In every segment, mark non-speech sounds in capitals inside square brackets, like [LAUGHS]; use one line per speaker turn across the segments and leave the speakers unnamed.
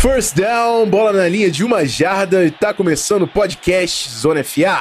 First down, bola na linha de uma jarda e tá começando o podcast Zona FA.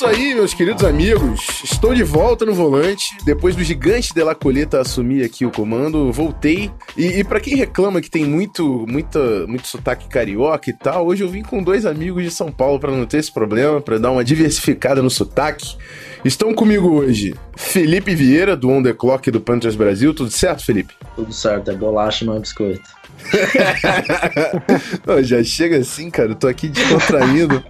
Isso aí, meus queridos amigos. Estou de volta no volante. Depois do gigante de La Coleta assumir aqui o comando, voltei. E, e para quem reclama que tem muito, muita, muito sotaque carioca e tal, hoje eu vim com dois amigos de São Paulo para não ter esse problema, para dar uma diversificada no sotaque. Estão comigo hoje Felipe Vieira, do On The Clock do Panthers Brasil. Tudo certo, Felipe?
Tudo certo, é bolacha, não é biscoito.
Não, já chega assim, cara. Eu tô aqui descontraindo.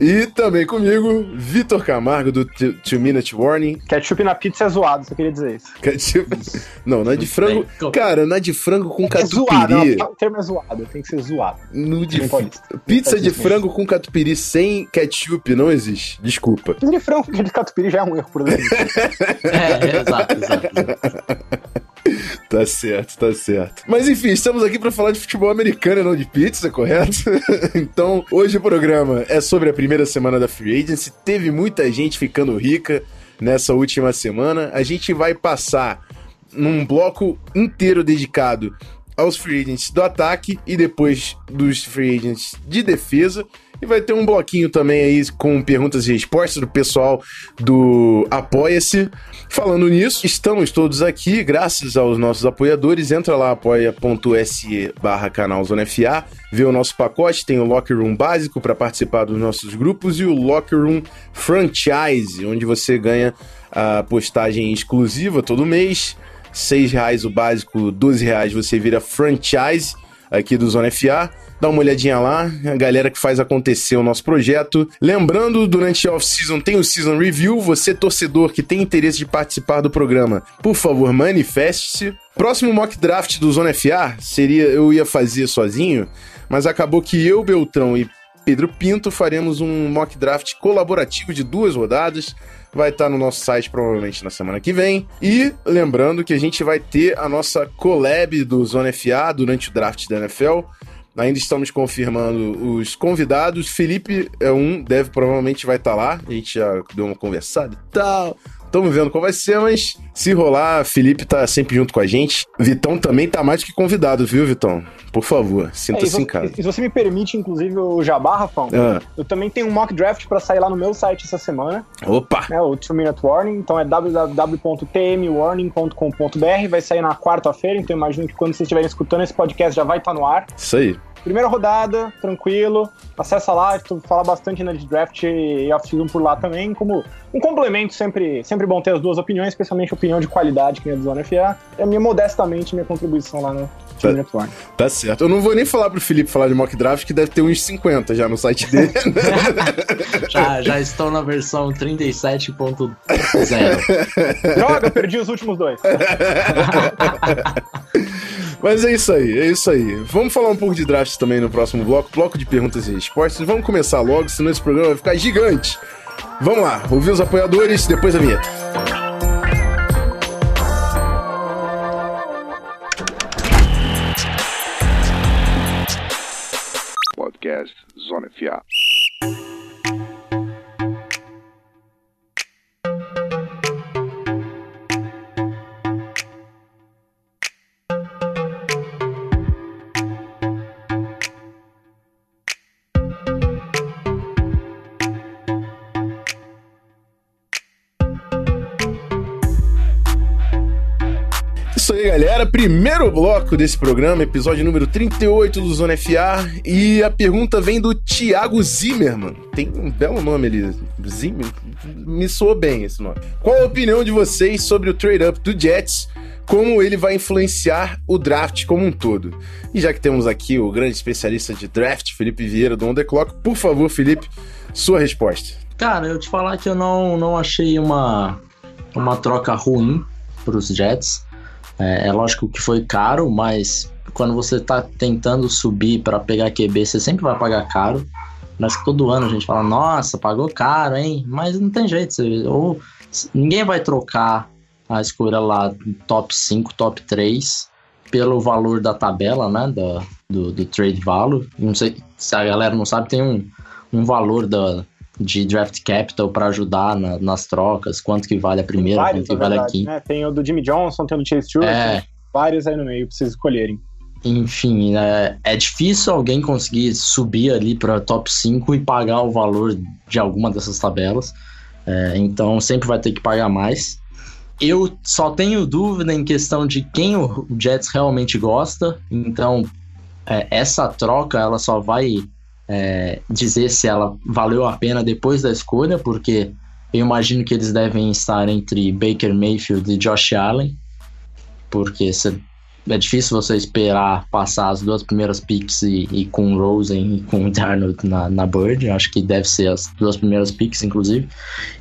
e também comigo, Vitor Camargo, do Two Minute Warning.
Ketchup na pizza é zoado, você queria dizer isso.
Ketchup. Não, não é de frango. Cara, não é de frango com catupiry.
É zoado, não, o termo é zoado, tem que ser zoado.
No de... Pizza de frango com catupiry sem ketchup não existe. Desculpa.
Pizza de frango com catupiry já é um erro por dentro. [LAUGHS]
é, exato, exato. exato. [LAUGHS]
Tá certo, tá certo. Mas enfim, estamos aqui para falar de futebol americano e não de pizza, correto? [LAUGHS] então, hoje o programa é sobre a primeira semana da Free Agency. Teve muita gente ficando rica nessa última semana. A gente vai passar num bloco inteiro dedicado aos free agents do ataque e depois dos free agents de defesa. E vai ter um bloquinho também aí com perguntas e respostas do pessoal do Apoia-se. Falando nisso, estamos todos aqui graças aos nossos apoiadores. Entra lá, apoia.se barra canal FA, vê o nosso pacote, tem o Locker Room básico para participar dos nossos grupos e o Locker Room Franchise, onde você ganha a postagem exclusiva todo mês. R$ reais o básico, R$ reais você vira franchise aqui do Zona FA dá uma olhadinha lá, a galera que faz acontecer o nosso projeto. Lembrando, durante a off-season tem o Season Review, você torcedor que tem interesse de participar do programa, por favor, manifeste-se. Próximo mock draft do Zona FA seria, eu ia fazer sozinho, mas acabou que eu, Beltrão e Pedro Pinto faremos um mock draft colaborativo de duas rodadas. Vai estar no nosso site provavelmente na semana que vem. E lembrando que a gente vai ter a nossa collab do Zona FA durante o draft da NFL. Ainda estamos confirmando os convidados. Felipe é um, deve provavelmente vai estar lá. A gente já deu uma conversada e tal. Estamos vendo qual vai ser, mas se rolar, Felipe tá sempre junto com a gente. Vitão também tá mais que convidado, viu, Vitão? Por favor, sinta-se
é,
em casa.
Se você me permite, inclusive, o Jabá, Rafão, ah. eu também tenho um mock draft para sair lá no meu site essa semana.
Opa!
É o 2 Minute Warning, então é www.tmwarning.com.br, vai sair na quarta-feira, então imagino que quando vocês estiverem escutando esse podcast já vai estar tá no ar.
Isso aí.
Primeira rodada, tranquilo. Acessa lá, tu fala bastante na de draft e off-season por lá também, como um complemento, sempre, sempre bom ter as duas opiniões, especialmente opinião de qualidade que é do Zona FA. É minha modestamente minha contribuição lá no
tá, tá certo. Eu não vou nem falar pro Felipe falar de mock draft, que deve ter uns 50 já no site dele. [LAUGHS]
já, já estou na versão 37.0.
Droga, perdi os últimos dois. [LAUGHS]
Mas é isso aí, é isso aí. Vamos falar um pouco de draft também no próximo bloco, bloco de perguntas e respostas. Vamos começar logo, senão esse programa vai ficar gigante. Vamos lá, ouvir os apoiadores, depois a vinheta.
Zona FA.
Primeiro bloco desse programa, episódio número 38 do Zona FA. E a pergunta vem do Thiago Zimmerman. Tem um belo nome ali. Zimmer? Me soou bem esse nome. Qual a opinião de vocês sobre o trade-up do Jets? Como ele vai influenciar o draft como um todo? E já que temos aqui o grande especialista de draft, Felipe Vieira, do On The Clock, por favor, Felipe, sua resposta.
Cara, eu te falar que eu não, não achei uma, uma troca ruim para os Jets. É, é lógico que foi caro, mas quando você está tentando subir para pegar QB, você sempre vai pagar caro. Mas todo ano a gente fala, nossa, pagou caro, hein? Mas não tem jeito. Você, ou ninguém vai trocar a escolha lá top 5, top 3 pelo valor da tabela, né? Do, do trade value. Não sei se a galera não sabe, tem um, um valor da, de draft capital para ajudar na, nas trocas, quanto que vale a primeira,
Vários,
quanto que vale a
verdade,
quinta.
né? Tem o do Jimmy Johnson, tem o do Chase Stewart,
É.
vários aí no meio vocês escolherem.
Enfim, é, é difícil alguém conseguir subir ali para top 5 e pagar o valor de alguma dessas tabelas. É, então sempre vai ter que pagar mais. Eu só tenho dúvida em questão de quem o Jets realmente gosta. Então é, essa troca ela só vai é, dizer se ela valeu a pena depois da escolha, porque eu imagino que eles devem estar entre Baker Mayfield e Josh Allen, porque é difícil você esperar passar as duas primeiras picks e, e com Rosen e com o [LAUGHS] Darnold na, na Bird. Eu acho que deve ser as duas primeiras picks, inclusive.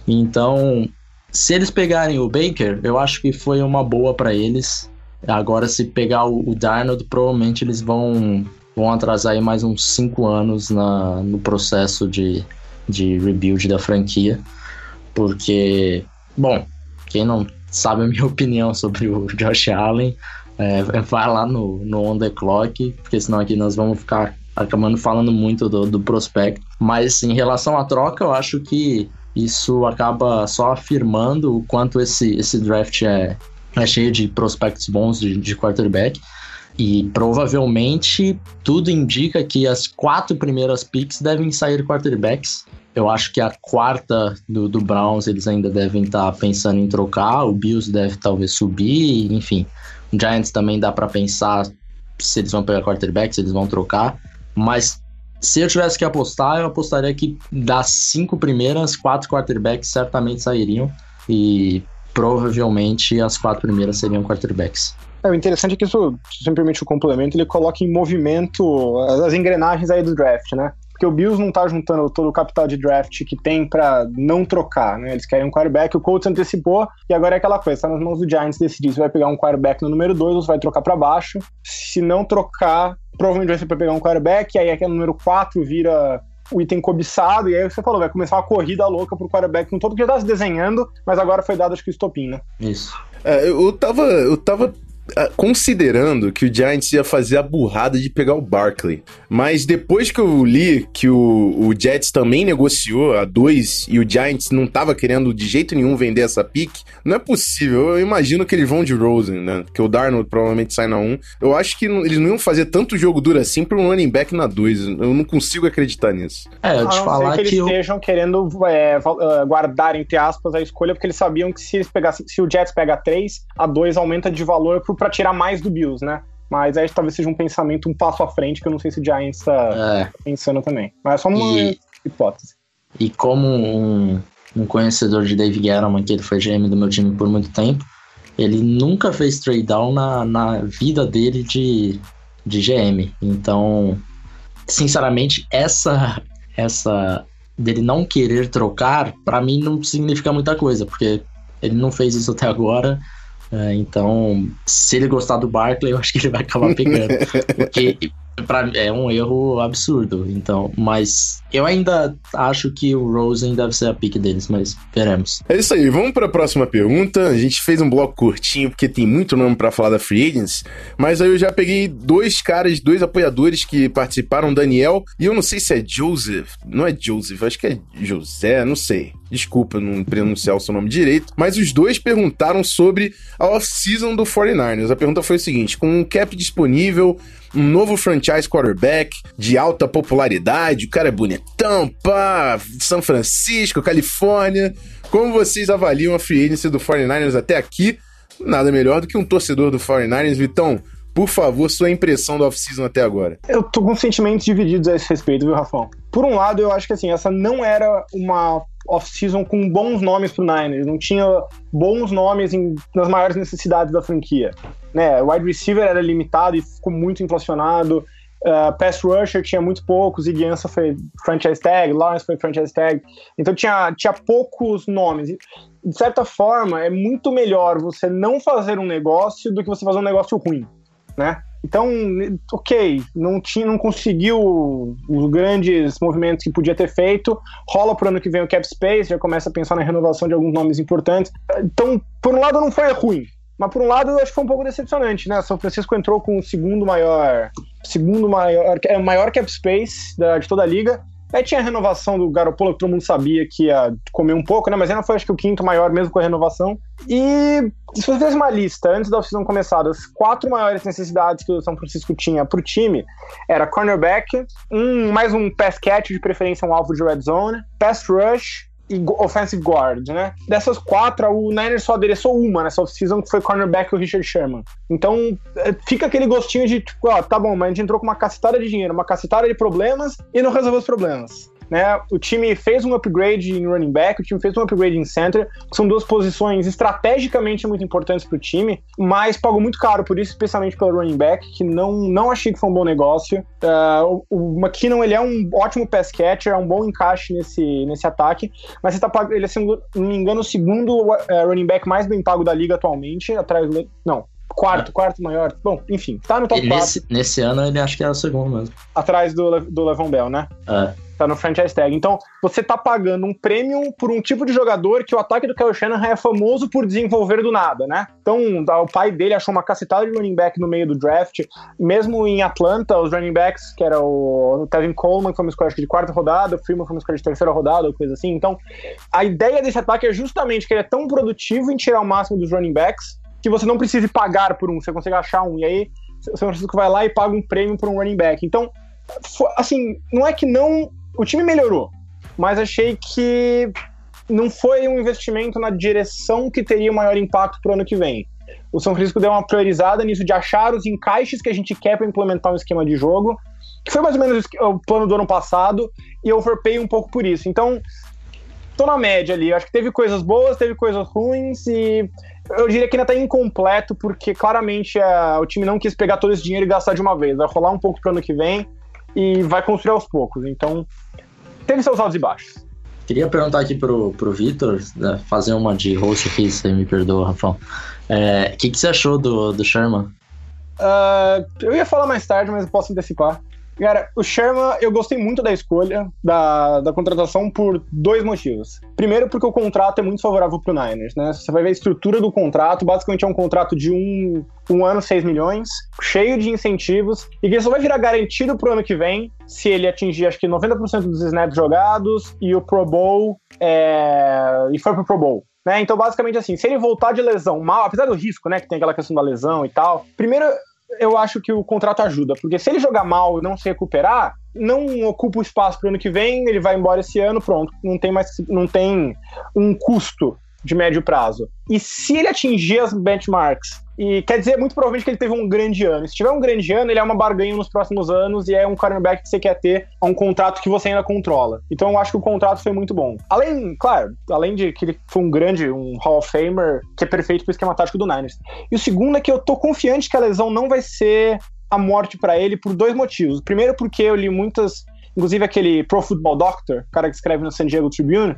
Então, se eles pegarem o Baker, eu acho que foi uma boa para eles. Agora, se pegar o, o Darnold, provavelmente eles vão, vão atrasar aí mais uns cinco anos na, no processo de, de rebuild da franquia. Porque, bom, quem não sabe a minha [LAUGHS] opinião sobre o Josh Allen, é, [LAUGHS] vai lá no, no On The Clock, porque senão aqui nós vamos ficar acabando falando muito do, do prospecto. Mas em relação à troca, eu acho que isso acaba só afirmando o quanto esse, esse draft é, é cheio de prospectos bons de, de quarterback. E provavelmente tudo indica que as quatro primeiras picks devem sair quarterbacks. Eu acho que a quarta do, do Browns eles ainda devem estar pensando em trocar. O Bills deve talvez subir, enfim. O Giants também dá para pensar se eles vão pegar quarterback, se eles vão trocar. Mas se eu tivesse que apostar, eu apostaria que das cinco primeiras, quatro quarterbacks certamente sairiam. E provavelmente as quatro primeiras seriam quarterbacks.
É, o interessante é que isso, se você me permite o complemento, ele coloca em movimento as, as engrenagens aí do draft, né? Porque o Bills não tá juntando todo o capital de draft que tem para não trocar, né? Eles querem um quarterback, o Colts antecipou, e agora é aquela coisa, tá nas mãos do Giants decidir se vai pegar um quarterback no número 2 ou se vai trocar para baixo. Se não trocar, provavelmente vai ser pra pegar um quarterback, e aí aquele número 4 vira o item cobiçado, e aí você falou, vai começar uma corrida louca pro quarterback com todo que já tá se desenhando, mas agora foi dado acho que o estopim, né?
Isso.
É, eu tava. Eu tava considerando que o Giants ia fazer a burrada de pegar o Barkley. Mas depois que eu li que o, o Jets também negociou a dois e o Giants não tava querendo de jeito nenhum vender essa pick, não é possível. Eu imagino que eles vão de Rosen, né? Que o Darnold provavelmente sai na 1. Um. Eu acho que eles não iam fazer tanto jogo duro assim pra um running back na 2. Eu não consigo acreditar nisso.
É, eu
A
te
não
falar
ser que eles
que eu,
estejam querendo é, ah, guardar, entre aspas, a escolha, porque eles sabiam que se eles pegassem, se o Jets pega 3, a 2 aumenta de valor pro- pra tirar mais do Bills, né? Mas aí talvez seja um pensamento um passo à frente, que eu não sei se o Giants tá
é,
pensando também. Mas é só uma
E-
hipótese.
E como um, um conhecedor de Dave Gettleman, que ele foi GM do meu time por muito tempo, ele nunca fez trade down na, na vida dele de, de GM. Então, sinceramente, essa essa dele não querer trocar, pra mim não significa muita coisa, porque ele não fez isso até agora. É, então, se ele gostar do Barkley, eu acho que ele vai acabar pegando. [LAUGHS] Porque pra, é um erro absurdo. Então, mas eu ainda acho que o Rosen deve ser a pick deles, mas veremos.
É isso aí, vamos para a próxima pergunta. A gente fez um bloco curtinho porque tem muito nome para falar da Free Agents, mas aí eu já peguei dois caras, dois apoiadores que participaram, Daniel, e eu não sei se é Joseph, não é Joseph, acho que é José, não sei. Desculpa não pronunciar o seu nome direito, mas os dois perguntaram sobre a off-season do 49ers. A pergunta foi o seguinte: com um cap disponível, um novo franchise quarterback de alta popularidade, o cara é bonitão, pá, São Francisco, Califórnia. Como vocês avaliam a free agency do 49ers até aqui? Nada melhor do que um torcedor do 49ers, Vitão. Por favor, sua impressão do off-season até agora.
Eu tô com sentimentos divididos a esse respeito, viu, Rafão? Por um lado, eu acho que assim, essa não era uma off-season com bons nomes pro Niners. Não tinha bons nomes em, nas maiores necessidades da franquia. Né? O wide receiver era limitado e ficou muito inflacionado. Uh, pass rusher tinha muito poucos, Ziggy Ansah foi franchise tag, Lawrence foi franchise tag. Então tinha, tinha poucos nomes. De certa forma, é muito melhor você não fazer um negócio do que você fazer um negócio ruim, né? Então, ok, não, tinha, não conseguiu os grandes movimentos que podia ter feito. Rola pro ano que vem o cap space, já começa a pensar na renovação de alguns nomes importantes. Então, por um lado, não foi ruim. Mas por um lado, eu acho que foi um pouco decepcionante, né? São Francisco entrou com o segundo maior, segundo maior, é o maior cap space da, de toda a liga Aí tinha a renovação do Garoppolo, que todo mundo sabia que ia comer um pouco, né? Mas ainda foi acho que o quinto maior mesmo com a renovação. E se você fizesse uma lista antes da oficina começar das quatro maiores necessidades que o São Francisco tinha pro time, era cornerback, um, mais um pass catch, de preferência um alvo de red zone, pass rush, e offensive guard, né? Dessas quatro, o Niners só adereçou uma nessa off-season, que foi cornerback o Richard Sherman. Então, é, fica aquele gostinho de, tipo, ó, tá bom, mas a gente entrou com uma cacetada de dinheiro, uma cacetada de problemas e não resolveu os problemas. Né? O time fez um upgrade em running back, o time fez um upgrade em center, que são duas posições estrategicamente muito importantes para o time, mas pagou muito caro por isso, especialmente pelo running back, que não, não achei que foi um bom negócio. Uh, o, McKinnon ele é um ótimo pass catcher, é um bom encaixe nesse, nesse ataque, mas tá ele é, se não me engano, o segundo uh, running back mais bem pago da liga atualmente, atrás do. Não, quarto, quarto maior. Bom, enfim, tá no top 4.
Nesse, nesse ano ele acho que é o segundo mesmo.
Atrás do, do Levon Bell, né?
É
tá no franchise tag. Então, você tá pagando um premium por um tipo de jogador que o ataque do Kyle Shanahan é famoso por desenvolver do nada, né? Então, o pai dele achou uma cacetada de running back no meio do draft. Mesmo em Atlanta, os running backs, que era o, Tevin Coleman, foi uma escolha de quarta rodada, o Freeman foi uma escolha de terceira rodada, ou coisa assim. Então, a ideia desse ataque é justamente que ele é tão produtivo em tirar o máximo dos running backs que você não precise pagar por um, você consegue achar um. E aí, o São Francisco vai lá e paga um prêmio por um running back. Então, assim, não é que não o time melhorou, mas achei que não foi um investimento na direção que teria o maior impacto para o ano que vem. O São Francisco deu uma priorizada nisso de achar os encaixes que a gente quer para implementar um esquema de jogo, que foi mais ou menos o plano do ano passado, e eu overpay um pouco por isso. Então, tô na média ali. Acho que teve coisas boas, teve coisas ruins, e eu diria que ainda tá incompleto, porque claramente a, o time não quis pegar todo esse dinheiro e gastar de uma vez. Vai rolar um pouco pro ano que vem e vai construir aos poucos. Então, teve seus altos e baixos.
Queria perguntar aqui pro, pro Vitor, né, fazer uma de host aqui, você me perdoa, Rafão. O é, que, que você achou do, do Sherman?
Uh, eu ia falar mais tarde, mas posso antecipar. Cara, o Sherman, eu gostei muito da escolha da, da contratação por dois motivos. Primeiro, porque o contrato é muito favorável pro Niners, né? Você vai ver a estrutura do contrato, basicamente é um contrato de um, um ano, 6 milhões, cheio de incentivos, e que só vai virar garantido pro ano que vem se ele atingir, acho que 90% dos snaps jogados e o Pro Bowl, é... e for pro Pro Bowl. Né? Então, basicamente assim, se ele voltar de lesão mal, apesar do risco, né, que tem aquela questão da lesão e tal, primeiro eu acho que o contrato ajuda, porque se ele jogar mal e não se recuperar, não ocupa o espaço para o ano que vem, ele vai embora esse ano, pronto, não tem mais não tem um custo de médio prazo. E se ele atingir as benchmarks e quer dizer, muito provavelmente que ele teve um grande ano. Se tiver um grande ano, ele é uma barganha nos próximos anos e é um cornerback que você quer ter a um contrato que você ainda controla. Então eu acho que o contrato foi muito bom. Além, claro, além de que ele foi um grande, um Hall of Famer, que é perfeito pro esquema tático do Niners. E o segundo é que eu tô confiante que a lesão não vai ser a morte para ele por dois motivos. Primeiro, porque eu li muitas, inclusive aquele Pro Football Doctor, cara que escreve no San Diego Tribune,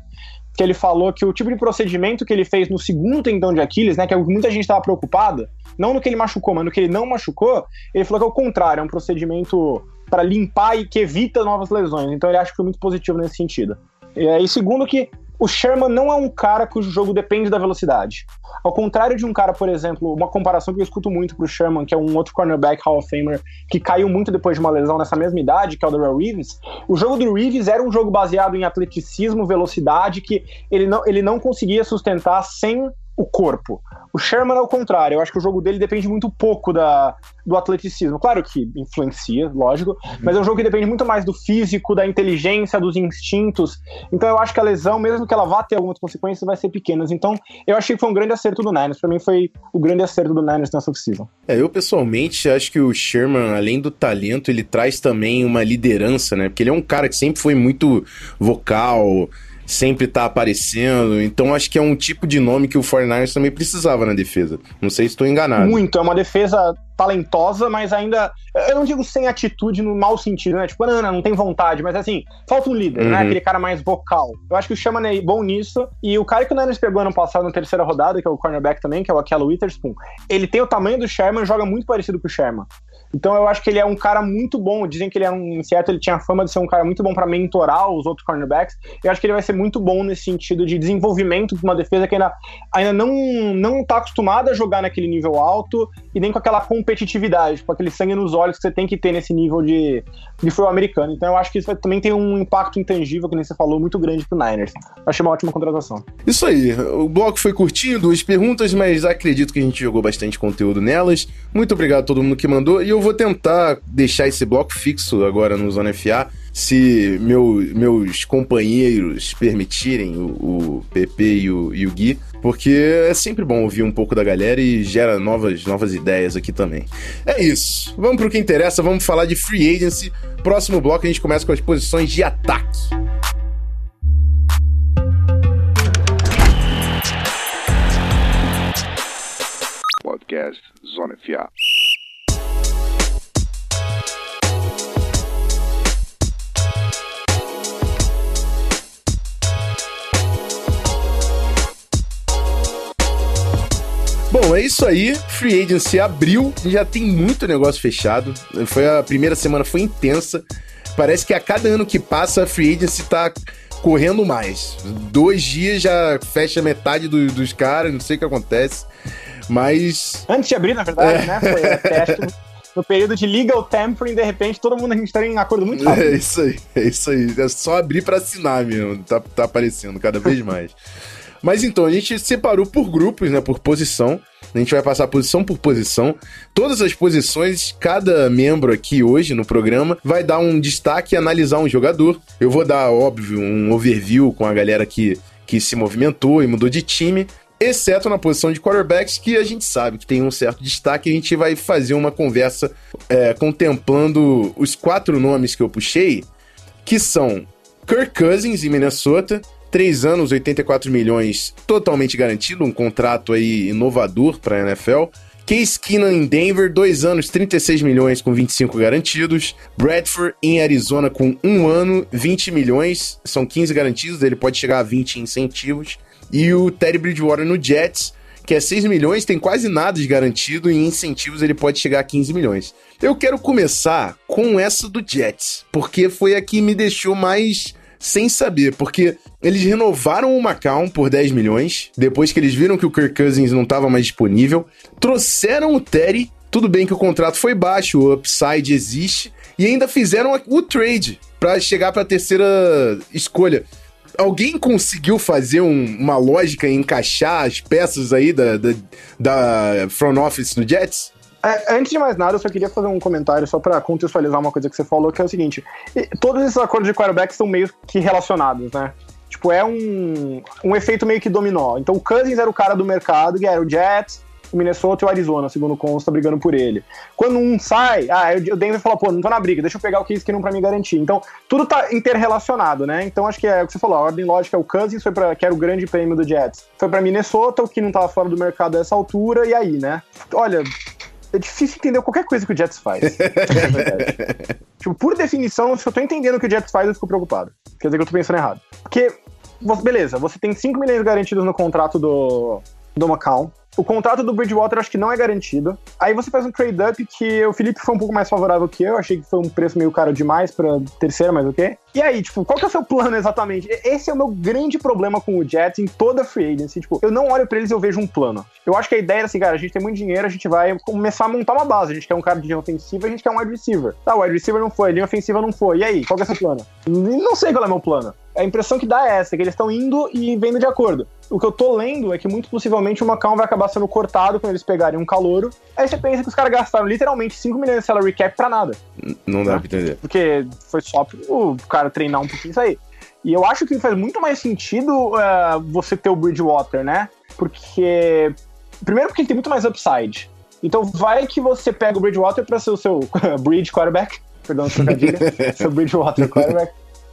que ele falou que o tipo de procedimento que ele fez no segundo tendão de Aquiles, né, que é muita gente estava preocupada, não no que ele machucou, mas no que ele não machucou, ele falou que é o contrário, é um procedimento para limpar e que evita novas lesões. Então ele acha que foi muito positivo nesse sentido. E aí, segundo que o Sherman não é um cara cujo jogo depende da velocidade. Ao contrário de um cara, por exemplo, uma comparação que eu escuto muito pro Sherman, que é um outro cornerback Hall of Famer, que caiu muito depois de uma lesão nessa mesma idade, que é o Darrell Reeves. O jogo do Reeves era um jogo baseado em atleticismo, velocidade, que ele não, ele não conseguia sustentar sem o corpo. O Sherman, ao contrário, eu acho que o jogo dele depende muito pouco da, do atleticismo. Claro que influencia, lógico, uhum. mas é um jogo que depende muito mais do físico, da inteligência, dos instintos. Então eu acho que a lesão, mesmo que ela vá ter algumas consequências, vai ser pequenas. Então eu achei que foi um grande acerto do Niners. Para mim foi o grande acerto do Niners nessa off-season.
É, eu pessoalmente acho que o Sherman, além do talento, ele traz também uma liderança, né? Porque ele é um cara que sempre foi muito vocal, sempre tá aparecendo. Então acho que é um tipo de nome que o 49ers também precisava na defesa. Não sei se estou enganado.
Muito, é uma defesa talentosa, mas ainda. Eu não digo sem atitude no mau sentido, né? Tipo, não, não, não tem vontade, mas assim, falta um líder, né? uhum. né? Aquele cara mais vocal. Eu acho que o Sherman é bom nisso. E o cara que o Niners pegou ano passado na terceira rodada, que é o cornerback também, que é o Aquela Witherspoon, ele tem o tamanho do Sherman joga muito parecido com o Sherman. Então eu acho que ele é um cara muito bom. Dizem que ele é um, Seattle ele tinha a fama de ser um cara muito bom para mentorar os outros cornerbacks. Eu acho que ele vai ser muito bom nesse sentido de desenvolvimento de uma defesa que ainda, ainda não não tá acostumada a jogar naquele nível alto e nem com aquela competitividade, tipo, aquele sangue nos olhos que você tem que ter nesse nível de, de futebol americano. Então eu acho que isso vai, também tem um impacto intangível, que nem você falou, muito grande pro Niners. Achei uma ótima contratação.
Isso aí, o bloco foi curtinho, duas perguntas, mas acredito que a gente jogou bastante conteúdo nelas. Muito obrigado a todo mundo que mandou, e eu vou tentar deixar esse bloco fixo agora no Zona FA se meu, meus companheiros permitirem, o, o PP e o, e o Gui, porque é sempre bom ouvir um pouco da galera e gera novas, novas ideias aqui também. É isso. Vamos pro que interessa, vamos falar de free agency. Próximo bloco a gente começa com as posições de ataque.
Podcast Zona FA.
Bom, é isso aí. Free Agency abriu, já tem muito negócio fechado. Foi a primeira semana foi intensa. Parece que a cada ano que passa a Free Agency tá correndo mais. Dois dias já fecha metade do- dos caras, não sei o que acontece. Mas
Antes de abrir, na verdade,
É.
né? Foi acho que no período de legal tampering, de repente, todo mundo a gente tá em acordo muito
É
rápido.
isso aí, é isso aí. É só abrir pra assinar mesmo. Tá, tá aparecendo cada vez mais. [LAUGHS] Mas então, a gente separou por grupos, né? Por posição. A gente vai passar posição por posição. Todas as posições, cada membro aqui hoje no programa vai dar um destaque e analisar um jogador. Eu vou dar, óbvio, um overview com a galera que, que se movimentou e mudou de time. Exceto na posição de quarterbacks, que a gente sabe que tem um certo destaque. A gente vai fazer uma conversa é, contemplando os quatro nomes que eu puxei, que são Kirk Cousins, em Minnesota, 3 anos, 84 milhões, totalmente garantido, um contrato aí inovador para a NFL. Case Keenum em Denver, 2 anos, 36 milhões com 25 garantidos. Bradford em Arizona com 1 ano, 20 milhões, são 15 garantidos, ele pode chegar a 20 em incentivos. E o Teddy Bridgewater no Jets, que é 6 milhões, tem quase nada de garantido, e em incentivos ele pode chegar a 15 milhões. Eu quero começar com essa do Jets, porque foi a que me deixou mais sem saber, porque eles renovaram o McCown por 10 milhões, depois que eles viram que o Kirk Cousins não estava mais disponível, trouxeram o Terry, tudo bem que o contrato foi baixo, o upside existe, e ainda fizeram o trade para chegar para a terceira escolha. Alguém conseguiu fazer um- uma lógica e encaixar as peças aí da, da, da front office no Jets?
É, antes de mais nada, eu só queria fazer um comentário só pra contextualizar uma coisa que você falou, que é o seguinte: todos esses acordos de quarterback são meio que relacionados, né? Tipo, é um, um efeito meio que dominó. Então, o Cousins era o cara do mercado, que era o Jets, o Minnesota e o Arizona, segundo consta, brigando por ele. Quando um sai, ah, o Denver fala, pô, não tô na briga, deixa eu pegar o Case Keenum pra me garantir. Então, tudo tá interrelacionado, né? Então, acho que é o que você falou, a ordem lógica é o Cousins, foi pra, que era o grande prêmio do Jets. Foi pra Minnesota, o que não tava fora do mercado a essa altura, e aí, né? Olha, é difícil entender qualquer coisa que o Jets faz. [LAUGHS] É tipo, por definição, se eu tô entendendo o que o Jets faz, eu fico preocupado. Quer dizer que eu tô pensando errado. Porque, beleza, você tem 5 milhões garantidos no contrato do, do McCown. O contrato do Bridgewater acho que não é garantido. Aí você faz um trade-up que o Felipe foi um pouco mais favorável que eu. Achei que foi um preço meio caro demais pra terceira, mas ok. E aí, tipo, qual que é o seu plano [LAUGHS] exatamente? Esse é o meu grande problema com o Jets em toda a free agency. Tipo, eu não olho pra eles e eu vejo um plano. Eu acho que a ideia era assim, cara, a gente tem muito dinheiro, a gente vai começar a montar uma base. A gente quer um cara de linha ofensiva, a gente quer um wide receiver. Tá, o wide receiver não foi, a linha ofensiva não foi. E aí, qual que é o seu plano? Não sei qual é o meu plano. A impressão que dá é essa, que eles estão indo e vendo de acordo. O que eu tô lendo é que muito possivelmente o McCown vai acabar sendo cortado quando eles pegarem um calouro. Aí você pensa que os caras gastaram literalmente 5 milhões de salary cap pra nada.
Não dá
Né?
pra entender.
Porque foi só o cara treinar um pouquinho e sair. E eu acho que faz muito mais sentido eh, você ter o Bridgewater, né? Porque. Primeiro, porque ele tem muito mais upside. Então, vai que você pega o Bridgewater pra ser o seu [LAUGHS] bridge quarterback. Perdão, trocadilho. [LAUGHS] seu Bridgewater quarterback.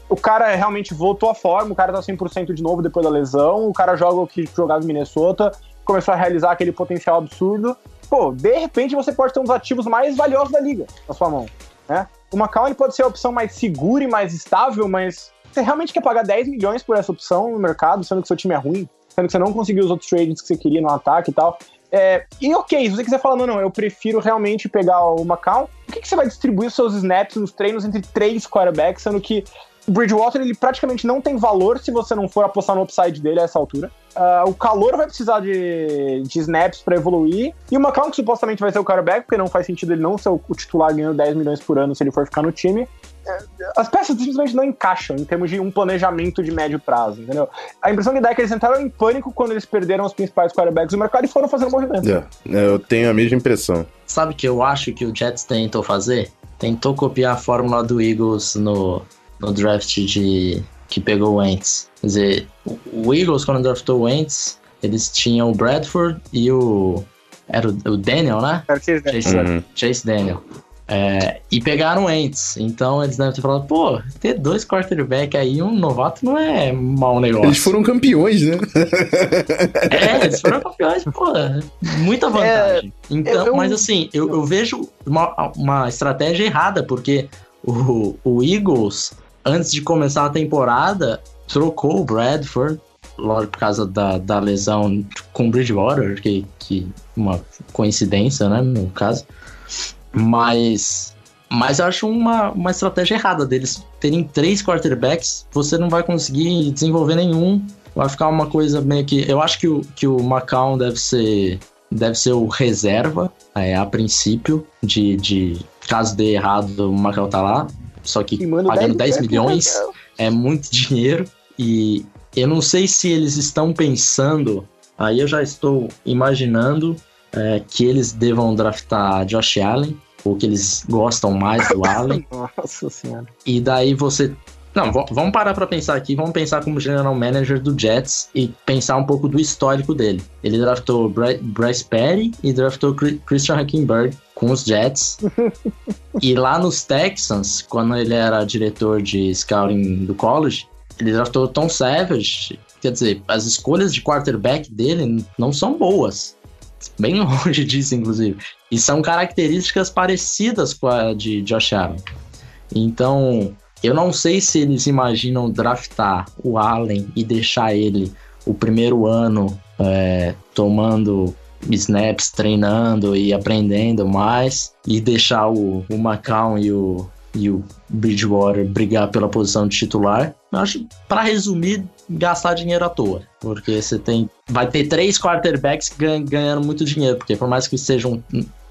O cara realmente voltou à forma, o cara tá 100% de novo depois da lesão, o cara joga o que jogava em Minnesota, começou a realizar aquele potencial absurdo. Pô, de repente você pode ter um dos ativos mais valiosos da liga na sua mão, né? O Macau ele pode ser a opção mais segura e mais estável, mas você realmente quer pagar 10 milhões por essa opção no mercado, sendo que seu time é ruim, sendo que você não conseguiu os outros trades que você queria no ataque e tal. É, e ok, se você quiser falar, não, não, eu prefiro realmente pegar o Macau, por que, que você vai distribuir seus snaps nos treinos entre três quarterbacks, sendo que O Bridgewater, ele praticamente não tem valor se você não for apostar no upside dele a essa altura. Uh, o calor vai precisar de, de snaps para evoluir. E o McCown, que supostamente vai ser o quarterback, porque não faz sentido ele não ser o, o titular ganhando 10 milhões por ano se ele for ficar no time. É, as peças simplesmente não encaixam em termos de um planejamento de médio prazo, entendeu? A impressão que dá é que eles entraram em pânico quando eles perderam os principais quarterbacks do mercado e foram fazendo movimento.
Yeah, é, eu tenho a mesma impressão.
Sabe o que eu acho que o Jets tentou fazer? Tentou copiar a fórmula do Eagles no, no draft de que pegou o Wentz. Quer dizer, o Eagles, quando draftou o Wentz, eles tinham o Bradford e o. Era o, o Daniel, né?
Era Chase Daniel.
Chase, uhum. Chase Daniel. É, e pegaram Ents. Então eles devem ter falado, pô, ter dois quarterback aí, um novato não é mau negócio.
Eles foram campeões, né?
é, eles foram campeões, pô, muita vantagem. É, então, eu, mas assim, eu, eu vejo uma, uma estratégia errada, porque o, o Eagles, antes de começar a temporada, trocou o Bradford, lógico, por causa da, da lesão com o Bridgewater, que, que uma coincidência, né, no caso. Mas, mas eu acho uma, uma estratégia errada deles terem três quarterbacks, você não vai conseguir desenvolver nenhum. Vai ficar uma coisa meio que. Eu acho que o, que o Macau deve ser. Deve ser o reserva, é, a princípio, de, de caso dê errado, o Macau tá lá. Só que pagando 10, 10 milhões é muito dinheiro. E eu não sei se eles estão pensando. Aí eu já estou imaginando é, que eles devam draftar Josh Allen, ou que eles gostam mais do [LAUGHS] Allen.
Nossa senhora.
E daí você. Não, vamos parar para pensar aqui, vamos pensar como general manager do Jets e pensar um pouco do histórico dele. Ele draftou Bryce Perry e draftou Christian Hackenberg com os Jets. [LAUGHS] e lá nos Texans, quando ele era diretor de scouting do college, ele draftou Tom Savage. Quer dizer, as escolhas de quarterback dele não são boas bem [LAUGHS] longe disso, inclusive. E são características parecidas com a de Josh Allen. Então, eu não sei se eles imaginam draftar o Allen e deixar ele o primeiro ano é, tomando snaps, treinando e aprendendo mais, e deixar o, o e o, e o Bridgewater brigar pela posição de titular. Eu acho, para resumir, gastar dinheiro à toa. Porque você tem. Vai ter três quarterbacks ganhando muito dinheiro. Porque por mais que seja um,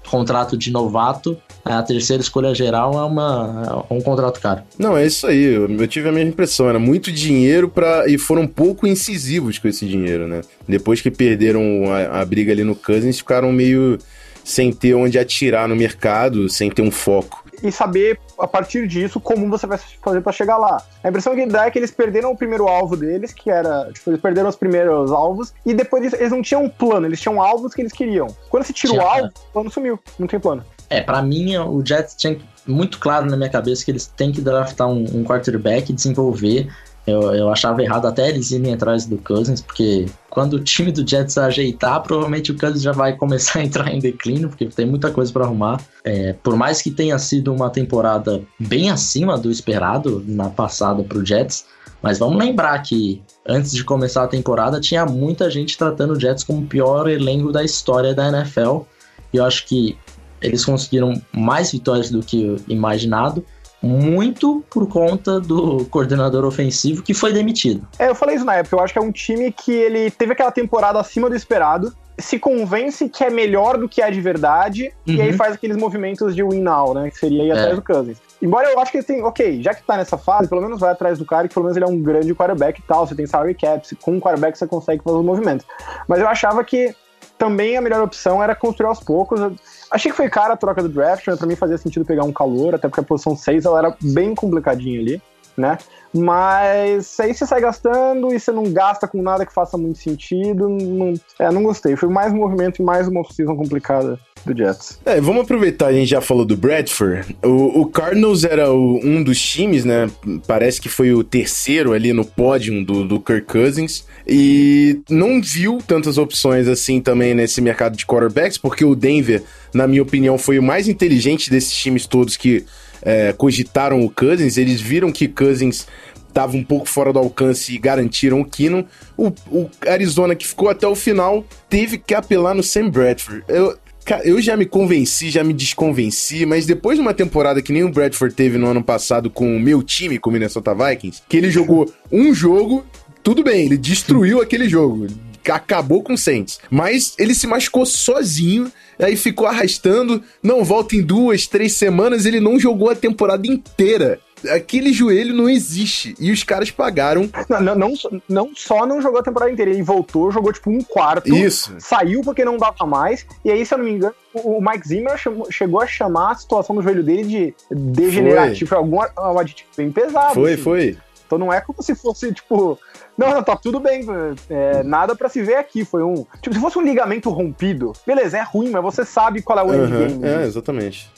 contrato de novato, a terceira escolha geral é, uma, é um contrato caro.
Não, é isso aí. Eu tive a mesma impressão. Era muito dinheiro para e foram pouco incisivos com esse dinheiro, né? Depois que perderam a, a briga ali no Cousins, ficaram meio sem ter onde atirar no mercado, sem ter um foco
e saber, a partir disso, como você vai fazer para chegar lá. A impressão que dá é que eles perderam o primeiro alvo deles, que era. Tipo, eles perderam os primeiros alvos, e depois disso, eles não tinham um plano, eles tinham alvos que eles queriam. Quando você tira o alvo, o plano sumiu, não tem plano.
É, para mim, o Jets tinha muito claro na minha cabeça que eles têm que draftar um, um quarterback e desenvolver eu, eu achava errado até eles irem atrás do Cousins, porque quando o time do Jets ajeitar, provavelmente o Cousins já vai começar a entrar em declínio, porque tem muita coisa para arrumar. É, por mais que tenha sido uma temporada bem acima do esperado na passada para o Jets, mas vamos lembrar que antes de começar a temporada tinha muita gente tratando o Jets como o pior elenco da história da NFL. E eu acho que eles conseguiram mais vitórias do que imaginado muito por conta do coordenador ofensivo que foi demitido.
É, eu falei isso na época. Eu acho que é um time que ele teve aquela temporada acima do esperado, se convence que é melhor do que é de verdade, uhum. e aí uhum. faz aqueles movimentos de win now, né? Que seria ir é. atrás do Cousins. Embora eu acho que ele tem, ok, já que tá nessa fase, pelo menos vai atrás do cara, que pelo menos ele é um grande quarterback e tal. Você tem salary caps, com um quarterback você consegue fazer os movimentos. Mas eu achava que também a melhor opção era construir aos poucos. Achei que foi cara a troca do draft, mas pra mim fazia sentido pegar um calor, até porque a posição 6 ela era bem complicadinha ali, né? Mas aí você sai gastando e você não gasta com nada que faça muito sentido. Não, é, não gostei. Foi mais um movimento e mais uma off-season complicada do Jets.
É, vamos aproveitar, a gente já falou do Bradford. O, o Cardinals era o, um dos times, né? Parece que foi o terceiro ali no pódio do, do Kirk Cousins. E não viu tantas opções assim também nesse mercado de quarterbacks, porque o Denver, na minha opinião, foi o mais inteligente desses times todos que é, cogitaram o Cousins. Eles viram que Cousins estava um pouco fora do alcance e garantiram o Keenum. O, o, Arizona, que ficou até o final, teve que apelar no Sam Bradford. Eu, eu já me convenci, já me desconvenci, mas depois de uma temporada que nem o Bradford teve no ano passado com o meu time, com o Minnesota Vikings, que ele jogou um jogo, tudo bem, ele destruiu aquele jogo, acabou com o Saints, mas ele se machucou sozinho, aí ficou arrastando, não volta em duas, três semanas, ele não jogou a temporada inteira aquele joelho não existe. E os caras pagaram.
Não, não, não, não, só não jogou a temporada inteira, ele voltou, jogou tipo um quarto.
Isso.
Saiu porque não dava mais. E aí, se eu não me engano, o Mike Zimmer chamou, chegou a chamar a situação do joelho dele de degenerativo. Foi, algum um aditivo bem pesado.
Foi,
assim.
foi.
Então não é como se fosse, tipo. Não, não, tá tudo bem. É, nada para se ver aqui. Foi um. Tipo, se fosse um ligamento rompido, beleza, é ruim, mas você sabe qual é o
uhum,
endgame.
É, exatamente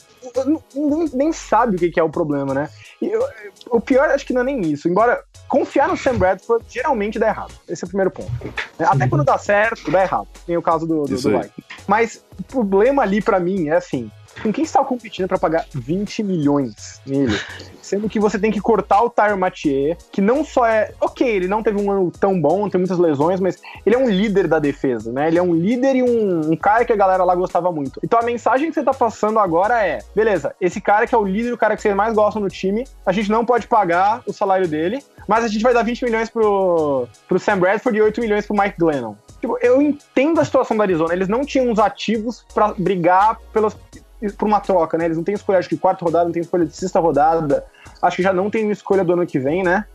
nem, nem sabe o que é o problema, né? Eu, o pior acho que não é nem isso. Embora confiar no Sam Bradford geralmente dá errado. Esse é o primeiro ponto. Até quando dá certo, dá errado. Tem o caso do, do, do Mas o problema ali para mim é assim: com quem está competindo para pagar 20 milhões nele? Sendo que você tem que cortar o Tyre Mathieu, que não só é. Ok, ele não teve um ano tão bom, tem muitas lesões, mas ele é um líder da defesa, né? Ele é um líder e um, um cara que a galera lá gostava muito. Então a mensagem que você tá passando agora é: beleza, esse cara que é o líder, o cara que vocês mais gostam no time, a gente não pode pagar o salário dele, mas a gente vai dar 20 milhões pro, pro Sam Bradford e 8 milhões pro Mike Glennon. Tipo, eu entendo a situação da Arizona, eles não tinham os ativos para brigar pelas, por uma troca, né? Eles não têm escolha acho que quarta rodada, não tem escolha de sexta rodada. Acho que já não tem escolha do ano que vem, né?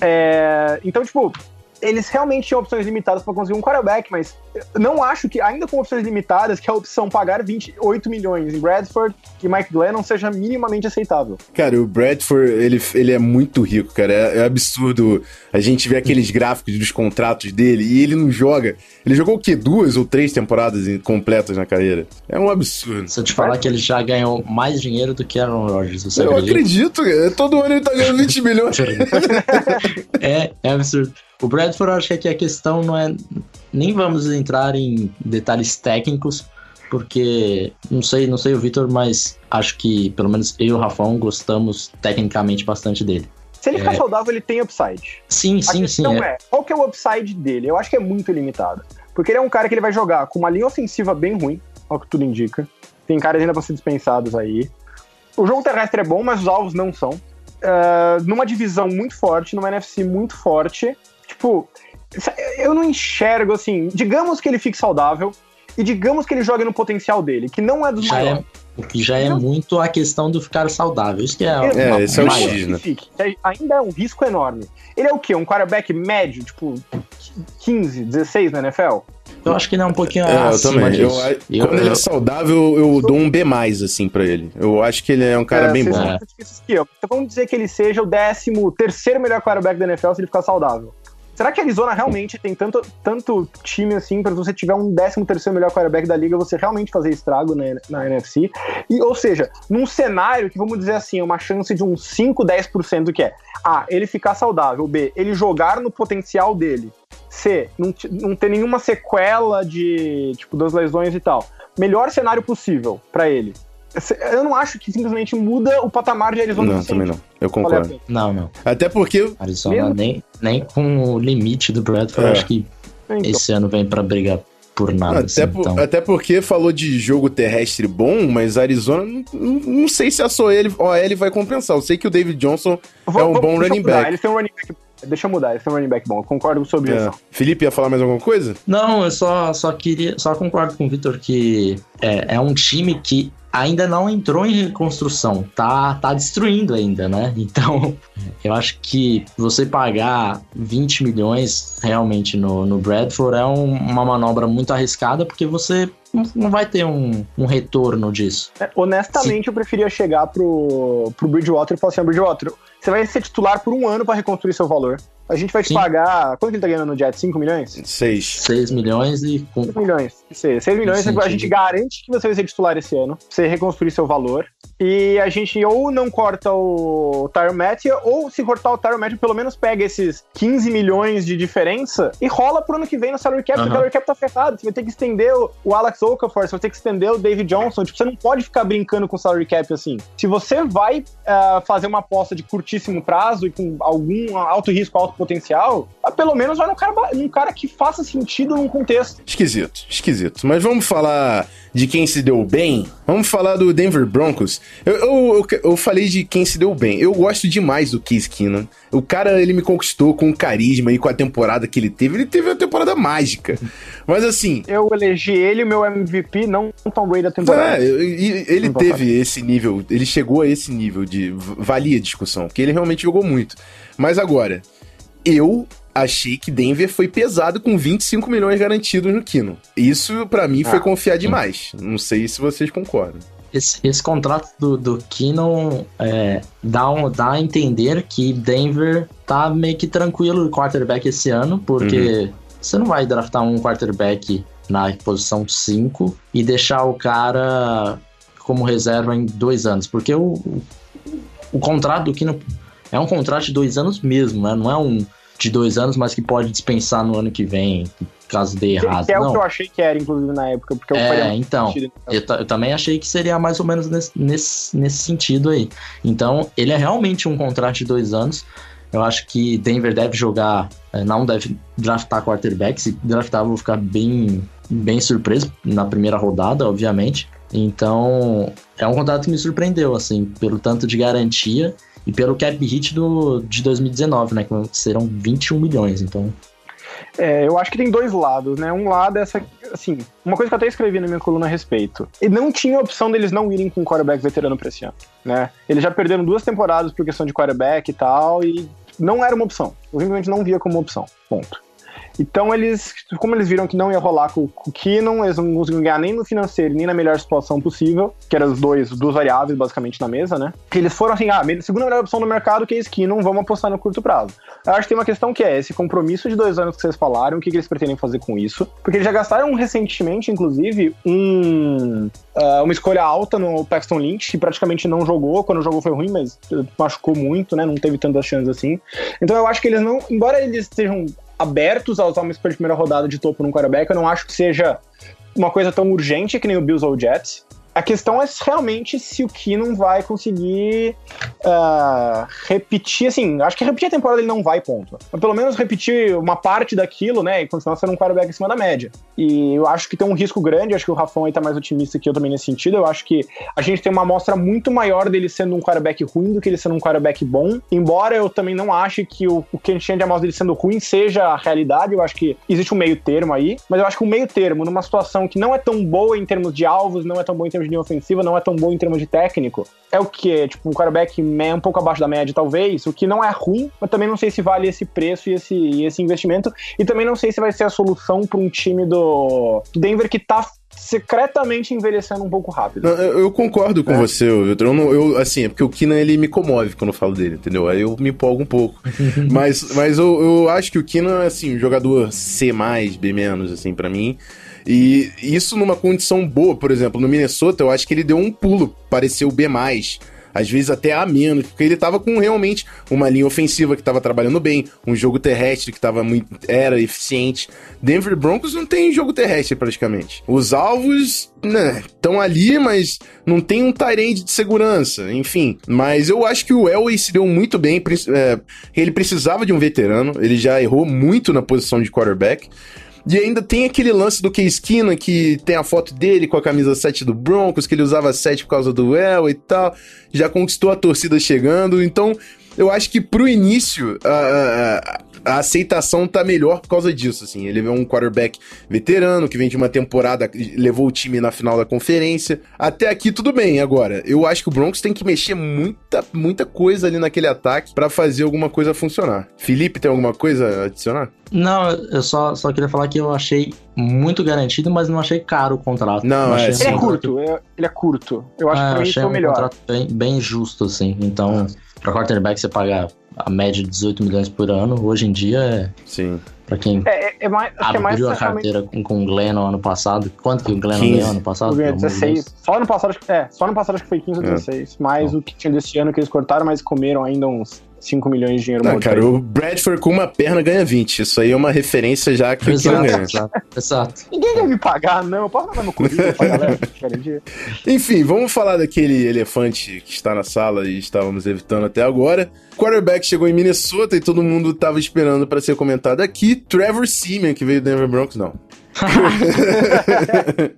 É, então, tipo, eles realmente tinham opções limitadas para conseguir um quarterback, mas não acho que, ainda com opções limitadas, que a opção pagar 28 milhões em Bradford e Mike Glennon seja minimamente aceitável.
Cara, o Bradford, ele, ele é muito rico, cara. É, é absurdo a gente ver aqueles gráficos dos contratos dele e ele não joga. Ele jogou o quê? Duas ou três temporadas completas na carreira? É um absurdo.
Se eu te falar que ele já ganhou mais dinheiro do que Aaron Rodgers, você
Eu acredito, todo ano ele tá ganhando 20 milhões. [LAUGHS]
é, é absurdo. O Bradford, acho que a questão não é. Nem vamos entrar em detalhes técnicos, porque não sei, não sei o Vitor, mas acho que pelo menos eu e o Rafão gostamos tecnicamente bastante dele.
Se ele ficar é... saudável, ele tem upside.
Sim, sim,
a
sim.
É. é, qual que é o upside dele? Eu acho que é muito limitado. Porque ele é um cara que ele vai jogar com uma linha ofensiva bem ruim, ao que tudo indica. Tem caras ainda pra ser dispensados aí. O jogo terrestre é bom, mas os alvos não são. Uh, numa divisão muito forte, numa NFC muito forte, Tipo, eu não enxergo assim. Digamos que ele fique saudável e digamos que ele jogue no potencial dele, que não é dos
já é
maiores.
É, o que já é não. muito a questão do ficar saudável. Isso que é,
é, uma, esse é o X, né?
Ainda é um risco enorme. Ele é o quê? Um quarterback médio, tipo 15, 16 na NFL?
Eu acho que ele é um pouquinho
é, eu também. Eu, eu, quando eu, ele é saudável, eu dou um B+, assim, pra ele. Eu acho que ele é um cara é, bem bom. É.
Então vamos dizer que ele seja o décimo terceiro melhor quarterback da NFL se ele ficar saudável. Será que a Arizona realmente tem tanto, tanto time assim para você tiver um 13 terceiro melhor quarterback da liga, você realmente fazer estrago na, na NFC? E, ou seja, num cenário que, vamos dizer assim, é uma chance de uns 5, 10% que é A, ele ficar saudável, B, ele jogar no potencial dele, C, não, não ter nenhuma sequela de, tipo, das lesões e tal. Melhor cenário possível para ele eu não acho que simplesmente muda o patamar de Arizona.
Não, também não. Eu concordo.
Não, não.
Até porque.
Arizona nem, nem com o limite do Bradford, é. acho que então. esse ano vem para brigar por nada.
Até,
assim,
por,
então.
até porque falou de jogo terrestre bom, mas Arizona, não, não sei se a só ele, ele vai compensar. Eu sei que o David Johnson vou, é um bom running back.
Ele tem um running back Deixa eu mudar, esse é um running back bom. Eu concordo com sua objeção. É.
Felipe, ia falar mais alguma coisa?
Não, eu só, só queria. Só concordo com o Vitor que é, é um time que ainda não entrou em reconstrução, tá, tá destruindo ainda, né? [LAUGHS] Então, eu acho que você pagar 20 milhões realmente no, no Bradford é um, uma manobra muito arriscada, porque você não vai ter um, um retorno disso.
É, honestamente, Sim. eu preferia chegar pro, pro Bridgewater e falar assim: Bridgewater, você vai ser titular por um ano para reconstruir seu valor. A gente vai te Sim. pagar. Quanto que ele tá ganhando no Jet? 5 milhões?
6.
6 milhões e.
6 milhões. 6, 6 milhões a gente garante que você vai ser titular esse ano. Você reconstruir seu valor. E a gente ou não corta o Tyron Matthew, ou se cortar o Tyron Matthew, pelo menos pega esses 15 milhões de diferença e rola pro ano que vem no salary cap, porque o salary cap tá ferrado. Você vai ter que estender o Alex Okafor, você vai ter que estender o David Johnson. Tipo, você não pode ficar brincando com o salary cap assim. Se você vai uh, fazer uma aposta de curtíssimo prazo e com algum alto risco, alto potencial, ah, pelo menos vai num cara, num cara que faça sentido num contexto.
Esquisito, esquisito. Mas vamos falar de quem se deu bem? Vamos falar do Denver Broncos. Eu, eu, eu, eu falei de quem se deu bem. Eu gosto demais do Case Keenum. O cara, ele me conquistou com carisma e com a temporada que ele teve. Ele teve uma temporada mágica. Mas assim...
Eu elegi ele o meu MVP, não o Tom Brady da temporada.
É, ele teve esse nível, ele chegou a esse nível de... Valia a discussão, porque ele realmente jogou muito. Mas agora, eu achei que Denver foi pesado com 25 milhões garantidos no Kino. Isso, para mim, foi ah, confiar demais. Não sei se vocês concordam.
Esse, esse contrato do, do é, dá, um, dá a entender que Denver tá meio que tranquilo no quarterback esse ano, porque uhum. você não vai draftar um quarterback na posição 5 e deixar o cara como reserva em dois anos, porque o, o, contrato do Kinnon é um contrato de dois anos mesmo, né? Não é um de dois anos, mas que pode dispensar no ano que vem, caso dê errado.
Que é
não.
o que eu achei que era, inclusive, na época. Porque eu
é, então, eu, eu, também achei que seria mais ou menos nesse, nesse, nesse sentido aí. Então, ele é realmente um contrato de dois anos. Eu acho que Denver deve jogar, é, não deve draftar quarterback. Se draftar, eu vou ficar bem, bem surpreso na primeira rodada, obviamente. Então, é um contrato que me surpreendeu, assim, pelo tanto de garantia e pelo cap hit do, de 2019, né? Que serão 21 milhões, então...
É, eu acho que tem dois lados, né? Um lado é essa, assim, uma coisa que eu até escrevi na minha coluna a respeito. E não tinha opção deles não irem com um quarterback veterano pra esse ano, né? Eles já perderam duas temporadas por questão de quarterback e tal, e não era uma opção. Eu simplesmente não via como opção. Ponto. Então eles, como eles viram que não ia rolar com, com o Keenan, eles não conseguiam ganhar nem no financeiro, nem na melhor situação possível, que eram os dois, duas variáveis basicamente na mesa, né? Que eles foram assim, ah, segunda melhor opção no mercado que é Keenan, vamos apostar no curto prazo. Eu acho que tem uma questão que é esse compromisso de dois anos que vocês falaram, o que, que eles pretendem fazer com isso? Porque eles já gastaram recentemente, inclusive, um, uh, uma escolha alta no Paxton Lynch, que praticamente não jogou, quando jogou foi ruim, mas machucou muito, né? Não teve tantas chances assim. Então eu acho que eles não, embora eles estejam abertos a usar uma escolha de primeira rodada de topo num quarterback. Eu não acho que seja uma coisa tão urgente que nem o Bills ou o Jets. A questão é realmente se o Keenum vai conseguir uh, repetir, assim, acho que repetir a temporada ele não vai, ponto. Mas pelo menos repetir uma parte daquilo, né, e continuar sendo um quarterback acima da média. E eu acho que tem um risco grande, acho que o Rafão aí tá mais otimista que eu também nesse sentido, eu acho que a gente tem uma amostra muito maior dele sendo um quarterback ruim do que ele sendo um quarterback bom, embora eu também não ache que o, o que a gente tinha de amostra dele sendo ruim seja a realidade, eu acho que existe um meio termo aí, mas eu acho que um meio termo, numa situação que não é tão boa em termos de alvos, não é tão boa em termos de linha ofensiva, não é tão bom em termos de técnico, é o que? Tipo, um quarterback um pouco abaixo da média, talvez, o que não é ruim, mas também não sei se vale esse preço e esse, e esse investimento, e também não sei se vai ser a solução para um time do Denver que tá secretamente envelhecendo um pouco rápido.
Não, eu, eu, concordo com é. você, eu, eu, eu, assim, é porque o Kina ele me comove quando eu falo dele, entendeu? Aí eu me empolgo um pouco. [LAUGHS] mas mas eu, eu acho que o Kina é assim, um jogador C+, B-, assim, para mim. E isso numa condição boa, por exemplo, no Minnesota, eu acho que ele deu um pulo, pareceu B+, às vezes até a menos, porque ele tava com realmente uma linha ofensiva que tava trabalhando bem, um jogo terrestre que tava muito era eficiente. Denver Broncos não tem jogo terrestre praticamente. Os alvos, né, estão ali, mas não tem um Tyrande de segurança, enfim. Mas eu acho que o Elway se deu muito bem, é, ele precisava de um veterano, ele já errou muito na posição de quarterback. E ainda tem aquele lance do Case Keenum, que tem a foto dele com a camisa 7 do Broncos, que ele usava 7 por causa do El e tal. Já conquistou a torcida chegando. Então, eu acho que pro início, a, a, aceitação tá melhor por causa disso, assim. Ele é um quarterback veterano, que vem de uma temporada, levou o time na final da conferência. Até aqui tudo bem, agora, eu acho que o Broncos tem que mexer muita, muita coisa ali naquele ataque para fazer alguma coisa funcionar. Felipe, tem alguma coisa a adicionar?
Não, eu só, só queria falar que eu achei muito garantido, mas não achei caro o contrato.
Não,
é,
ele
é curto, ele é curto. Eu acho é, que pra mim foi
um
melhor.
contrato bem, bem justo, assim. Então, para quarterback você pagar a média de 18 milhões por ano, hoje em dia é.
Sim.
Pra quem
é, é, é mais, abriu
é mais a carteira com, com o Glennon ano passado. Quanto que o Glennon ganhou ano passado?
16. Só ano passado, acho que, é, só ano passado acho que foi 15 ou 16. É. Mais o que tinha desse ano que eles cortaram, mas comeram ainda uns 5 milhões de dinheiro
Não, cara, o Bradford com uma perna ganha 20. Isso aí é uma referência já que
Exato,
ganha.
exato, exato.
Ninguém vai me pagar, não. Eu posso mandar meu currículo pra galera.
Enfim, vamos falar daquele elefante que está na sala e estávamos evitando até agora. Quarterback chegou em Minnesota e todo mundo estava esperando para ser comentado aqui. Trevor Seaman, que veio do Denver Broncos, não. [LAUGHS]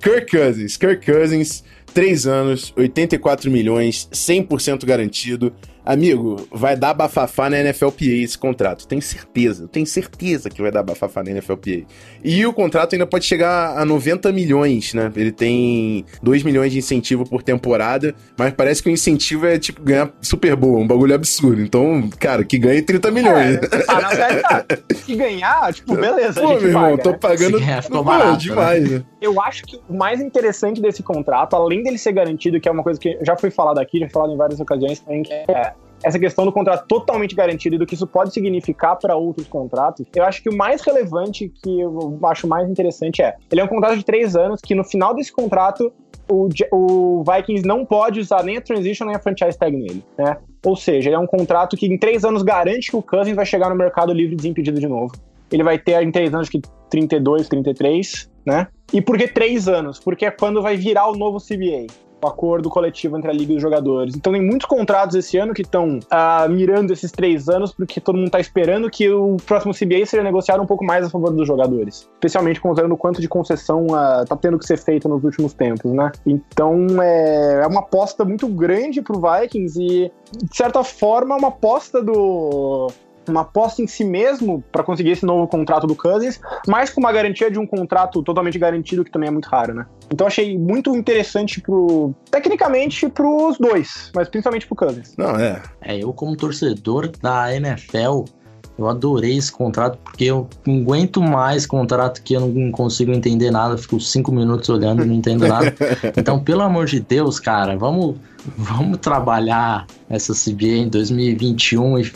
Kirk Cousins. Kirk Cousins, 3 anos, 84 milhões, 100% garantido. Amigo, vai dar bafafá na NFLPA esse contrato. Tenho certeza, eu tenho certeza que vai dar bafafá na NFLPA. E o contrato ainda pode chegar a 90 milhões, né? Ele tem 2 milhões de incentivo por temporada, mas parece que o incentivo é tipo ganhar Super Bowl, um bagulho absurdo. Então, cara, que ganhe 30 milhões.
É. Se ganhar, tipo, beleza. a
Pô,
gente
meu irmão,
paga,
tô
né?
pagando
ganhar, ficou
Pô,
barato,
demais, né?
Eu acho que o mais interessante desse contrato, além dele ser garantido, que é uma coisa que já foi falado aqui, já foi falado em várias ocasiões também, que é essa questão do contrato totalmente garantido e do que isso pode significar para outros contratos, eu acho que o mais relevante, que eu acho mais interessante é, ele é um contrato de três anos que no final desse contrato o, o Vikings não pode usar nem a transition nem a franchise tag nele, né? Ou seja, ele é um contrato que em três anos garante que o Cousins vai chegar no mercado livre desimpedido de novo. Ele vai ter em três anos que 32, 33, né? E por que três anos? Porque é quando vai virar o novo CBA. O acordo coletivo entre a liga e os jogadores. Então tem muitos contratos esse ano que estão ah, mirando esses três anos, porque todo mundo tá esperando que o próximo CBA seja negociado um pouco mais a favor dos jogadores. Especialmente considerando o quanto de concessão ah, tá tendo que ser feita nos últimos tempos, né? Então é, é uma aposta muito grande pro Vikings e, de certa forma, é uma aposta do uma aposta em si mesmo para conseguir esse novo contrato do Cousins, mas com uma garantia de um contrato totalmente garantido, que também é muito raro, né? Então achei muito interessante pro. Tecnicamente pros dois, mas principalmente pro Cousins.
Não, é.
É, eu como torcedor da NFL, eu adorei esse contrato, porque eu não aguento mais contrato que eu não consigo entender nada, fico cinco minutos olhando e não entendo nada. [LAUGHS] Então, pelo amor de Deus, cara, vamos, vamos trabalhar essa CBA em 2021 e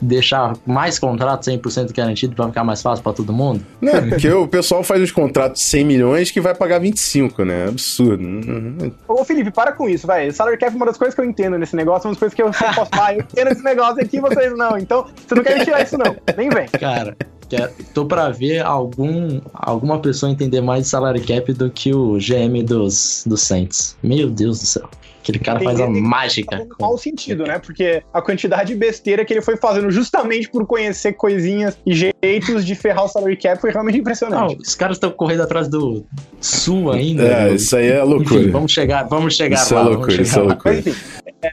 deixar mais contratos 100% garantido para ficar mais fácil para todo mundo.
Não, porque o pessoal faz uns contratos de 100 milhões que vai pagar 25, né? Absurdo. Uhum.
Ô Felipe, para com isso, vai. Salary cap é uma das coisas que eu entendo nesse negócio, uma das coisas que eu [LAUGHS] posso falar. Eu entendo esse negócio aqui, vocês não. Então, você não quer tirar isso, não. Nem vem.
Cara, quero- tô pra ver algum, alguma pessoa entender mais de salary cap do que o GM dos, dos Saints. Meu Deus do céu. Aquele cara faz a mágica.
Tá mau sentido, né? Porque a quantidade de besteira que ele foi fazendo justamente por conhecer coisinhas e jeitos de ferrar o salary cap foi realmente
Não,
impressionante.
os caras estão correndo atrás do Sul ainda.
É,
meu.
isso aí é loucura.
Enfim, vamos chegar, vamos chegar
Isso é
lá.
loucura,
vamos
isso é loucura.
Mas enfim, é,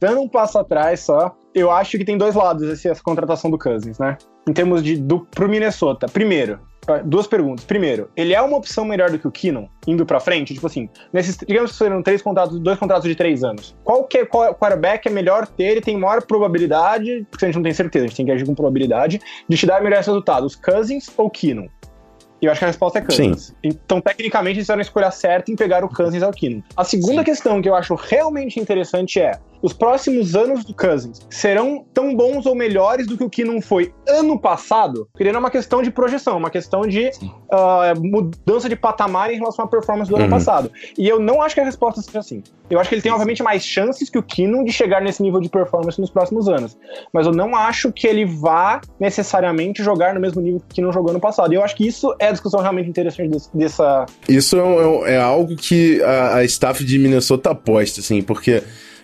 dando um passo atrás só, eu acho que tem dois lados esse- essa contratação do Cousins, né? Em termos de do, pro Minnesota. Primeiro, duas perguntas. Primeiro, ele é uma opção melhor do que o Keenum indo pra frente? Tipo assim, nesses, digamos que serão três contratos, dois contratos de três anos. Qual que é, qual quarterback é melhor ter e tem maior probabilidade, porque a gente não tem certeza, a gente tem que agir com probabilidade, de te dar melhores resultados, Cousins ou Keenum? E eu acho que a resposta é Cousins. Então, tecnicamente, eles fizeram a escolha certa em pegar o Cousins ao Keenum. A segunda
Sim.
questão que eu acho realmente interessante é: os próximos anos do Cousins serão tão bons ou melhores do que o Keenum foi ano passado? Porque não é uma questão de projeção, é uma questão de ah, mudança de patamar em relação à performance do
Uhum.
ano passado. E eu não acho que a resposta seja assim. Eu acho que ele tem, obviamente, mais chances que o Keenum de chegar nesse nível de performance nos próximos anos. Mas eu não acho que ele vá necessariamente jogar no mesmo nível que o Keenum jogou no passado. E eu acho que isso é a discussão realmente interessante desse- dessa,
Isso é, um- é algo que a, a staff de Minnesota aposta, assim, porque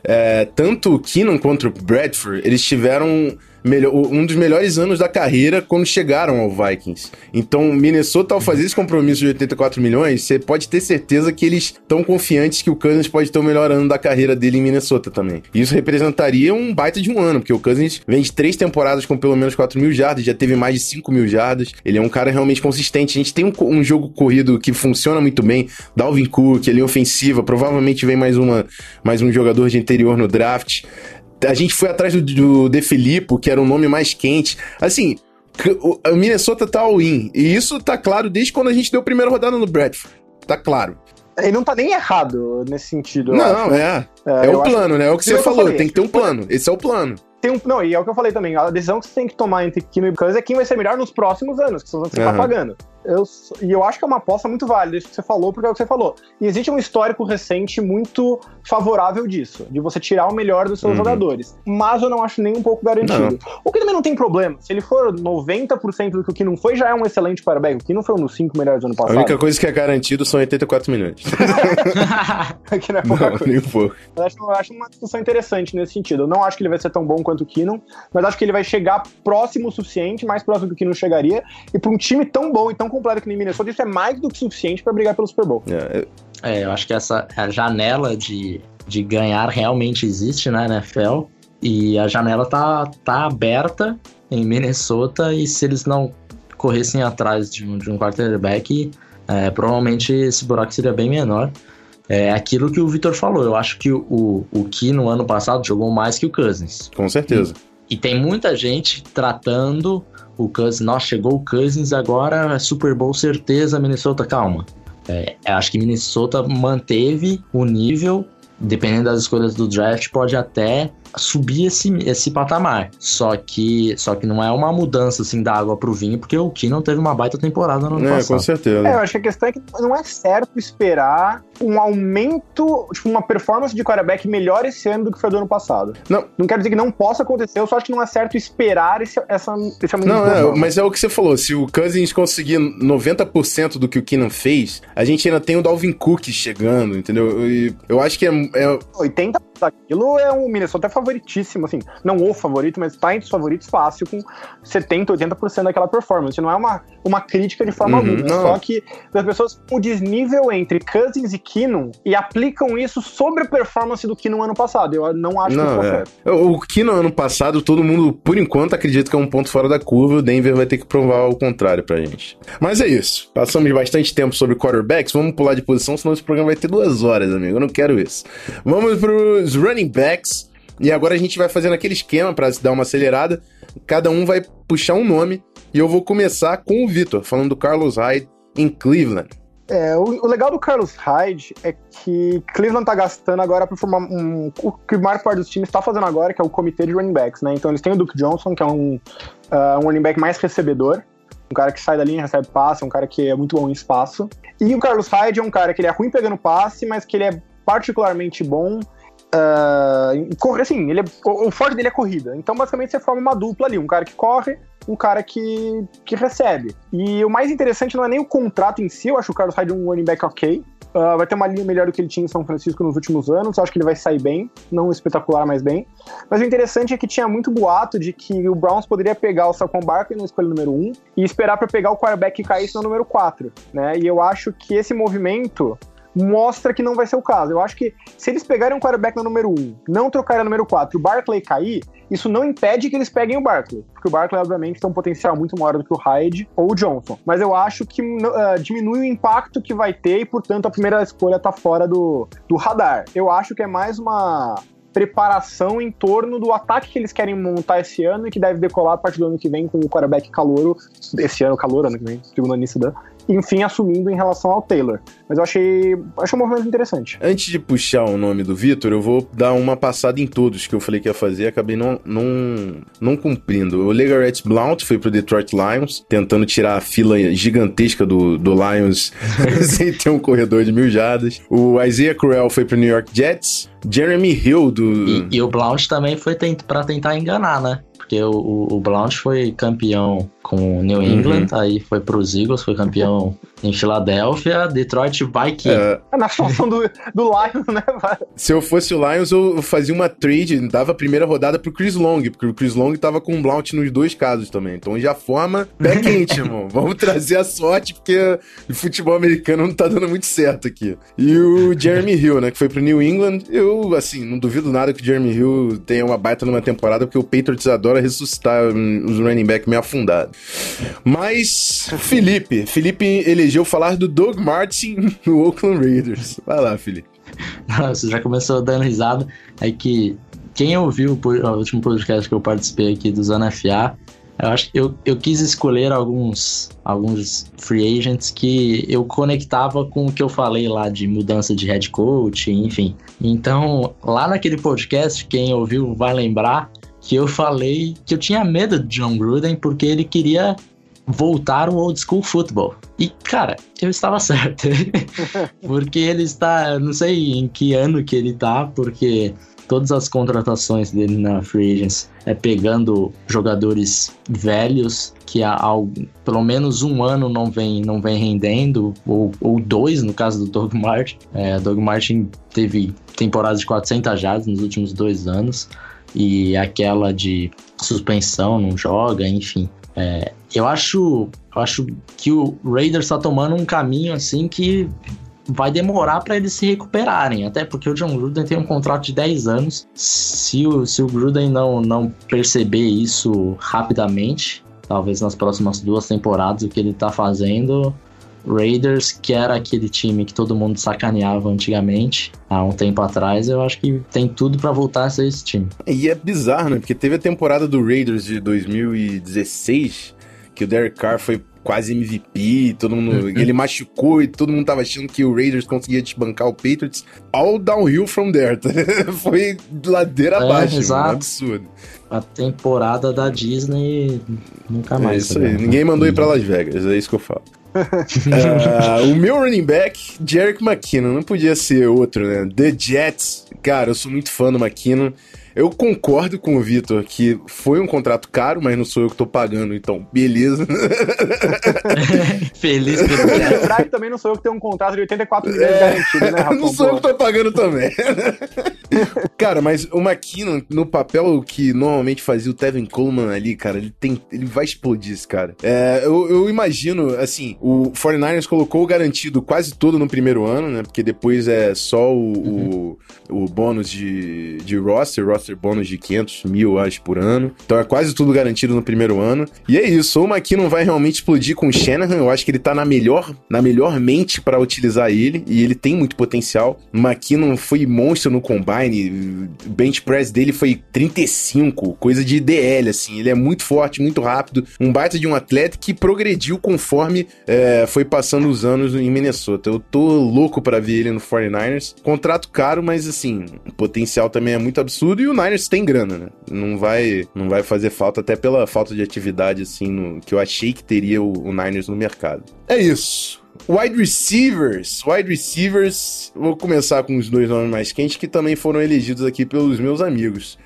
é, tanto o Keenan quanto o Bradford, eles tiveram melhor- um dos melhores anos da carreira quando chegaram ao Vikings. Então, Minnesota, ao fazer esse compromisso de 84 milhões, você pode ter certeza que eles estão confiantes que o Cousins pode ter o melhor ano da carreira dele em Minnesota também. Isso representaria um baita de um ano, porque o Cousins vem de três temporadas com pelo menos 4 mil jardas, já teve mais de 5 mil jardas. Ele é um cara realmente consistente. A gente tem um, um jogo corrido que funciona muito bem. Dalvin Cook, ele é ofensiva. Provavelmente vem mais, uma, mais um jogador de interior no draft. A gente foi atrás do, do De Filippo, que era o nome mais quente. Assim, o Minnesota tá all-in. E isso tá claro desde quando a gente deu a primeira rodada no Bradford. Tá claro.
Ele não tá nem errado nesse sentido. acho.
Não, é. É,
eu
o
acho-
plano, né? É o que você
é
falou.
falei,
Tem que ter um plano. Esse é o plano.
Tem um, não, e é o que eu falei também. A decisão que você tem que tomar entre Kino e Cousins é quem vai ser melhor nos próximos anos, que são os anos que você tá
Aham.
pagando. Eu, e eu acho que é uma aposta muito válida, isso que você falou, porque é o que você falou. E existe um histórico recente muito favorável disso, de você tirar o melhor dos seus uhum. jogadores. Mas eu não acho nem um pouco garantido. Não. O que também não tem problema. Se ele for 90% do que o não foi, já é um excelente quarterback. O que não foi um dos 5 melhores do ano passado.
A única coisa que é garantido são 84 milhões. [LAUGHS]
que não é pouca não, coisa. Nem um pouco. Eu acho, eu acho uma discussão interessante nesse sentido. Eu não acho que ele vai ser tão bom quanto o Keenum, mas acho que ele vai chegar próximo o suficiente, mais próximo do que não chegaria. E para um time tão bom e tão completo que nem Minnesota, isso é mais do que suficiente para brigar pelo Super Bowl.
É, é, eu acho que essa a janela de, de ganhar realmente existe na NFL. E a janela tá, tá aberta em Minnesota. E se eles não corressem atrás de um, de um quarterback, é, provavelmente esse buraco seria bem menor. É aquilo que o Vitor falou. Eu acho que o, o Ki no ano passado jogou mais que o Cousins.
Com certeza.
E, e tem muita gente tratando o Cousins. Nossa, chegou o Cousins agora, é Super Bowl certeza, Minnesota, calma. É, acho que Minnesota manteve o nível, dependendo das escolhas do draft, pode até subir esse, esse patamar. Só que, só que não é uma mudança assim da água pro vinho, porque o não teve uma baita temporada no ano é, passado.
com certeza.
É, eu acho que a questão é que não é certo esperar um aumento, tipo, uma performance de quarterback melhor esse ano do que foi do ano passado. Não, não quero dizer que não possa acontecer, eu só acho que não é certo esperar esse, essa, esse
aumento. Não, é, mas é o que você falou, se o Cousins conseguir 90% do que o Keenan fez, a gente ainda tem o Dalvin Cook chegando, entendeu? E eu acho que é... é...
80 daquilo é um Minnesota favoritíssimo, assim, não o favorito, mas tá entre os favoritos fácil, com 70, 80% daquela performance. Não é uma, uma crítica de forma uhum, alguma, só que as pessoas o desnível entre Cousins e Keenum e aplicam isso sobre a performance do Keenum ano passado. Eu não acho não, que isso
é. O Keenum ano passado, todo mundo, por enquanto, acredita que é um ponto fora da curva, o Denver vai ter que provar o contrário pra gente. Mas é isso. Passamos bastante tempo sobre quarterbacks, vamos pular de posição, senão esse programa vai ter duas horas, amigo. Eu não quero isso. Vamos pros running backs. E agora a gente vai fazendo aquele esquema para dar uma acelerada. Cada um vai puxar um nome. E eu vou começar com o Vitor, falando do Carlos Hyde em Cleveland.
É, o, o, legal do Carlos Hyde é que Cleveland tá gastando agora para formar um, o que a maior parte dos times está fazendo agora, que é o comitê de running backs, né? Então eles têm o Duke Johnson, que é um, uh, um running back mais recebedor, um cara que sai da linha, recebe passe, um cara que é muito bom em espaço. E o Carlos Hyde é um cara que ele é ruim pegando passe, mas que ele é particularmente bom Uh, assim, ele é, o, forte dele é corrida. Então, basicamente, você forma uma dupla ali: um cara que corre, um cara que, que recebe. E o mais interessante não é nem o contrato em si, eu acho o Carlos Hyde um running back ok. Uh, vai ter uma linha melhor do que ele tinha em São Francisco nos últimos anos. Eu acho que ele vai sair bem, não espetacular, mas bem. Mas o interessante é que tinha muito boato de que o Browns poderia pegar o Saquon Barkley na escolha número 1 e esperar para pegar o quarterback que caísse no número 4. Né? E eu acho que esse movimento mostra que não vai ser o caso. Eu acho que se eles pegarem um quarterback no número 1, não trocarem o número 4 e o Barkley cair, isso não impede que eles peguem o Barkley. Porque o Barkley, obviamente, tem um potencial muito maior do que o Hyde ou o Johnson. Mas eu acho que uh, diminui o impacto que vai ter e, portanto, a primeira escolha tá fora do, do radar. Eu acho que é mais uma preparação em torno do ataque que eles querem montar esse ano e que deve decolar a partir do ano que vem com o quarterback calouro, esse ano calouro, ano que vem, segundo início da, enfim, assumindo em relação ao Taylor. Mas eu achei, achei um movimento interessante.
Antes de puxar o nome do Vitor, eu vou dar uma passada em todos que eu falei que ia fazer e acabei não, não, não cumprindo. O Legarrette Blount foi pro Detroit Lions, tentando tirar a fila gigantesca do, do Lions [LAUGHS] sem ter um corredor de mil jardas. O Isaiah Crowell foi pro New York Jets. Jeremy Hill do.
E, e o Blount também foi tent, para tentar enganar, né? Porque o, o, o Blount foi campeão com New England, uhum. aí foi pros Eagles, foi campeão em Filadélfia, Detroit Vikings. É.
é. Na função do, do Lions, né?
Se eu fosse o Lions, eu fazia uma trade, dava a primeira rodada pro Chris Long, porque o Chris Long tava com o Blount nos dois casos também. Então já forma pé [LAUGHS] quente, irmão. Vamos trazer a sorte, porque o futebol americano não tá dando muito certo aqui. E o Jeremy [LAUGHS] Hill, né, que foi pro New England, eu, assim, não duvido nada que o Jeremy Hill tenha uma baita numa temporada, porque o Patriots adora ressuscitar os running back meio afundados. Mas, Felipe, Felipe elegeu falar do Doug Martin [LAUGHS] no Oakland Raiders. Vai lá, Felipe.
Você já começou dando risada. É que quem ouviu o último podcast que eu participei aqui do Zona FA, eu acho que eu, eu quis escolher alguns, alguns free agents que eu conectava com o que eu falei lá de mudança de head coach, enfim. Então, lá naquele podcast, quem ouviu vai lembrar que eu falei que eu tinha medo de John Gruden porque ele queria voltar o old school football. E, cara, eu estava [LAUGHS] certo. porque ele está, não sei em que ano que ele tá, porque todas as contratações dele na Free Agents é pegando jogadores velhos que há, há pelo menos um ano não vem, não vem rendendo, ou, ou dois no caso do Doug Martin. É, Doug Martin teve temporadas de 400 jardas nos últimos dois anos e aquela de suspensão, não joga, enfim. É, eu acho, eu acho que o Raiders está tomando um caminho assim que vai demorar para eles se recuperarem, até porque o John Gruden tem um contrato de 10 anos. Se o, se o Gruden não, não perceber isso rapidamente, talvez nas próximas duas temporadas, o que ele tá fazendo, Raiders, que era aquele time que todo mundo sacaneava antigamente, há um tempo atrás, eu acho que tem tudo para voltar a ser esse time.
E é bizarro, né? Porque teve a temporada do Raiders de 2016, que o Derek Carr foi quase MVP, todo mundo. Uhum. [LAUGHS] ele machucou e todo mundo tava achando que o Raiders conseguia desbancar o Patriots. All downhill from there. [LAUGHS] Foi ladeira é, abaixo, exato. um absurdo.
A temporada da Disney nunca mais.
É isso aí. Ninguém mandou ir pra Las Vegas, é isso que eu falo. Uh, o meu running back, Jerick McKinnon, não podia ser outro, né? The Jets. Cara, eu sou muito fã do McKinnon. Eu concordo com o Vitor que foi um contrato caro, mas não sou eu que tô pagando, então beleza. [LAUGHS]
Feliz pelo
Lembrar que também não sou eu que tenho um contrato de 84 milhões é, garantido, né, Rafa?
Não sou eu que tô pagando também. [LAUGHS] cara, mas o McKinnon, no papel que normalmente fazia o Tevin Coleman ali, cara, ele tem. Ele vai explodir esse cara. É, eu, eu imagino, assim, o 49ers colocou o garantido quase todo no primeiro ano, né? Porque depois é só o, uhum. o, o bônus de, de roster, roster bônus de 500 mil, acho, por ano. Então é quase tudo garantido no primeiro ano. E é isso, o McKinnon vai realmente explodir com o Shanahan. Eu acho que ele tá na melhor, na melhor mente para utilizar ele, e ele tem muito potencial. O McKinnon foi monstro no combine, o bench press dele foi 35, coisa de DL, assim. Ele é muito forte, muito rápido, um baita de um atleta que progrediu conforme é, foi passando os anos em Minnesota. Eu tô louco para ver ele no 49ers. Contrato caro, mas assim, o potencial também é muito absurdo e o Niners tem grana, né? Não vai, não vai fazer falta, até pela falta de atividade, assim, no, que eu achei que teria o, o Niners no mercado. É isso. Wide receivers. Wide receivers. Vou começar com os dois nomes mais quentes que também foram elegidos aqui pelos meus amigos.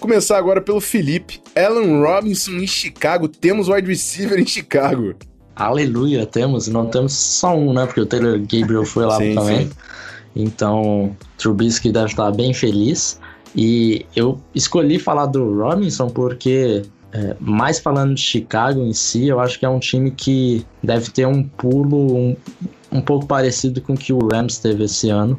Começar agora pelo Felipe. Alan Robinson em Chicago. Temos wide receiver em Chicago.
Aleluia, temos. Não temos só um, né? Porque o Taylor Gabriel foi lá sim, também. Sim. Então, Trubisky deve estar bem feliz. E eu escolhi falar do Robinson porque, é, mais falando de Chicago em si, eu acho que é um time que deve ter um pulo um, um pouco parecido com o que o Rams teve esse ano.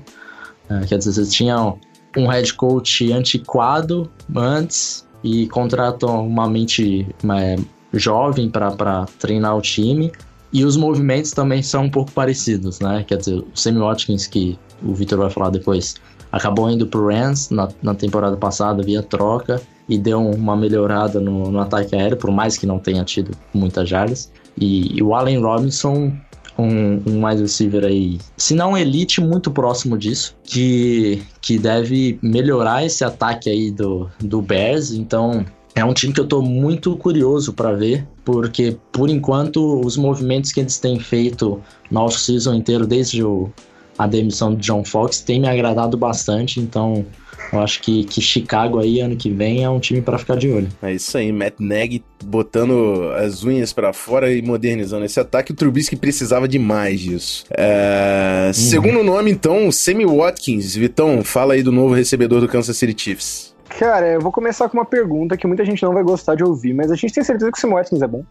É, quer dizer, vocês tinham um head coach antiquado antes e contratam uma mente é, jovem para treinar o time. E os movimentos também são um pouco parecidos, né? Quer dizer, o Sammy Watkins, que o Victor vai falar depois, acabou indo pro Rams na, na temporada passada via troca e deu uma melhorada no, no ataque aéreo, por mais que não tenha tido muitas jardas. E, e o Allen Robinson, um, um wide receiver aí, se não elite, muito próximo disso, que, que deve melhorar esse ataque aí do, do Bears. Então, é um time que eu tô muito curioso para ver, porque por enquanto os movimentos que eles têm feito no off-season inteiro, desde o a demissão do John Fox tem me agradado bastante, então eu acho que, que Chicago aí ano que vem é um time para ficar de olho.
É isso aí, Matt Nagy botando as unhas para fora e modernizando esse ataque. O Trubisky precisava demais disso. É... Uhum. Segundo nome, então, Sammy Watkins. Vitão, fala aí do novo recebedor do Kansas City Chiefs.
Cara, eu vou começar com uma pergunta que muita gente não vai gostar de ouvir, mas a gente tem certeza que o Sammy Watkins é bom?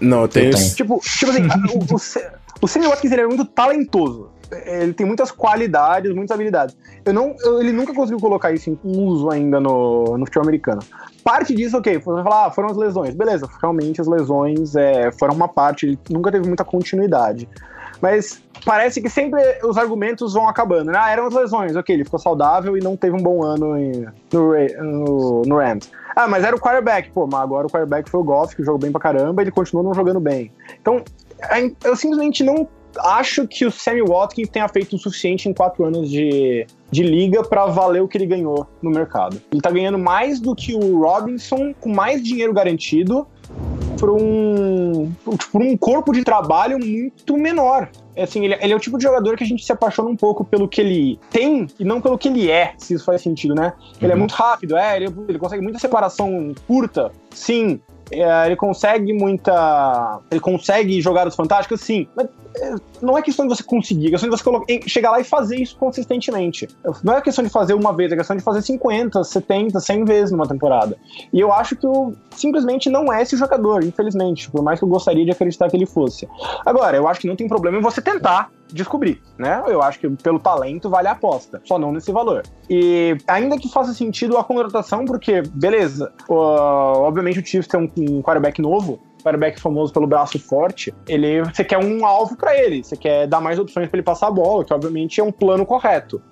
Não, eu tenho.
Tipo, tipo assim, o, o, o Sammy Watkins ele é muito talentoso ele tem muitas qualidades, muitas habilidades. Eu não, eu, ele nunca conseguiu colocar isso em uso ainda no, no futebol americano. Parte disso, ok, você vai falar, ah, foram as lesões. Beleza, realmente as lesões é, foram uma parte, ele nunca teve muita continuidade. Mas parece que sempre os argumentos vão acabando. Né? Ah, eram as lesões, ok, ele ficou saudável e não teve um bom ano em, no, no, no, Rams. Ah, mas era o quarterback. Pô, mas agora o quarterback foi o Goff, que jogou bem pra caramba, ele continuou não jogando bem. Então, é, eu simplesmente não acho que o Sammy Watkins tenha feito o suficiente em quatro anos de, de liga para valer o que ele ganhou no mercado. Ele tá ganhando mais do que o Robinson, com mais dinheiro garantido, por um, por um corpo de trabalho muito menor. É assim, ele, ele, é o tipo de jogador que a gente se apaixona um pouco pelo que ele tem e não pelo que ele é, se isso faz sentido, né? Ele é uhum. é muito rápido, é, ele, ele consegue muita separação curta, sim, é, ele consegue muita. Ele consegue jogar os fantásticos, sim. Mas é, não é questão de você conseguir, é questão de você chegar lá e fazer isso consistentemente. Não é questão de fazer uma vez, é questão de fazer 50, 70, 100 vezes numa temporada. E eu acho que o, simplesmente não é esse jogador, infelizmente, por mais que eu gostaria de acreditar que ele fosse. Agora, eu acho que não tem problema em você tentar descobrir, né? Eu acho que pelo talento vale a aposta, só não nesse valor. E ainda que faça sentido a contratação, porque, beleza, uh, obviamente o Chiefs tem um, um quarterback novo, quarterback famoso pelo braço forte, ele, você quer um alvo para ele, você quer dar mais opções para ele passar a bola, que obviamente é um plano correto.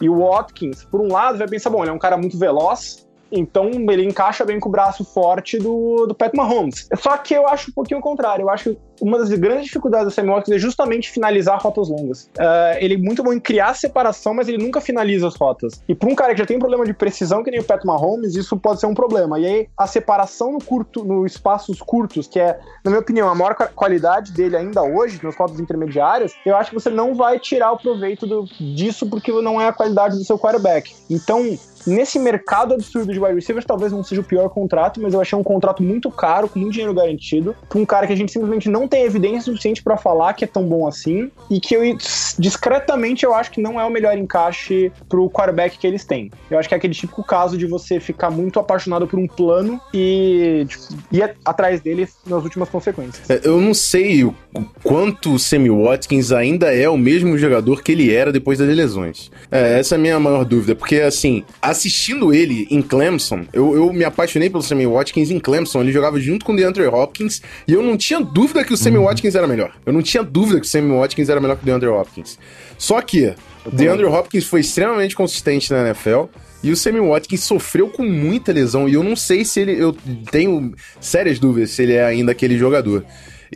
E o Watkins, por um lado, vai pensar, bom, ele é um cara muito veloz, então ele encaixa bem com o braço forte do, do Pat Mahomes. Só que eu acho um pouquinho o contrário. Eu acho que uma das grandes dificuldades do Sammy Watkins é justamente finalizar rotas longas. Uh, ele é muito bom em criar separação, mas ele nunca finaliza as rotas. E para um cara que já tem um problema de precisão, que nem o Pat Mahomes, isso pode ser um problema. E aí, a separação no curto, no espaços curtos, que é, na minha opinião, a maior qualidade dele ainda hoje, nas rotas intermediárias, eu acho que você não vai tirar o proveito do, disso porque não é a qualidade do seu quarterback. Então, Nesse mercado absurdo de wide receivers, talvez não seja o pior contrato, mas eu achei um contrato muito caro, com muito dinheiro garantido, pra um cara que a gente simplesmente não tem evidência suficiente para falar que é tão bom assim, e que eu, discretamente, eu acho que não é o melhor encaixe pro quarterback que eles têm. Eu acho que é aquele típico caso de você ficar muito apaixonado por um plano e tipo, ir atrás dele nas últimas consequências.
É, eu não sei o quanto o Sammy Watkins ainda é o mesmo jogador que ele era depois das lesões. É, essa é a minha maior dúvida, porque assim, a assistindo ele em Clemson, eu, eu me apaixonei pelo Sammy Watkins em Clemson. Ele jogava junto com o DeAndre Hopkins e eu não tinha dúvida que o Sammy uhum. Watkins era melhor. Eu não tinha dúvida que o Sammy Watkins era melhor que o DeAndre Hopkins. Só que o DeAndre Hopkins foi extremamente consistente na NFL. E o Sammy Watkins sofreu com muita lesão. E eu não sei se ele. Eu tenho sérias dúvidas se ele é ainda aquele jogador.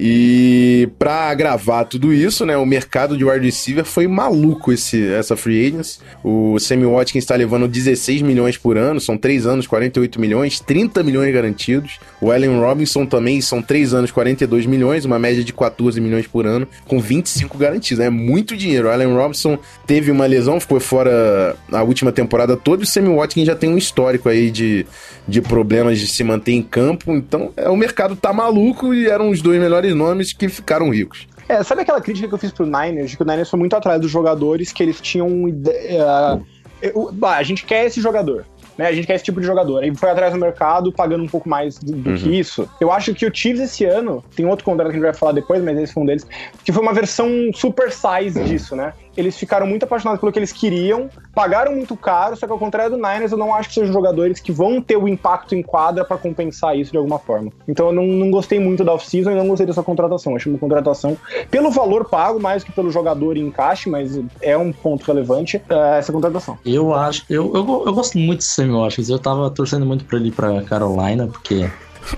E para gravar tudo isso, né, o mercado de wide receiver foi maluco esse, essa free agents. O Sammy Watkins está levando 16 milhões por ano, são 3 anos, 48 milhões, 30 milhões garantidos. O Allen Robinson também são 3 anos, 42 milhões, uma média de 14 milhões por ano, com 25 garantidos. É muito dinheiro. O Allen Robinson teve uma lesão, ficou fora a última temporada toda. E o Sammy Watkins já tem um histórico aí de, de problemas de se manter em campo. Então, é, o mercado tá maluco e eram os dois melhores nomes que ficaram ricos.
É, sabe aquela crítica que eu fiz pro Niners, de que o Niners foi muito atrás dos jogadores, que eles tinham. Uh, a gente quer esse jogador. Né, a gente quer esse tipo de jogador. Aí foi atrás do mercado, pagando um pouco mais do, do uhum. que isso. Eu acho que o Chiefs esse ano, tem outro contrato que a gente vai falar depois, mas esse foi um deles, que foi uma versão super size disso, né? Eles ficaram muito apaixonados pelo que eles queriam, pagaram muito caro, só que ao contrário do Niners, eu não acho que sejam jogadores que vão ter o impacto em quadra para compensar isso de alguma forma. Então eu não, não gostei muito da off-season e não gostei dessa contratação. Achei uma contratação pelo valor pago, mais que pelo jogador em encaixe, mas é um ponto relevante é, essa contratação.
Eu acho, eu, eu, eu gosto muito do Sammy Washington, eu tava torcendo muito pra ele pra Carolina, porque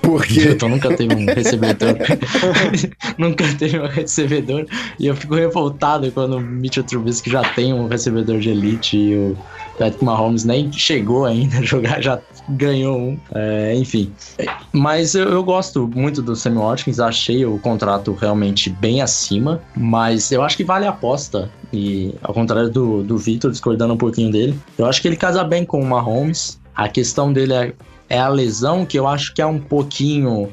porque. [LAUGHS]
Então nunca teve um recebedor. [LAUGHS] nunca teve um recebedor. E eu fico revoltado quando o Mitchell Trubisky já tem um recebedor de elite e o Patrick Mahomes nem chegou ainda a jogar, já ganhou um. É, enfim. Mas eu, eu, gosto muito do Sammy Watkins, achei o contrato realmente bem acima, mas eu acho que vale a aposta. E ao contrário do, do Victor, discordando um pouquinho dele, eu acho que ele casa bem com o Mahomes. A questão dele é é a lesão que eu acho que é um pouquinho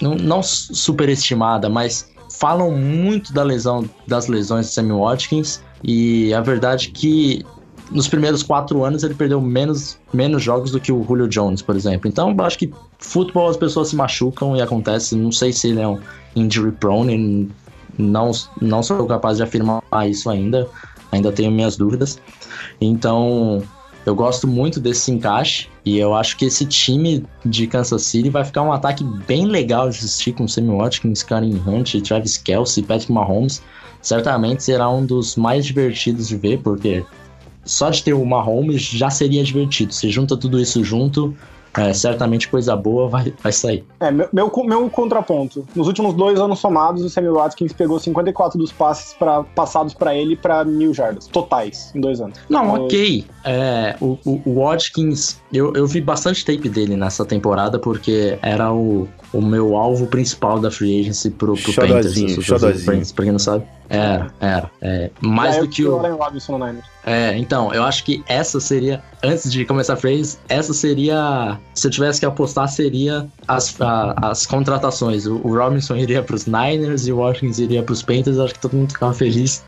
não, superestimada, mas falam muito da lesão das lesões de Sammy Watkins e a verdade é que nos primeiros quatro anos ele perdeu menos, menos jogos do que o Julio Jones, por exemplo. Então eu acho que futebol as pessoas se machucam e acontece. Não sei se ele é um injury prone, não, não sou capaz de afirmar isso ainda. Ainda tenho minhas dúvidas. Então eu gosto muito desse encaixe e eu acho que esse time de Kansas City vai ficar um ataque bem legal de assistir com Sammy Watkins, Karim Hunt, Travis Kelsey, Patrick Mahomes. Certamente será um dos mais divertidos de ver, porque só de ter o Mahomes já seria divertido. Você junta tudo isso junto, é, certamente coisa boa vai, vai sair.
É, meu, meu, meu, contraponto. Nos últimos dois anos somados, o Sammy Watkins pegou 54 dos passes pra, passados para ele para mil jardas, totais, em dois anos.
Não, então, ok. É, o, o, o, Watkins, eu, eu vi bastante tape dele nessa temporada, porque era o, o meu alvo principal da free agency pro, pro Panthers.
Xodozinho.
Pra quem não sabe. Era, era. É, mais
Já
do
eu
que o. É, então, eu acho que essa seria, antes de começar a phrase, essa seria, se eu tivesse que apostar, seria as, a- as contratações. O, o Robinson iria pros Niners e o Watkins iria pros Panthers, acho que todo mundo ficava feliz.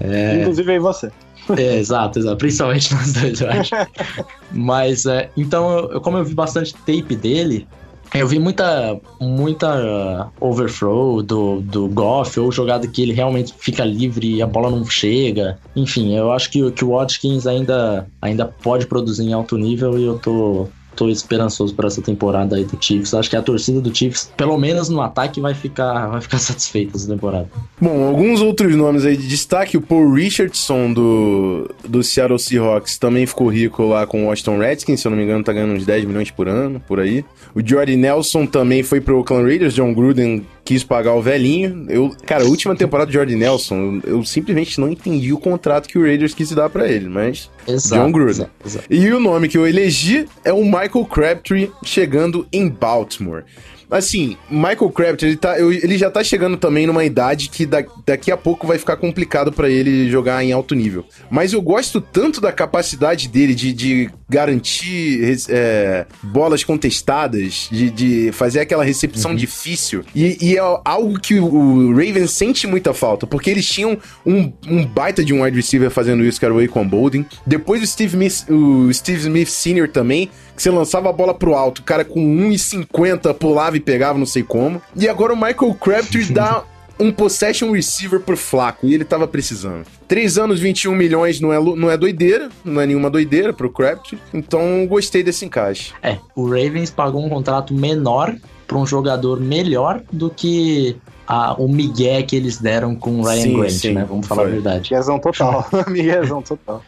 É,
Inclusive aí você.
é, exato, exato. Principalmente nós dois, eu acho. [LAUGHS] Mas, é, então, eu- como eu vi bastante tape dele, eu vi muita, muita uh, overthrow do, do Goff, ou jogada que ele realmente fica livre e a bola não chega. Enfim, eu acho que, o- que o Watkins ainda, ainda pode produzir em alto nível e eu tô, tô esperançoso para essa temporada aí do Chiefs. Acho que a torcida do Chiefs, pelo menos no ataque, vai ficar, vai ficar [LAUGHS] satisfeita essa temporada.
Bom, alguns outros nomes aí de destaque. O Paul Richardson do, do Seattle Seahawks também ficou rico lá com o Washington Redskins, se eu não me engano, tá ganhando uns 10 milhões por ano, por aí. O Jordy Nelson também foi pro Oakland Raiders. John Gruden quis pagar o velhinho. Eu, cara, a última temporada do Jordy Nelson, eu, eu simplesmente não entendi o contrato que o Raiders quis dar pra ele, mas
Exato.
John Gruden.
exato, exato.
E o nome que eu elegi é o Michael Crabtree chegando em Baltimore. Assim, Michael Crabtree, ele, tá, ele já tá chegando também numa idade que da- daqui a pouco vai ficar complicado pra ele jogar em alto nível. Mas eu gosto tanto da capacidade dele de, de garantir é, bolas contestadas, de, de fazer aquela recepção difícil. E, e é algo que o, o Ravens sente muita falta, porque eles tinham um, um baita de um wide receiver fazendo isso, que era o Akon Bolden. Depois o Steve, Smith, o Steve Smith Sr. também, que você lançava a bola pro alto, o cara com 1,50 pulava e pegava, não sei como. E agora o Michael Crabtree [LAUGHS] dá um possession receiver pro Flaco, e ele tava precisando. 3 anos, 21 milhões não é, não é doideira, não é nenhuma doideira pro Crabtree, então gostei desse encaixe.
É, o Ravens pagou um contrato menor para um jogador melhor do que a- o migué que eles deram com o Ryan
Sim,
Grant,
sim,
né? Vamos falar
foi.
a verdade.
Miguezão total. [LAUGHS] [LAUGHS] Miguezão total.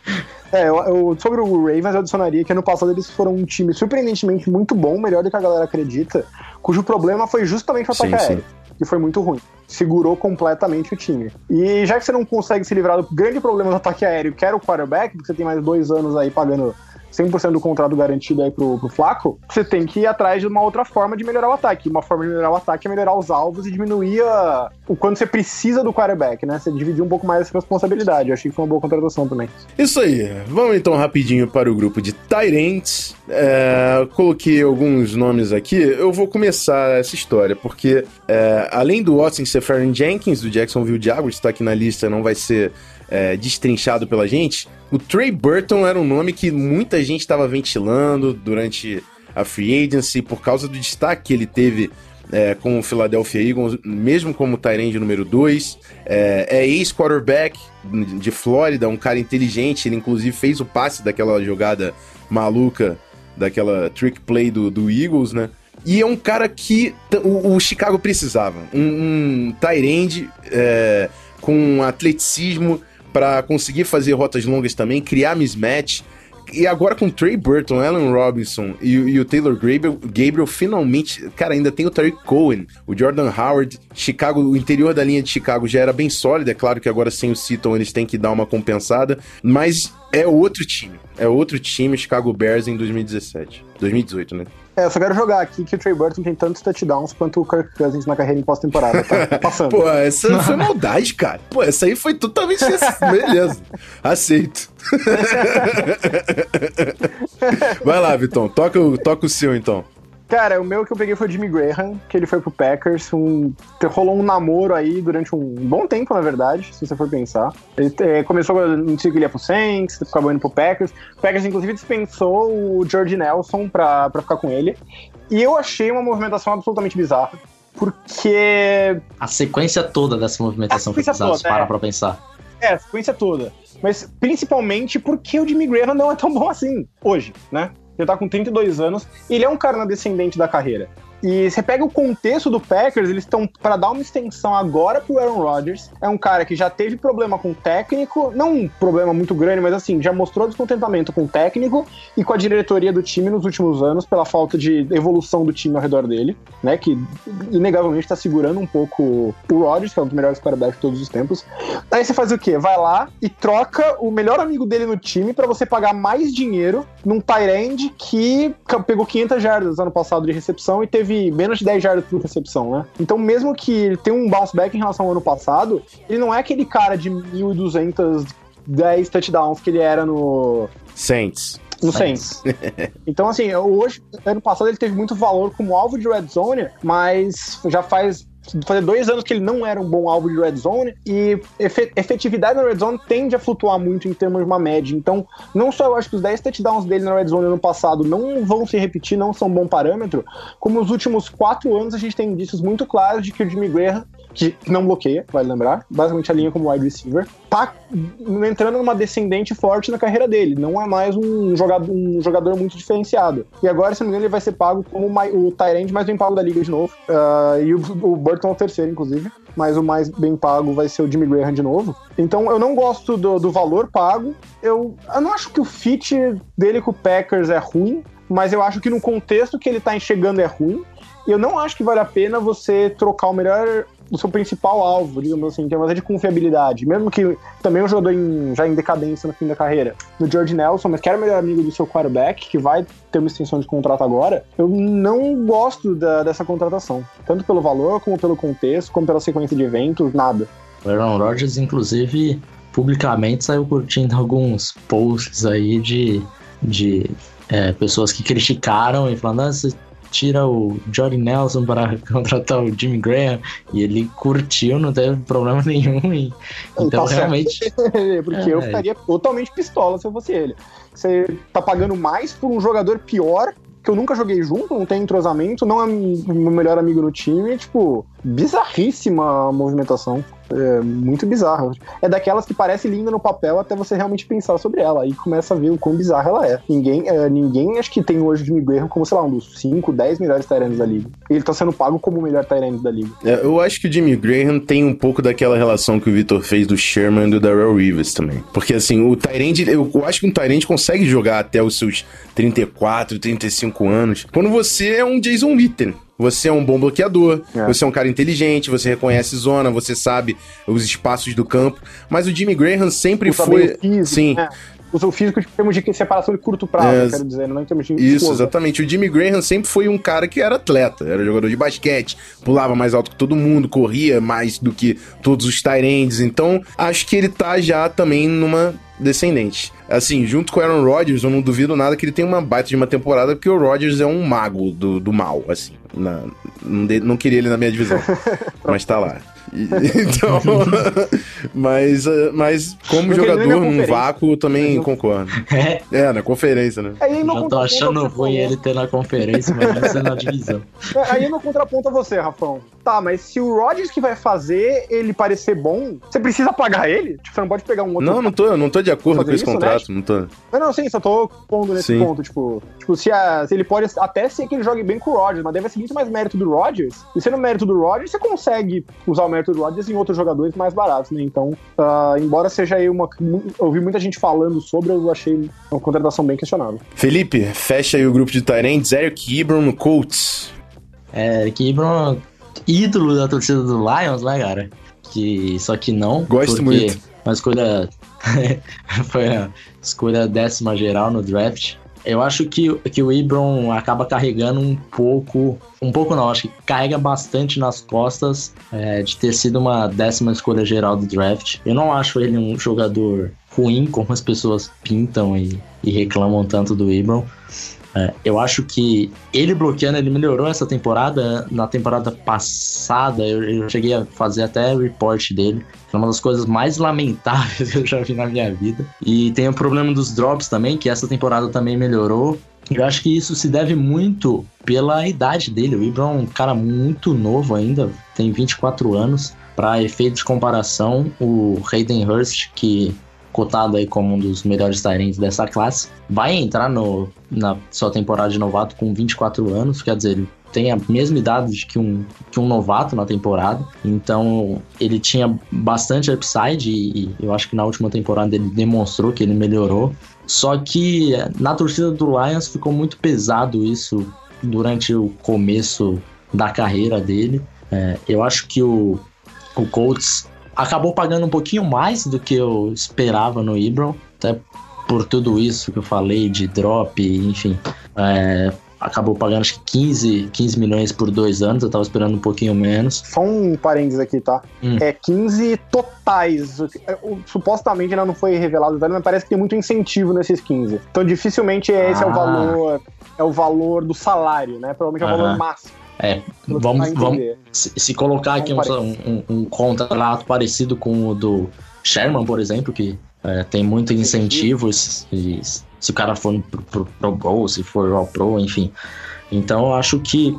É, eu, eu- sobre o Ravens, eu adicionaria que ano passado eles foram um time surpreendentemente muito bom, melhor do que a galera acredita, cujo problema foi justamente o ataque
sim.
aéreo, que foi muito ruim. Segurou completamente o time. E já que você não consegue se livrar do grande problema do ataque aéreo, que era o quarterback, porque você tem mais dois anos aí pagando 100% do contrato garantido aí pro, pro Flaco, você tem que ir atrás de uma outra forma de melhorar o ataque. Uma forma de melhorar o ataque é melhorar os alvos e diminuir a- o quanto você precisa do quarterback, né? Você dividir um pouco mais essa responsabilidade. Eu achei que foi uma boa contratação também.
Isso aí, vamos então rapidinho para o grupo de Tyrants. É, coloquei alguns nomes aqui. Eu vou começar essa história, porque é, além do Watson Seferian Jenkins, do Jacksonville Jaguars, está aqui na lista, não vai ser é, destrinchado pela gente. O Trey Burton era um nome que muita gente estava ventilando durante a free agency por causa do destaque que ele teve é, com o Philadelphia Eagles, mesmo como Tyrande número 2. É, é ex-quarterback de Flórida, um cara inteligente. Ele, inclusive, fez o passe daquela jogada maluca, daquela trick play do, do Eagles, né? E é um cara que o, o Chicago precisava. Um, um Tyrande é, com atleticismo para conseguir fazer rotas longas também, criar mismatch. E agora com Trey Burton, Allen Robinson e, e o Taylor Gabriel, Gabriel, finalmente. Cara, ainda tem o Tariq Cohen, o Jordan Howard. Chicago, o interior da linha de Chicago já era bem sólido. É claro que agora sem o Seaton eles têm que dar uma compensada. Mas é outro time. É outro time, Chicago Bears em 2017. 2018, né?
É, eu só quero jogar aqui que o Trey Burton tem tantos touchdowns quanto o Kirk Cousins na carreira em pós-temporada, tá? Tá passando. [LAUGHS]
Pô, essa foi maldade, cara. Pô, essa aí foi totalmente. [LAUGHS] Beleza. Aceito. [LAUGHS] Vai lá, Vitão. Toca, toca o seu, então.
Cara, o meu que eu peguei foi o Jimmy Graham, que ele foi pro Packers. Um, rolou um namoro aí durante um bom tempo, na verdade, se você for pensar. Ele eh, começou no que ele ia pro Saints, acabou indo pro Packers. O Packers, inclusive, dispensou o George Nelson pra, pra ficar com ele. E eu achei uma movimentação absolutamente bizarra. Porque
A sequência toda dessa movimentação foi bizarra, para
é.
pra pensar.
É, a sequência toda. Mas principalmente porque o Jimmy Graham não é tão bom assim, hoje, né? Ele tá com 32 anos e ele é um cara na descendente da carreira. E você pega o contexto do Packers, eles estão para dar uma extensão agora pro Aaron Rodgers. É um cara que já teve problema com o técnico, não um problema muito grande, mas assim, já mostrou descontentamento com o técnico e com a diretoria do time nos últimos anos pela falta de evolução do time ao redor dele, né? Que inegavelmente tá segurando um pouco o Rodgers, que é um dos melhores quarterbacks de todos os tempos. Aí você faz o quê? Vai lá e troca o melhor amigo dele no time pra você pagar mais dinheiro num tight end que pegou 500 jardas ano passado de recepção e teve teve menos de 10 jardas por recepção, né? Então, mesmo que ele tenha um bounce back em relação ao ano passado, ele não é aquele cara de 1.200 10 touchdowns que ele era no.
Saints.
No Saints. então, assim, hoje, ano passado, ele teve muito valor como alvo de red zone, mas já faz fazer dois anos que ele não era um bom alvo de red zone e efetividade na red zone tende a flutuar muito em termos de uma média. Então, não só eu acho que os 10 touchdowns dele na red zone ano passado não vão se repetir, não são um bom parâmetro, como nos últimos quatro anos a gente tem indícios muito claros de que o Jimmy Graham que não bloqueia, vale lembrar, basicamente a linha como wide receiver, tá entrando numa descendente forte na carreira dele, não é mais um jogador, um jogador muito diferenciado. E agora, se não me engano, ele vai ser pago como o Tyrande mais bem pago da liga de novo, uh, e o, o Burton é o terceiro, inclusive, mas o mais bem pago vai ser o Jimmy Graham de novo. Então eu não gosto do, do valor pago, eu, eu não acho que o fit dele com o Packers é ruim, mas eu acho que no contexto que ele tá enxergando é ruim, eu não acho que vale a pena você trocar o melhor o seu principal alvo, digamos assim, em termos de confiabilidade. Mesmo que também um jogador em, já em decadência no fim da carreira, no George Nelson, mas que era o melhor amigo do seu quarterback, que vai ter uma extensão de contrato agora, eu não gosto da, dessa contratação. Tanto pelo valor, como pelo contexto, como pela sequência de eventos, nada.
O Aaron Rodgers, inclusive, publicamente saiu curtindo alguns posts aí de, de é, pessoas que criticaram e falando, ah, tira o Johnny Nelson para [LAUGHS] contratar o Jimmy Graham e ele curtiu, não teve problema [LAUGHS] nenhum. E, então, tá realmente. [LAUGHS]
Porque é, eu ficaria totalmente pistola se eu fosse ele. Você tá pagando mais por um jogador pior que eu nunca joguei junto, não tem entrosamento, não é meu melhor amigo no time, tipo, bizarríssima a movimentação. É muito bizarro. É daquelas que parece linda no papel até você realmente pensar sobre ela. Aí começa a ver o quão bizarra ela é. Ninguém, é, ninguém acho que tem hoje o Jimmy Graham como, sei lá, um dos 5, 10 melhores Tyrands da liga. Ele tá sendo pago como o melhor Tyrant da liga.
É, eu acho que o Jimmy Graham tem um pouco daquela relação que o Victor fez do Sherman e do Darrell Rivers também. Porque assim, o Tyrant, eu, acho que um Tyrant consegue jogar até os seus 34, 35 anos. Quando você é um Jason Witten. Você é um bom bloqueador, é. você é um cara inteligente, você reconhece zona, você sabe os espaços do campo. Mas o Jimmy Graham sempre Usa foi. Físico, sim. Né?
Usa o físico em termos de separação de curto prazo, é, quero dizer, não em termos de.
Isso, exatamente. O Jimmy Graham sempre foi um cara que era atleta, era jogador de basquete, pulava mais alto que todo mundo, corria mais do que todos os Tyrands. Então, acho que ele tá já também numa descendente. Assim, junto com o Aaron Rodgers, eu não duvido nada que ele tenha uma baita de uma temporada, porque o Rodgers é um mago do, do mal, assim. Na, não, de, não queria ele na minha divisão, [LAUGHS] mas tá lá. [LAUGHS] então, [LAUGHS] mas, eh, mas como Porque jogador num vácuo, também não... concordo. [LAUGHS] É? é, na conferência, né?
Aí Já tô achando ruim ele ter na conferência, mas vai ser na divisão.
É, aí no contraponto a você, Rafão. Tá, mas se o Rodgers que vai fazer ele parecer bom, você precisa pagar ele? Tipo, você não pode pegar um outro.
Não, não tô, não tô de acordo com esse isso, contrato, né? não tô.
Não, não, sim, só tô pondo nesse sim. ponto, tipo, tipo se, a, se ele pode até ser que ele jogue bem com o Rodgers, mas deve ser muito mais mérito do Rodgers. E sendo mérito do Rodgers, você consegue usar o mérito do Rodgers em outros jogadores mais baratos, né? Então, uh, embora seja aí uma. Eu vi muita gente falando sobre, eu achei uma contratação bem questionável.
Felipe, fecha aí o grupo de Tyrants, Eric Ibram no Colts.
É, Eric Ibram, ídolo da torcida do Lions, né, cara? Que, só que não.
Gosto muito.
Uma escolha. [LAUGHS] foi a escolha décima geral no draft. Eu acho que, que o Ibron acaba carregando um pouco. Um pouco não, acho que carrega bastante nas costas é, de ter sido uma décima escolha geral do draft. Eu não acho ele um jogador ruim, como as pessoas pintam e, e reclamam tanto do Ibron. É, eu acho que ele bloqueando, ele melhorou essa temporada. Na temporada passada, eu, eu, cheguei a fazer até report dele. Foi uma das coisas mais [LAUGHS] lamentáveis que eu já vi na minha vida. E tem o problema dos drops também, que essa temporada também melhorou. Eu acho que isso se deve muito pela idade dele. O Ibram é um cara muito novo ainda, tem 24 anos. Para efeito de comparação, o Hayden Hurst, que cotado aí como um dos melhores Tyrants dessa classe, vai entrar no, na sua temporada de novato com 24 anos, quer dizer, ele tem a mesma idade que um, que um novato na temporada, então ele tinha bastante upside e, e eu acho que na última temporada ele demonstrou que ele melhorou. Só que na torcida do Lions ficou muito pesado isso durante o começo da carreira dele. É, eu acho que o, o Colts acabou pagando um pouquinho mais do que eu esperava no Ibron, até por tudo isso que eu falei de drop, enfim. É, acabou pagando acho que 15, 15 milhões por dois anos, eu tava esperando um pouquinho menos.
Só um parênteses aqui, tá?
Hum.
É 15 totais. É, Supostamente ainda não foi revelado mas parece que tem muito incentivo nesses 15. Então dificilmente esse é o
Ah.
valor. É o valor do salário, né? Provavelmente é o valor máximo.
É, vamos, vamos, se, se colocar aqui um, um, um contrato parecido com o do Sherman, por exemplo, que é, tem muito incentivo se, o cara for pro, pro, pro Bowl, se for ao Pro, enfim. Então eu acho que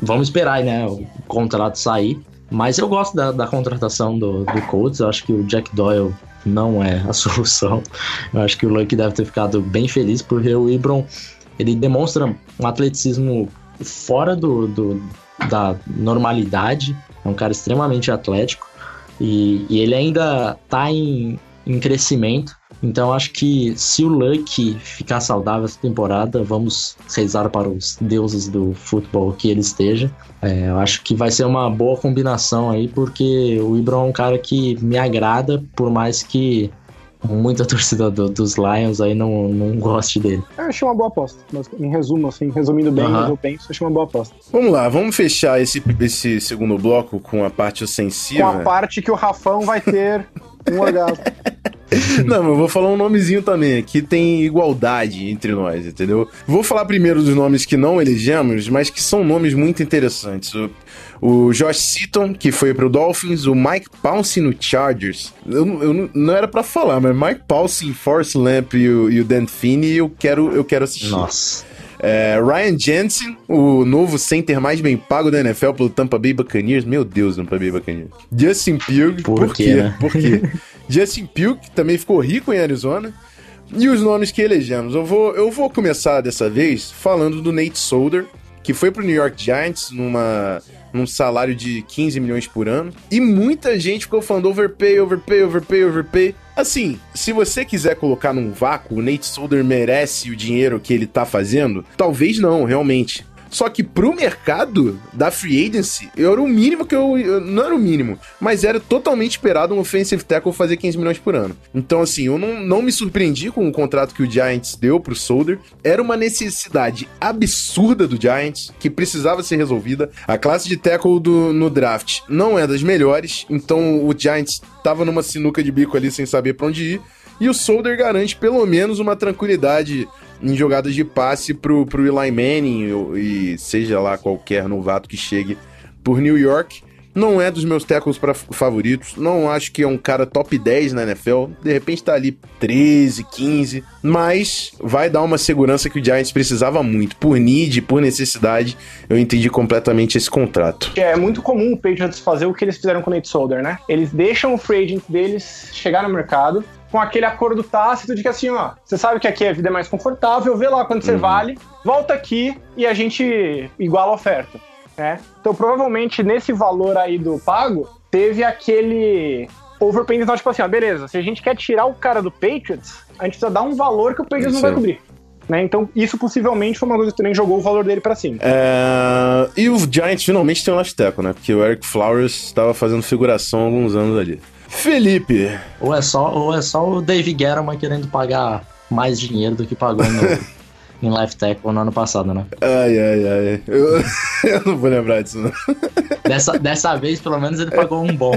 vamos esperar né, o contrato sair. Mas eu gosto da, da contratação do, do Colts, eu acho que o Jack Doyle não é a [LAUGHS] solução. Eu acho que o Luck deve ter ficado bem feliz, porque o Ibron ele demonstra um atleticismo fora do, do- da normalidade, é um cara extremamente atlético e, e ele ainda tá em, em crescimento. Então acho que se o Luck ficar saudável essa temporada, vamos rezar para os deuses do futebol que ele esteja. É, eu acho que vai ser uma boa combinação aí, porque o Ibron é um cara que me agrada, por mais que muita [LAUGHS] torcida do- dos Lions aí não, não goste dele.
Eu achei uma boa aposta. Mas, em resumo, assim, resumindo bem, eu penso, achei uma boa aposta.
Vamos lá, vamos fechar esse, esse segundo bloco com a parte
Com
ofensiva.
a parte que o Rafão vai ter um [LAUGHS] orgasmo. [LAUGHS]
Não, mas eu vou falar um nomezinho também. Aqui tem igualdade entre nós, entendeu? Vou falar primeiro dos nomes que não elegemos, mas que são nomes muito interessantes. O, o Josh Seaton, que foi pro Dolphins, o Mike Pouncey no Chargers. Eu, não- eu não- era pra falar, mas Mike Pouncey, Force Lamp e o, e o Dan Finney, eu quero, eu quero assistir.
Nossa.
É, Ryan Jensen, o novo center mais bem pago da NFL pelo Tampa Bay Buccaneers. Meu Deus, Tampa Bay Buccaneers. Justin Pugh.
Por
Por,
quê, né?
Por quê? [LAUGHS] Justin Pugh, que também ficou rico em Arizona. E os nomes que elegemos. Eu vou, eu vou começar dessa vez falando do Nate Solder, que foi pro New York Giants numa, num salário de 15 milhões por ano. E muita gente ficou falando overpay, overpay, overpay, overpay. Assim, se você quiser colocar num vácuo, o Nate Solder merece o dinheiro que ele tá fazendo? Talvez não, realmente. Só que pro mercado da free agency, era o mínimo que eu, Não era o mínimo, mas era totalmente esperado um offensive tackle fazer 15 milhões por ano. Então, assim, eu não, não me surpreendi com o contrato que o Giants deu pro Solder. Era uma necessidade absurda do Giants, que precisava ser resolvida. A classe de tackle do, no draft não é das melhores, então o Giants tava numa sinuca de bico ali sem saber pra onde ir. E o Solder garante pelo menos uma tranquilidade em jogadas de passe pro, pro Eli Manning e seja lá qualquer novato que chegue por New York. Não é dos meus tackles favoritos. Não acho que é um cara top 10 na NFL. De repente tá ali 13, 15. Mas vai dar uma segurança que o Giants precisava muito. Por need, por necessidade, eu entendi completamente esse contrato.
É muito comum o Patriots fazer o que eles fizeram com o Nate Solder, né? Eles deixam o free agent deles chegar no mercado com aquele acordo tácito de que assim, ó, você sabe que aqui a vida é mais confortável, vê lá quanto você vale, volta aqui e a gente iguala a oferta, né? Então provavelmente nesse valor aí do pago, teve aquele overpay, então tipo assim, ó, beleza, se a gente quer tirar o cara do Patriots, a gente precisa dar um valor que o Patriots não vai cobrir. Né? Então, isso possivelmente foi uma coisa que também jogou o valor dele pra cima.
É, E o Giants finalmente tem um left né? Porque o Eric Flowers estava fazendo figuração há alguns anos ali. Felipe,
Ou é só, ou é só o Dave Guerrero querendo pagar mais dinheiro do que pagou no, [LAUGHS] em left tackle no ano passado, né?
Ai, ai, ai. Eu, [LAUGHS] eu não vou lembrar disso, não.
Dessa, dessa vez, pelo menos, ele pagou um bom.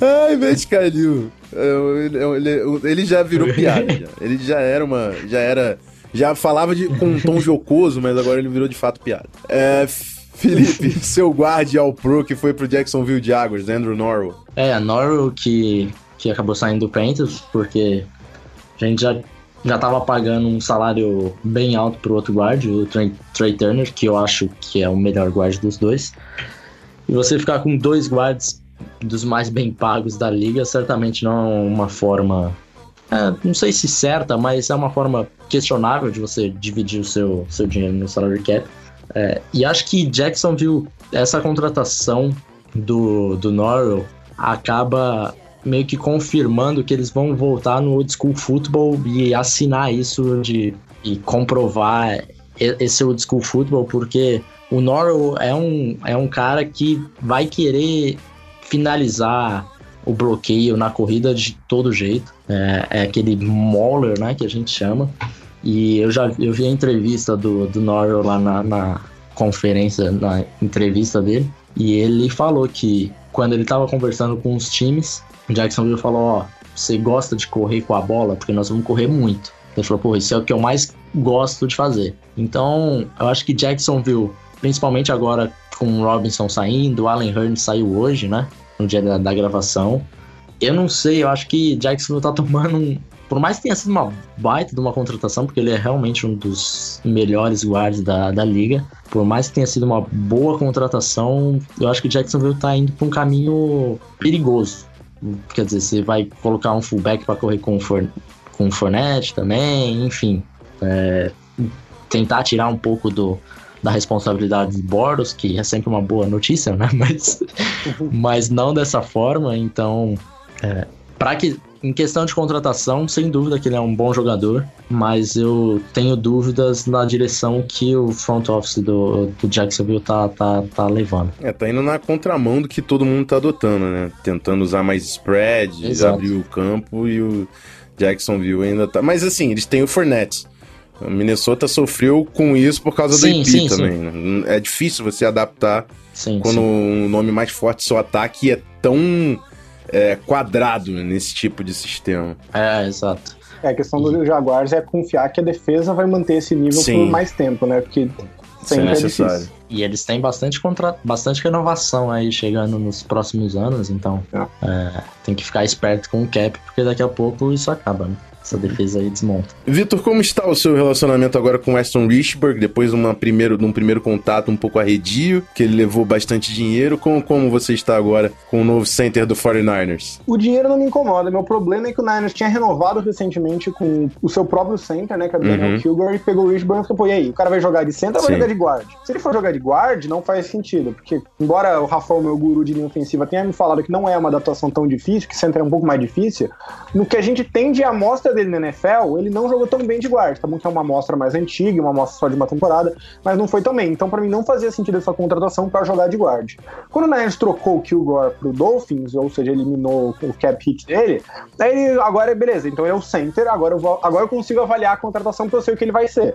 Ai, Matt Kalil. Eu- Ele, ele- ele já virou piada. já. Ele já era uma. Já era. Já falava de, com um tom jocoso, mas agora ele virou de fato piada. É, Felipe, [LAUGHS] seu guarde ao pro que foi pro Jacksonville Jaguars, Andrew Norwell.
É, Norwell que, que acabou saindo do Panthers, porque a gente já, já tava pagando um salário bem alto pro outro guard, o Trey, Trey Turner, que eu acho que é o melhor guard dos dois. E você ficar com dois guards dos mais bem pagos da liga, certamente não é uma forma. é, não sei se certa, mas é uma forma questionável de você dividir o seu, seu dinheiro no salary cap. É, e acho que Jacksonville, essa contratação do, do Norwell acaba meio que confirmando que eles vão voltar no old school football e assinar isso de e comprovar esse old school football, porque o Norwell é um, é um cara que vai querer finalizar o bloqueio na corrida de todo jeito. É, é aquele mauler, né, que a gente chama. E eu já eu vi a entrevista do, do Norwell lá na, na conferência, na entrevista dele, e ele falou que quando ele estava conversando com os times, Jacksonville falou: Ó, você gosta de correr com a bola? Porque nós vamos correr muito. Ele falou: Pô, isso é o que eu mais gosto de fazer. Então, eu acho que Jacksonville, principalmente agora com o Robinson saindo, o Allen Hearn saiu hoje, né? No dia da, da gravação. Eu não sei, eu acho que Jacksonville tá [LAUGHS] tomando um, por mais que tenha sido uma baita de uma contratação, porque ele é realmente um dos melhores guards da, da liga, por mais que tenha sido uma boa contratação, eu acho que Jacksonville tá indo para um caminho perigoso. Quer dizer, você vai colocar um fullback para correr com o, For, com o Fournette também, enfim. É, tentar tirar um pouco do, da responsabilidade de Boros, que é sempre uma boa notícia, né? [LAUGHS] Mas, mas não dessa forma, então. É, para que em questão de contratação, sem dúvida que ele é um bom jogador, mas eu tenho dúvidas na direção que o front office do, do Jacksonville tá, tá, tá levando.
É, tá indo na contramão do que todo mundo tá adotando, né? Tentando usar mais spread, Exato. abrir o campo e o Jacksonville ainda tá. Mas assim, eles têm o Fournette. O Minnesota sofreu com isso por causa sim, do IP sim, também. Sim. Né? É difícil você adaptar quando um nome mais forte do seu ataque é tão é, quadrado nesse tipo de sistema.
É, exato.
É, a questão do Jaguars é confiar que a defesa vai manter esse nível Sim. por mais tempo, né? Porque sempre é, é necessário.
E eles têm bastante, contra... bastante renovação aí chegando nos próximos anos, então é. É, tem que ficar esperto com o cap, porque daqui a pouco isso acaba, né? Essa defesa aí desmonta.
Vitor, como está o seu relacionamento agora com Aston Richburg, depois de, uma primeiro, de um primeiro contato um pouco arredio, que ele levou bastante dinheiro, como, como você está agora com o novo center do 49ers?
O dinheiro não me incomoda, meu problema é que o Niners tinha renovado recentemente com o seu próprio center, né, que é o Daniel uhum. Kilgore, e pegou o Richburg e falou, e aí, o cara vai jogar de center ou vai jogar de guard? Se ele for jogar de guard, não faz sentido, porque embora o Rafael, meu guru de linha ofensiva, tenha me falado que não é uma adaptação tão difícil, que center é um pouco mais difícil, no que a gente tem de amostra dele na NFL, ele não jogou tão bem de guarda. Tá bom que é uma amostra mais antiga, uma amostra só de uma temporada, mas não foi tão bem. Então, para mim, não fazia sentido essa contratação para jogar de guarda. Quando o Niners trocou o Kilgore pro Dolphins, ou seja, eliminou o cap hit dele, aí ele agora é beleza, então ele é o center, agora eu, vou, agora eu consigo avaliar a contratação porque eu sei o que ele vai ser.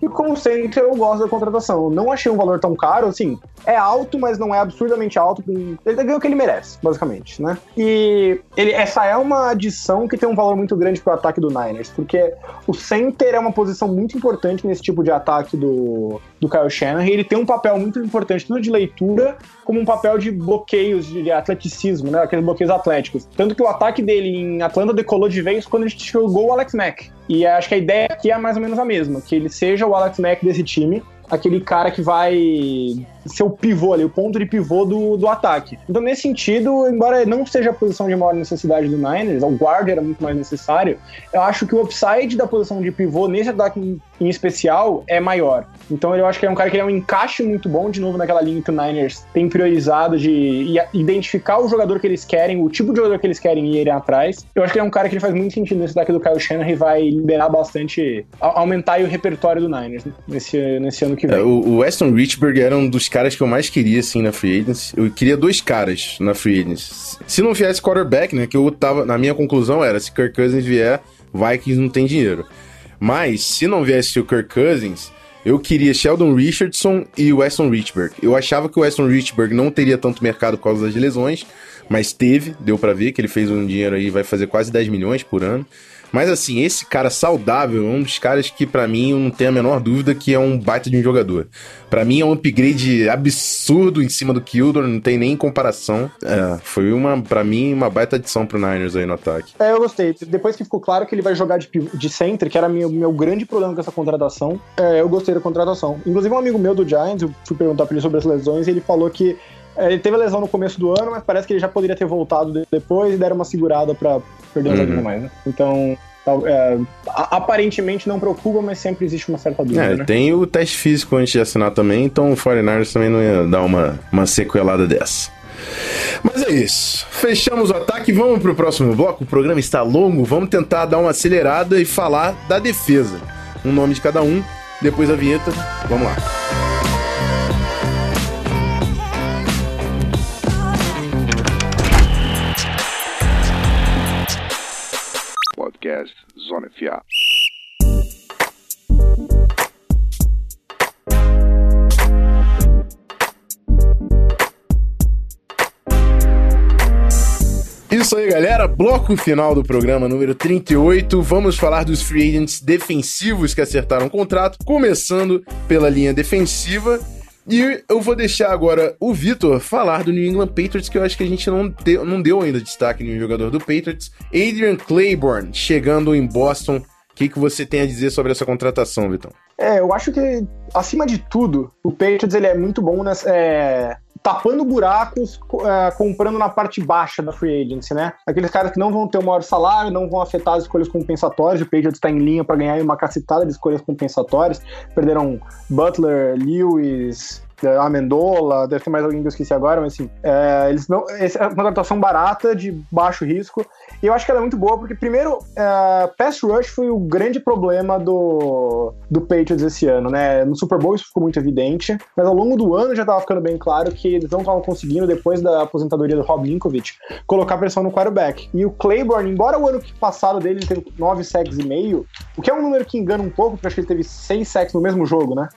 E como center, eu gosto da contratação. Eu não achei um valor tão caro, assim, é alto, mas não é absurdamente alto. Ele ganhou o que ele merece, basicamente, né? E ele, essa é uma adição que tem um valor muito grande pro ataque do Niners, porque o center é uma posição muito importante nesse tipo de ataque do, do Kyle Shanahan, e ele tem um papel muito importante, tanto de leitura, como um papel de bloqueios, de atleticismo, né? Aqueles bloqueios atléticos. Tanto que o ataque dele em Atlanta decolou de vez quando a gente jogou o Alex Mack. E acho que a ideia aqui é mais ou menos a mesma, que ele seja o Alex Mack desse time, aquele cara que vai ser o pivô ali, o ponto de pivô do, do ataque. Então, nesse sentido, embora não seja a posição de maior necessidade do Niners, o guard era muito mais necessário, eu acho que o upside da posição de pivô nesse ataque em, em especial é maior. Então, eu acho que é um cara que é um encaixe muito bom, de novo, naquela linha que o Niners tem priorizado de identificar o jogador que eles querem, o tipo de jogador que eles querem e irem atrás. Eu acho que ele é um cara que faz muito sentido nesse ataque do Kyle Shanahan e vai liberar bastante, aumentar o repertório do Niners nesse, nesse ano que vem. É,
o, o Weston Richburg era um dos caras que eu mais queria, assim, na Free Agency. Eu queria dois caras na Free Agency. Se não viesse quarterback, né, que eu tava... Na minha conclusão era, se Kirk Cousins vier, Vikings não tem dinheiro. Mas, se não viesse o Kirk Cousins, eu queria Sheldon Richardson e Weston Richburg. Eu achava que o Weston Richburg não teria tanto mercado por causa das lesões, mas teve, deu para ver que ele fez um dinheiro aí, vai fazer quase 10 milhões por ano. Mas assim, esse cara saudável é um dos caras que para mim eu não tenho a menor dúvida que é um baita de um jogador. Para mim é um upgrade absurdo em cima do Kildor, não tem nem comparação. É, foi uma, para mim, uma baita adição pro Niners aí no ataque.
É, eu gostei. Depois que ficou claro que ele vai jogar de, de center, que era meu, meu grande problema com essa contratação, é, eu gostei da contratação. Inclusive um amigo meu do Giants, eu fui perguntar pra ele sobre as lesões, e ele falou que ele teve a lesão no começo do ano, mas parece que ele já poderia ter voltado depois e deram uma segurada para perder um uhum. mais, né? Então, é, aparentemente não preocupa, mas sempre existe uma certa dúvida. É, né?
tem o teste físico antes de assinar também, então o 49ers também não ia dar uma, uma sequelada dessa. Mas é isso. Fechamos o ataque. Vamos pro próximo bloco. O programa está longo. Vamos tentar dar uma acelerada e falar da defesa. Um nome de cada um. Depois a vinheta. Vamos lá.
podcast Zona FA.
Isso aí, galera. Bloco final do programa número 38. Vamos falar dos free agents defensivos que acertaram o contrato, começando pela linha defensiva. E eu vou deixar agora o Vitor falar do New England Patriots, que eu acho que a gente não deu, não deu ainda destaque no jogador do Patriots. Adrian Claiborne, chegando em Boston. O que, que você tem a dizer sobre essa contratação, Vitor?
É, eu acho que, acima de tudo, o Patriots ele é muito bom nessa, é, tapando buracos, é, comprando na parte baixa da free agency, né? Aqueles caras que não vão ter o maior salário, não vão afetar as escolhas compensatórias. O Patriots está em linha para ganhar uma cacetada de escolhas compensatórias. Perderam Butler, Lewis, é, Amendola, deve ter mais alguém que eu esqueci agora, mas assim, é, eles não. É uma contratação barata, de baixo risco. E eu acho que ela é muito boa, porque, primeiro, uh, pass rush foi o grande problema do, do Patriots esse ano, né? No Super Bowl isso ficou muito evidente, mas ao longo do ano já estava ficando bem claro que eles não estavam conseguindo, depois da aposentadoria do Rob Linkovich, colocar pressão no quarterback. E o Claiborne, embora o ano passado dele ele teve 9 sacks e meio, o que é um número que engana um pouco, porque acho que ele teve 6 sacks no mesmo jogo, né?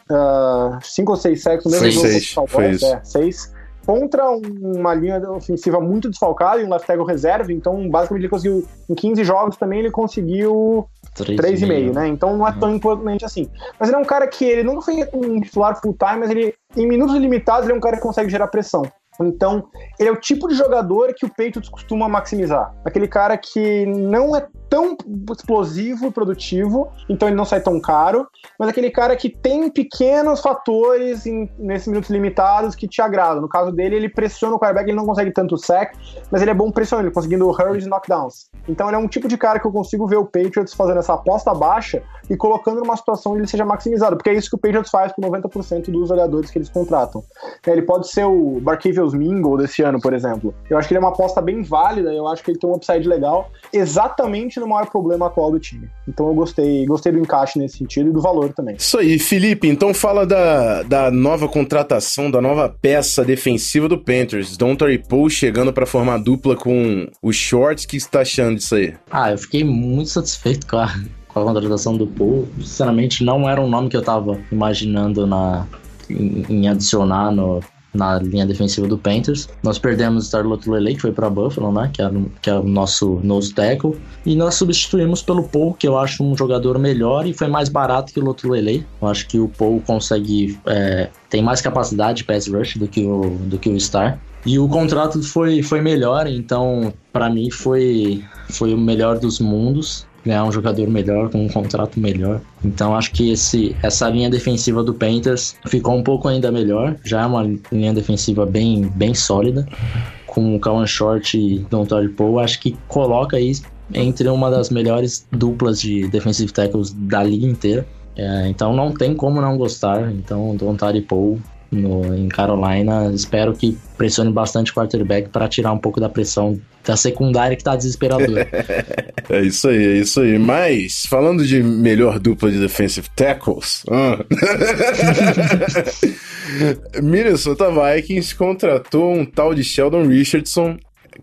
5 uh, ou 6 sacks no mesmo
foi
jogo.
Seis, foi isso.
É, 6 contra uma linha ofensiva muito desfalcada e um left tackle reserva, então basicamente ele conseguiu, em 15 jogos também ele conseguiu 3,5, né? Então não é tão importante assim. Mas ele é um cara que ele não foi um titular full time, mas ele, em minutos limitados, ele é um cara que consegue gerar pressão. Então, ele é o tipo de jogador que o Patriots costuma maximizar. Aquele cara que não é tão explosivo e produtivo, então ele não sai tão caro, mas aquele cara que tem pequenos fatores em, nesses minutos limitados que te agradam. No caso dele, ele pressiona o quarterback, ele não consegue tanto sack, mas ele é bom pressionando, conseguindo hurries e knockdowns. Então ele é um tipo de cara que eu consigo ver o Patriots fazendo essa aposta baixa e colocando numa situação onde ele seja maximizado, porque é isso que o Patriots faz com 90% dos jogadores que eles contratam. Ele pode ser o Barkevius Mingle desse ano, por exemplo. Eu acho que ele é uma aposta bem válida, eu acho que ele tem um upside legal, exatamente no maior problema atual do time. Então eu gostei, gostei do encaixe nesse sentido e do valor também.
Isso aí, Felipe, então fala da, da nova contratação, da nova peça defensiva do Panthers, Dontary Poe chegando para formar dupla com o Shorts, o que você tá achando disso aí?
Ah, eu fiquei muito satisfeito com a, com a contratação do Poe. Sinceramente, não era um nome que eu tava imaginando na, em, em adicionar no, na linha defensiva do Panthers. Nós perdemos o Starlot Lele, que foi para Buffalo, né? Que é, que é o nosso nose tackle. E nós substituímos pelo Paul, que eu acho um jogador melhor e foi mais barato que o Lotulele. Eu acho que o Paul consegue. É, tem mais capacidade de pass rush do que o, do que o Star. E o contrato foi, foi melhor, então para mim foi, foi o melhor dos mundos ganhar um jogador melhor, com um contrato melhor. Então acho que esse, essa linha defensiva do Panthers ficou um pouco ainda melhor. Já é uma linha defensiva bem, bem sólida. Com o Kawan Short e Don Todd Poe, acho que coloca aí entre uma das melhores duplas de defensive tackles da liga inteira. É, então não tem como não gostar. Então Don Todd Poe no, em Carolina. Espero que pressione bastante o quarterback para tirar um pouco da pressão da secundária que tá desesperadora. [LAUGHS]
é isso aí, é isso aí. Mas, falando de melhor dupla de defensive tackles, ah. [LAUGHS] Minnesota Vikings contratou um tal de Sheldon Richardson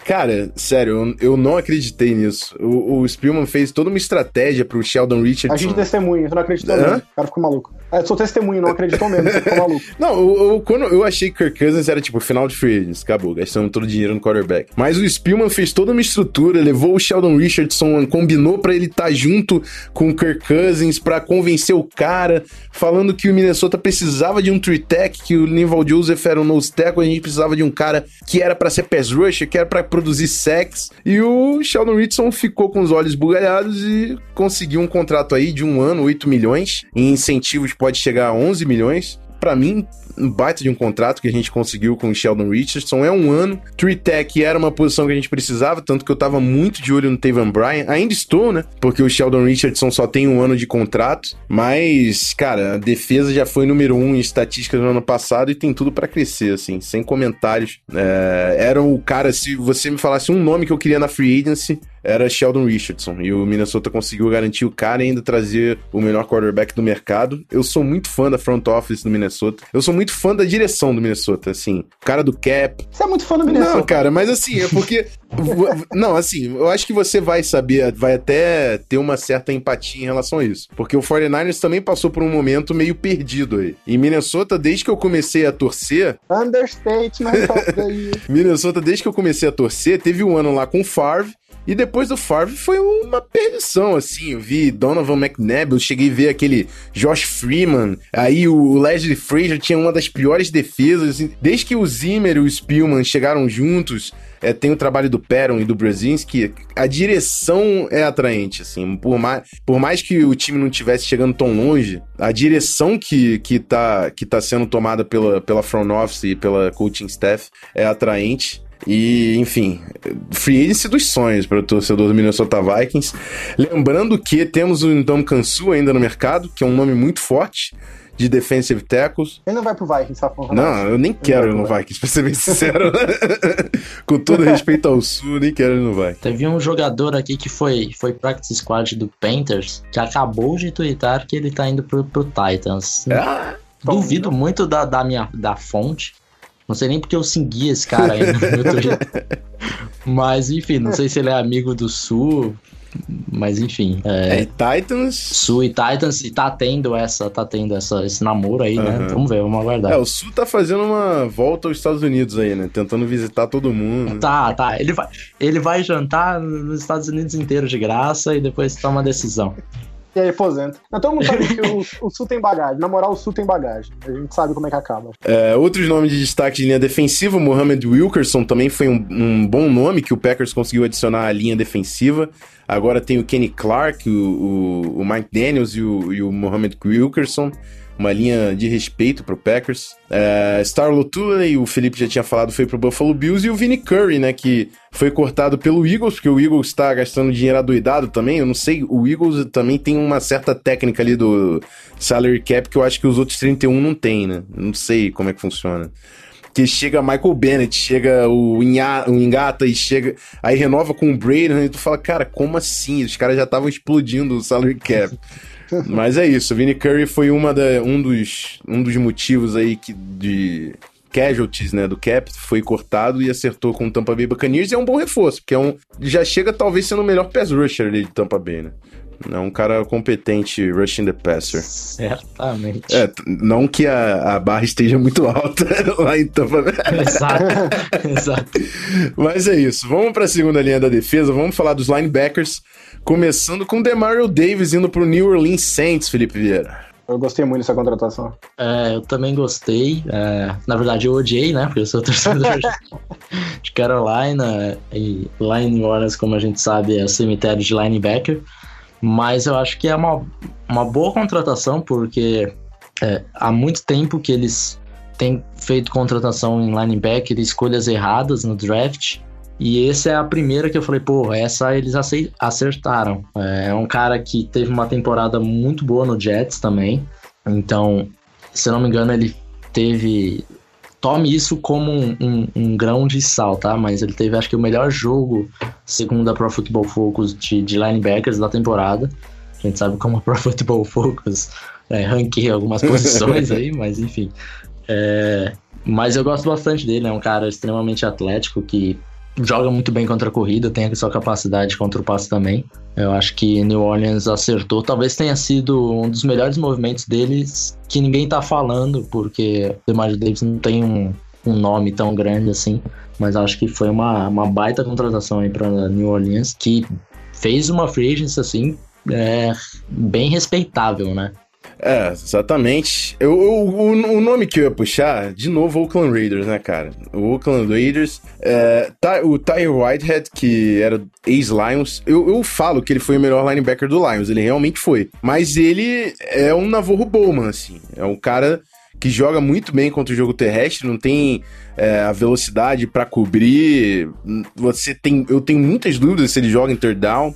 Cara, sério, eu, eu não acreditei nisso. O, o Spielman fez toda uma estratégia pro Sheldon Richardson.
A gente testemunha, você não acreditou. O cara ficou maluco. É, sou testemunho, não acreditou mesmo, você ficou maluco. [LAUGHS]
Não, eu, eu, quando eu achei que Kirk Cousins era tipo final de free agents, acabou, gastando todo o dinheiro no quarterback. Mas o Spielman fez toda uma estrutura, levou o Sheldon Richardson, combinou para ele estar tá junto com o Kirk Cousins para convencer o cara, falando que o Minnesota precisava de um three tech, que o Nival Joseph era um nose tackle, a gente precisava de um cara que era para ser pass rusher, que era para produzir sex. E o Sheldon Richardson ficou com os olhos bugalhados e conseguiu um contrato aí de um ano, 8 milhões, em incentivos pode chegar a 11 milhões para mim, um baita de um contrato que a gente conseguiu com o Sheldon Richardson. É um ano. Tree Tech era uma posição que a gente precisava, tanto que eu tava muito de olho no Tavan Bryan. Ainda estou, né? Porque o Sheldon Richardson só tem um ano de contrato. Mas, cara, a defesa já foi número um em estatísticas no ano passado e tem tudo para crescer, assim, sem comentários. É, era o cara, se você me falasse um nome que eu queria na Free Agency, era Sheldon Richardson. E o Minnesota conseguiu garantir o cara e ainda trazer o melhor quarterback do mercado. Eu sou muito fã da front office do Minnesota. Eu sou muito fã da direção do Minnesota, assim. O cara do cap.
Você é muito fã do Minnesota.
Não, cara, mas assim, é porque. [LAUGHS] não, assim, eu acho que você vai saber, vai até ter uma certa empatia em relação a isso. Porque o 49ers também passou por um momento meio perdido aí. E Minnesota, desde que eu comecei a torcer.
Understatement of the year.
Minnesota, desde que eu comecei a torcer, teve um ano lá com o Favre. E depois do Favre foi uma perdição, assim. Eu vi Donovan McNabb, eu cheguei a ver aquele Josh Freeman. Aí o Leslie Frazier tinha uma das piores defesas. Assim. Desde que o Zimmer e o Spielman chegaram juntos, é, tem o trabalho do Perron e do Brzezinski, a direção é atraente, assim. Por mais, por mais que o time não estivesse chegando tão longe, a direção que, que, tá, que tá sendo tomada pela, pela front office e pela coaching staff é atraente. E, enfim, free agency dos sonhos para o torcedor do Minnesota Vikings. Lembrando que temos o Ndom Kansu ainda no mercado, que é um nome muito forte de defensive tackles.
Ele não vai pro Vikings, tá falando?
Não, eu nem quero ele no Vikings, pra ser bem sincero. [LAUGHS] Com todo respeito ao Sul, nem quero ele no Vikings.
Teve um jogador aqui que foi, foi practice squad do Panthers, que acabou de twittar que ele tá indo pro, pro Titans.
Ah,
Duvido muito da, da minha da fonte. Não sei nem porque eu segui esse cara aí [LAUGHS] no Twitter. Mas, enfim, não sei se ele é amigo do Sul. Mas enfim.
é,
É,
Titans.
Sul e Titans e tá tendo essa, tá tendo essa, esse namoro aí, né?
Aham.
Vamos ver, vamos aguardar.
É, o Sul tá fazendo uma volta aos Estados Unidos aí, né? Tentando visitar todo mundo.
Tá, tá. Ele vai, ele vai jantar nos Estados Unidos inteiro de graça e depois toma a decisão.
E aí, aposenta. Não, todo mundo sabe que o, o Sul tem bagagem. Na moral, o Sul tem bagagem. A gente sabe como é que acaba.
É, outros nomes de destaque de linha defensiva, Mohamed Wilkerson também foi um, um bom nome que o Packers conseguiu adicionar à linha defensiva. Agora tem o Kenny Clark, o, o, o Mike Daniels e o, e o Mohamed Wilkerson. Uma linha de respeito pro Packers. É, Star Lotuley, o Felipe já tinha falado, foi pro Buffalo Bills. E o Vinny Curry, né, que foi cortado pelo Eagles, porque o Eagles está gastando dinheiro adoidado também. Eu não sei, o Eagles também tem uma certa técnica ali do salary cap que eu acho que os outros 31 não tem, né? Não sei como é que funciona que chega Michael Bennett, chega o, Inha, o Ingata e chega. Aí renova com o Braden, e tu fala, cara, como assim? Os caras já estavam explodindo o salary cap. [LAUGHS] Mas é isso, o Vinny Curry foi uma da, um, dos, um dos motivos aí que, de casualties, né, do cap, foi cortado e acertou com o Tampa Bay Buccaneers e é um bom reforço, porque é um, já chega talvez sendo o melhor pass rusher ali de Tampa Bay, né? É um cara competente rushing the passer.
Certamente.
É, não que a, a barra esteja muito alta [LAUGHS] lá em Tampa.
Exato. [LAUGHS] Exato.
Mas é isso. Vamos para a segunda linha da defesa. Vamos falar dos linebackers. Começando com Demario Davis indo pro New Orleans Saints, Felipe Vieira.
Eu gostei muito dessa contratação.
É, eu também gostei. É, na verdade, eu odiei, né? Porque eu sou [LAUGHS] torcedor de Carolina. E lá em New Orleans, como a gente sabe, é o cemitério de linebacker. Mas eu acho que é uma, uma boa contratação, porque é, há muito tempo que eles têm feito contratação em linebacker escolhas erradas no draft. E essa é a primeira que eu falei, pô, essa eles acertaram. É, é um cara que teve uma temporada muito boa no Jets também. Então, se eu não me engano, ele teve. Tome isso como um, um- um grão de sal, tá? Mas ele teve, acho que, o melhor jogo, segundo a Pro Football Focus, de, de linebackers da temporada. A gente sabe como a Pro Football Focus é, ranqueia algumas posições [LAUGHS] aí, mas enfim. É, mas eu gosto bastante dele, é um cara extremamente atlético que joga muito bem contra a corrida, tem a sua capacidade contra o passe também. Eu acho que New Orleans acertou. Talvez tenha sido um dos melhores movimentos deles que ninguém tá falando, porque o DeMar Davis não tem um, um nome tão grande assim. Mas acho que foi uma, uma baita contratação aí pra New Orleans, que fez uma free agency assim, é, bem respeitável, né?
É, exatamente. Eu, eu- o, o nome que eu ia puxar, de novo, Oakland Raiders, né, cara? O Oakland Raiders. é, Ty- o Tyre Whitehead, que era ex-Lions, eu, eu falo que ele foi o melhor linebacker do Lions, ele realmente foi. Mas ele é um Navarro Bowman, assim. É um cara que joga muito bem contra o jogo terrestre, não tem é, a velocidade pra cobrir. Você tem, eu tenho muitas dúvidas se ele joga em third down.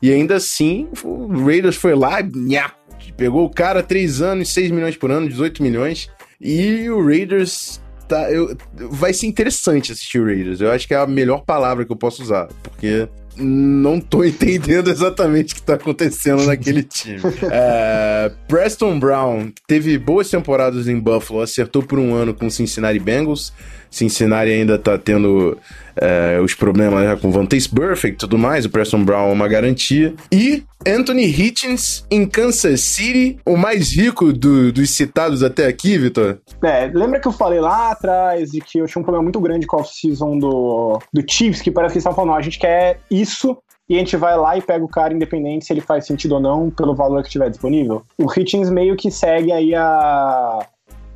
E ainda assim, o Raiders foi lá, nha, pegou o cara, 3 anos, 6 milhões por ano, 18 milhões. E o Raiders tá. Eu, vai ser interessante assistir o Raiders. Eu acho que é a melhor palavra que eu posso usar. Porque não tô [LAUGHS] entendendo exatamente o que tá acontecendo naquele time. [LAUGHS] É, Preston Brown teve boas temporadas em Buffalo, acertou por um ano com o Cincinnati Bengals. Cincinnati ainda tá tendo é, os problemas com Vantace Burfict e tudo mais. O Preston Brown é uma garantia. E Anthony Hitchens em Kansas City, o mais rico do, dos citados até aqui, Vitor.
É, lembra que eu falei lá atrás de que eu tinha um problema muito grande com a off-season do, do Chiefs, que parece que eles estavam falando, a gente quer isso e a gente vai lá e pega o cara independente se ele faz sentido ou não pelo valor que tiver disponível. O Hitchens meio que segue aí a,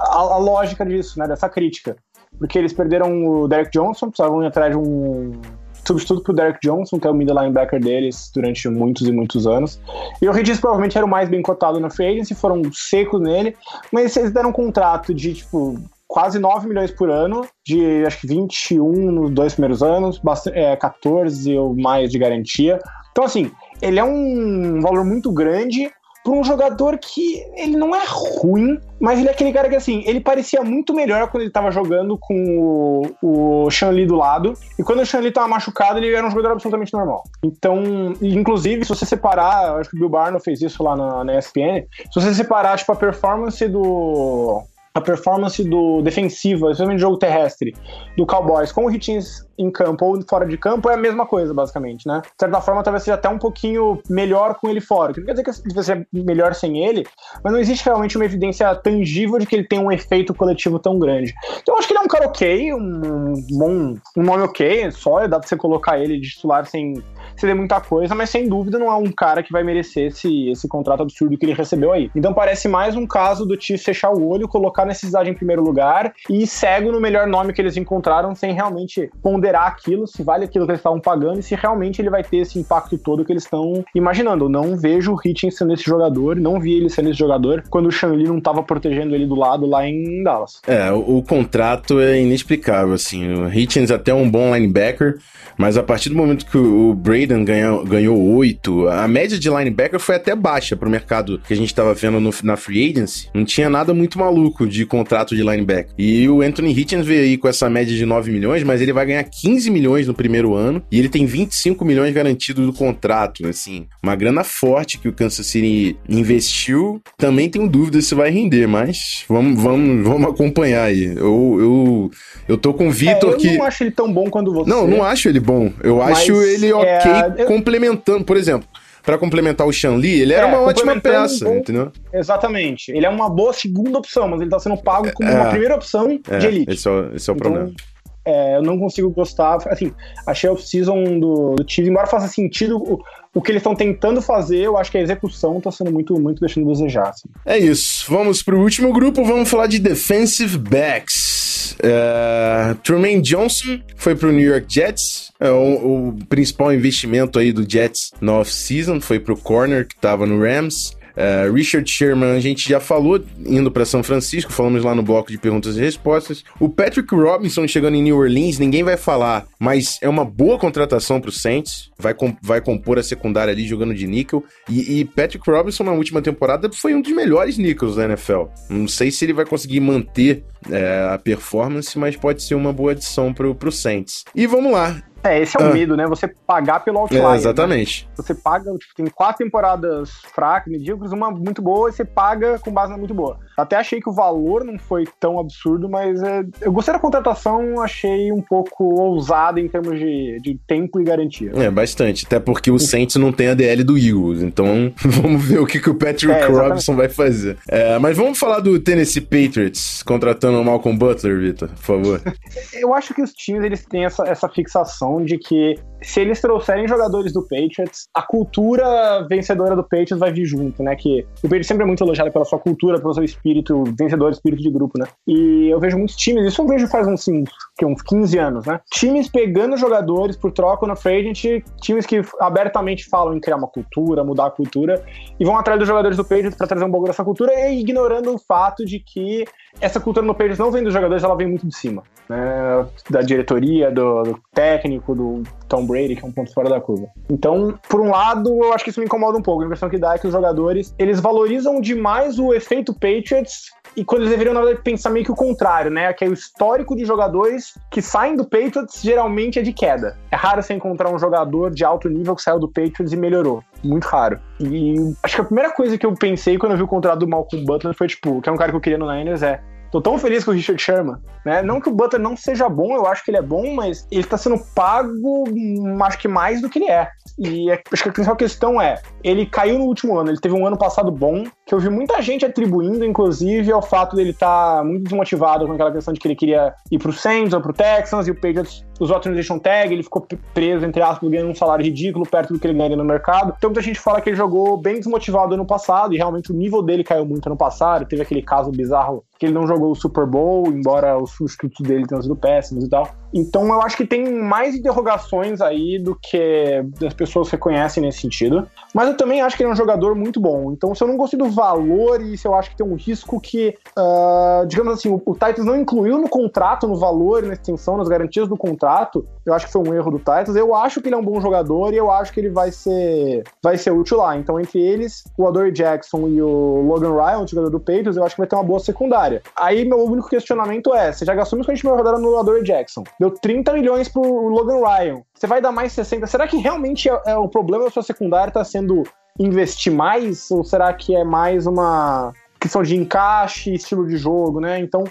a, a lógica disso, né, dessa crítica porque eles perderam o Derek Johnson, precisavam ir atrás de um substituto pro Derek Johnson, que é o middle linebacker deles durante muitos e muitos anos. E o Regis provavelmente era o mais bem cotado na free agency, foram secos nele, mas eles deram um contrato de, tipo, quase 9 milhões por ano, de acho que 21 nos dois primeiros anos, bastante, é, 14 ou mais de garantia. Então, assim, ele é um valor muito grande para um jogador que ele não é ruim, mas ele é aquele cara que, assim, ele parecia muito melhor quando ele tava jogando com o, o Shanli do lado. E quando o Shanli tava machucado, ele era um jogador absolutamente normal. Então, inclusive, se você separar, acho que o Bill Barno fez isso lá na, na ESPN, se você separar, tipo, a performance do a performance do defensiva, especialmente jogo terrestre, do Cowboys com o Hitchens em campo ou fora de campo é a mesma coisa, basicamente, né? De certa forma, talvez seja até um pouquinho melhor com ele fora. Não quer dizer que vai ser melhor sem ele, mas não existe realmente uma evidência tangível de que ele tem um efeito coletivo tão grande. Então, eu acho que ele é um cara ok, um bom, um nome ok, só dá pra você colocar ele de titular sem ceder muita coisa, mas sem dúvida não é um cara que vai merecer esse, esse contrato absurdo que ele recebeu aí. Então parece mais um caso do Chiefs fechar o olho, colocar a necessidade em primeiro lugar e cego no melhor nome que eles encontraram sem realmente ponderar aquilo, se vale aquilo que eles estavam pagando e se realmente ele vai ter esse impacto todo que eles estão imaginando. Eu não vejo o Hitchens sendo esse jogador, não vi ele sendo esse jogador quando o Shanley não estava protegendo ele do lado lá em Dallas.
É, o, o contrato é inexplicável, assim. O Hitchens até é um bom linebacker, mas a partir do momento que o Ganhou, ganhou 8, a média de linebacker foi até baixa pro mercado que a gente tava vendo no, na free agency. Não tinha nada muito maluco de contrato de linebacker. E o Anthony Hitchens veio aí com essa média de 9 milhões, mas ele vai ganhar 15 milhões no primeiro ano e ele tem 25 milhões garantidos do contrato, assim. Uma grana forte que o Kansas City investiu. Também tenho dúvidas se vai render, mas vamos, vamos, vamos acompanhar aí. Eu, eu, eu tô com o Vitor é, eu que...
Eu não acho ele tão bom quando você.
Não, não acho ele bom. Eu Mas acho ele é, ok é... complementando. Por exemplo, para complementar o Shan Li, ele era é, uma ótima peça, bom, entendeu?
Exatamente. Ele é uma boa segunda opção, mas ele tá sendo pago como é, uma primeira opção é, de elite.
Esse é, esse é o então, problema.
É, eu não consigo gostar. Assim, achei a off-season do, do Chiefs, embora faça sentido o, o que eles estão tentando fazer, eu acho que a execução tá sendo muito, muito deixando a desejar. Assim.
É isso. Vamos pro último grupo, vamos falar de defensive backs. Uh, Truman Johnson foi pro New York Jets. É, o, o, principal investimento aí do Jets na off-season foi pro corner que tava no Rams. Uh, Richard Sherman, a gente já falou indo para São Francisco, falamos lá no bloco de perguntas e respostas. O Patrick Robinson chegando em New Orleans, ninguém vai falar, mas é uma boa contratação para o Saints. Vai, com, vai compor a secundária ali jogando de níquel. E, e, Patrick Robinson na última temporada foi um dos melhores níquels da NFL. Não sei se ele vai conseguir manter é, a performance, mas pode ser uma boa adição para o Saints. E vamos lá.
É, esse é o ah. medo, né? Você pagar pelo outlier. É,
exatamente.
Né? Você paga, tipo, tem quatro temporadas fracas, medíocres, uma muito boa, e você paga com base na muito boa. Até achei que o valor não foi tão absurdo, mas é, eu gostei da contratação, achei um pouco ousada em termos de, de tempo e garantia.
É, bastante. Até porque o Saints não tem a DL do Eagles, então [LAUGHS] vamos ver o que, que o Patrick é, Robinson vai fazer. É, mas vamos falar do Tennessee Patriots contratando o Malcolm Butler, Vitor, por favor. [LAUGHS]
eu acho que os times eles têm essa, essa fixação de que se eles trouxerem jogadores do Patriots, a cultura vencedora do Patriots vai vir junto, né? Que o Patriots sempre é muito elogiado pela sua cultura, pelo seu espírito vencedor, espírito de grupo, né? E eu vejo muitos times, isso eu vejo faz uns, assim, uns 15 anos, né? Times pegando jogadores por troca na free agent, times que abertamente falam em criar uma cultura, mudar a cultura, e vão atrás dos jogadores do Patriots para trazer um pouco dessa cultura, e ignorando o fato de que essa cultura no Patriots não vem dos jogadores, ela vem muito de cima. Né? Da diretoria, do, do, técnico, do Tom Brady, que é um ponto fora da curva. Então, por um lado, eu acho que isso me incomoda um pouco. A impressão que dá é que os jogadores, eles valorizam demais o efeito Patriots e quando eles deveriam, na verdade, pensar meio que o contrário, né? Que é o histórico de jogadores que saem do Patriots geralmente é de queda. É raro você encontrar um jogador de alto nível que saiu do Patriots e melhorou. Muito raro. E acho que a primeira coisa que eu pensei quando eu vi o contrato do Malcolm Butler foi, tipo, que é um cara que eu queria no Niners, é Tô tão feliz com o Richard Sherman, né? Não que o Butler não seja bom, eu acho que ele é bom, mas ele tá sendo pago, acho que mais do que ele é. E é, acho que a principal questão é, ele caiu no último ano, ele teve um ano passado bom, que eu vi muita gente atribuindo, inclusive, ao fato dele estar tá muito desmotivado com aquela questão de que ele queria ir pro Saints ou pro Texans, e o Patriots usou a transition tag, ele ficou preso, entre aspas, ganhando um salário ridículo perto do que ele ganharia no mercado. Então muita gente fala que ele jogou bem desmotivado ano passado, e realmente o nível dele caiu muito ano passado, teve aquele caso bizarro que ele não jogou o Super Bowl, embora os substitutos dele tenham sido péssimos e tal. Então eu acho que tem mais interrogações aí do que as pessoas reconhecem nesse sentido. Mas eu também acho que ele é um jogador muito bom. Então, se eu não gostei do valor e se eu acho que tem um risco que, uh, digamos assim, o, o Titans não incluiu no contrato, no valor, na extensão, nas garantias do contrato, eu acho que foi um erro do Titans. Eu acho que ele é um bom jogador e eu acho que ele vai ser, vai ser útil lá. Então, entre eles, o Adore Jackson e o Logan Ryan, o jogador do Patriots, eu acho que vai ter uma boa secundária. Aí, meu único questionamento é: você já gastou muito a gente rodada no Adore Jackson, deu 30 milhões pro Logan Ryan, você vai dar mais 60. Será que realmente é, é o problema da sua secundária está sendo investir mais? Ou será que é mais uma questão de encaixe, estilo de jogo, né? Então,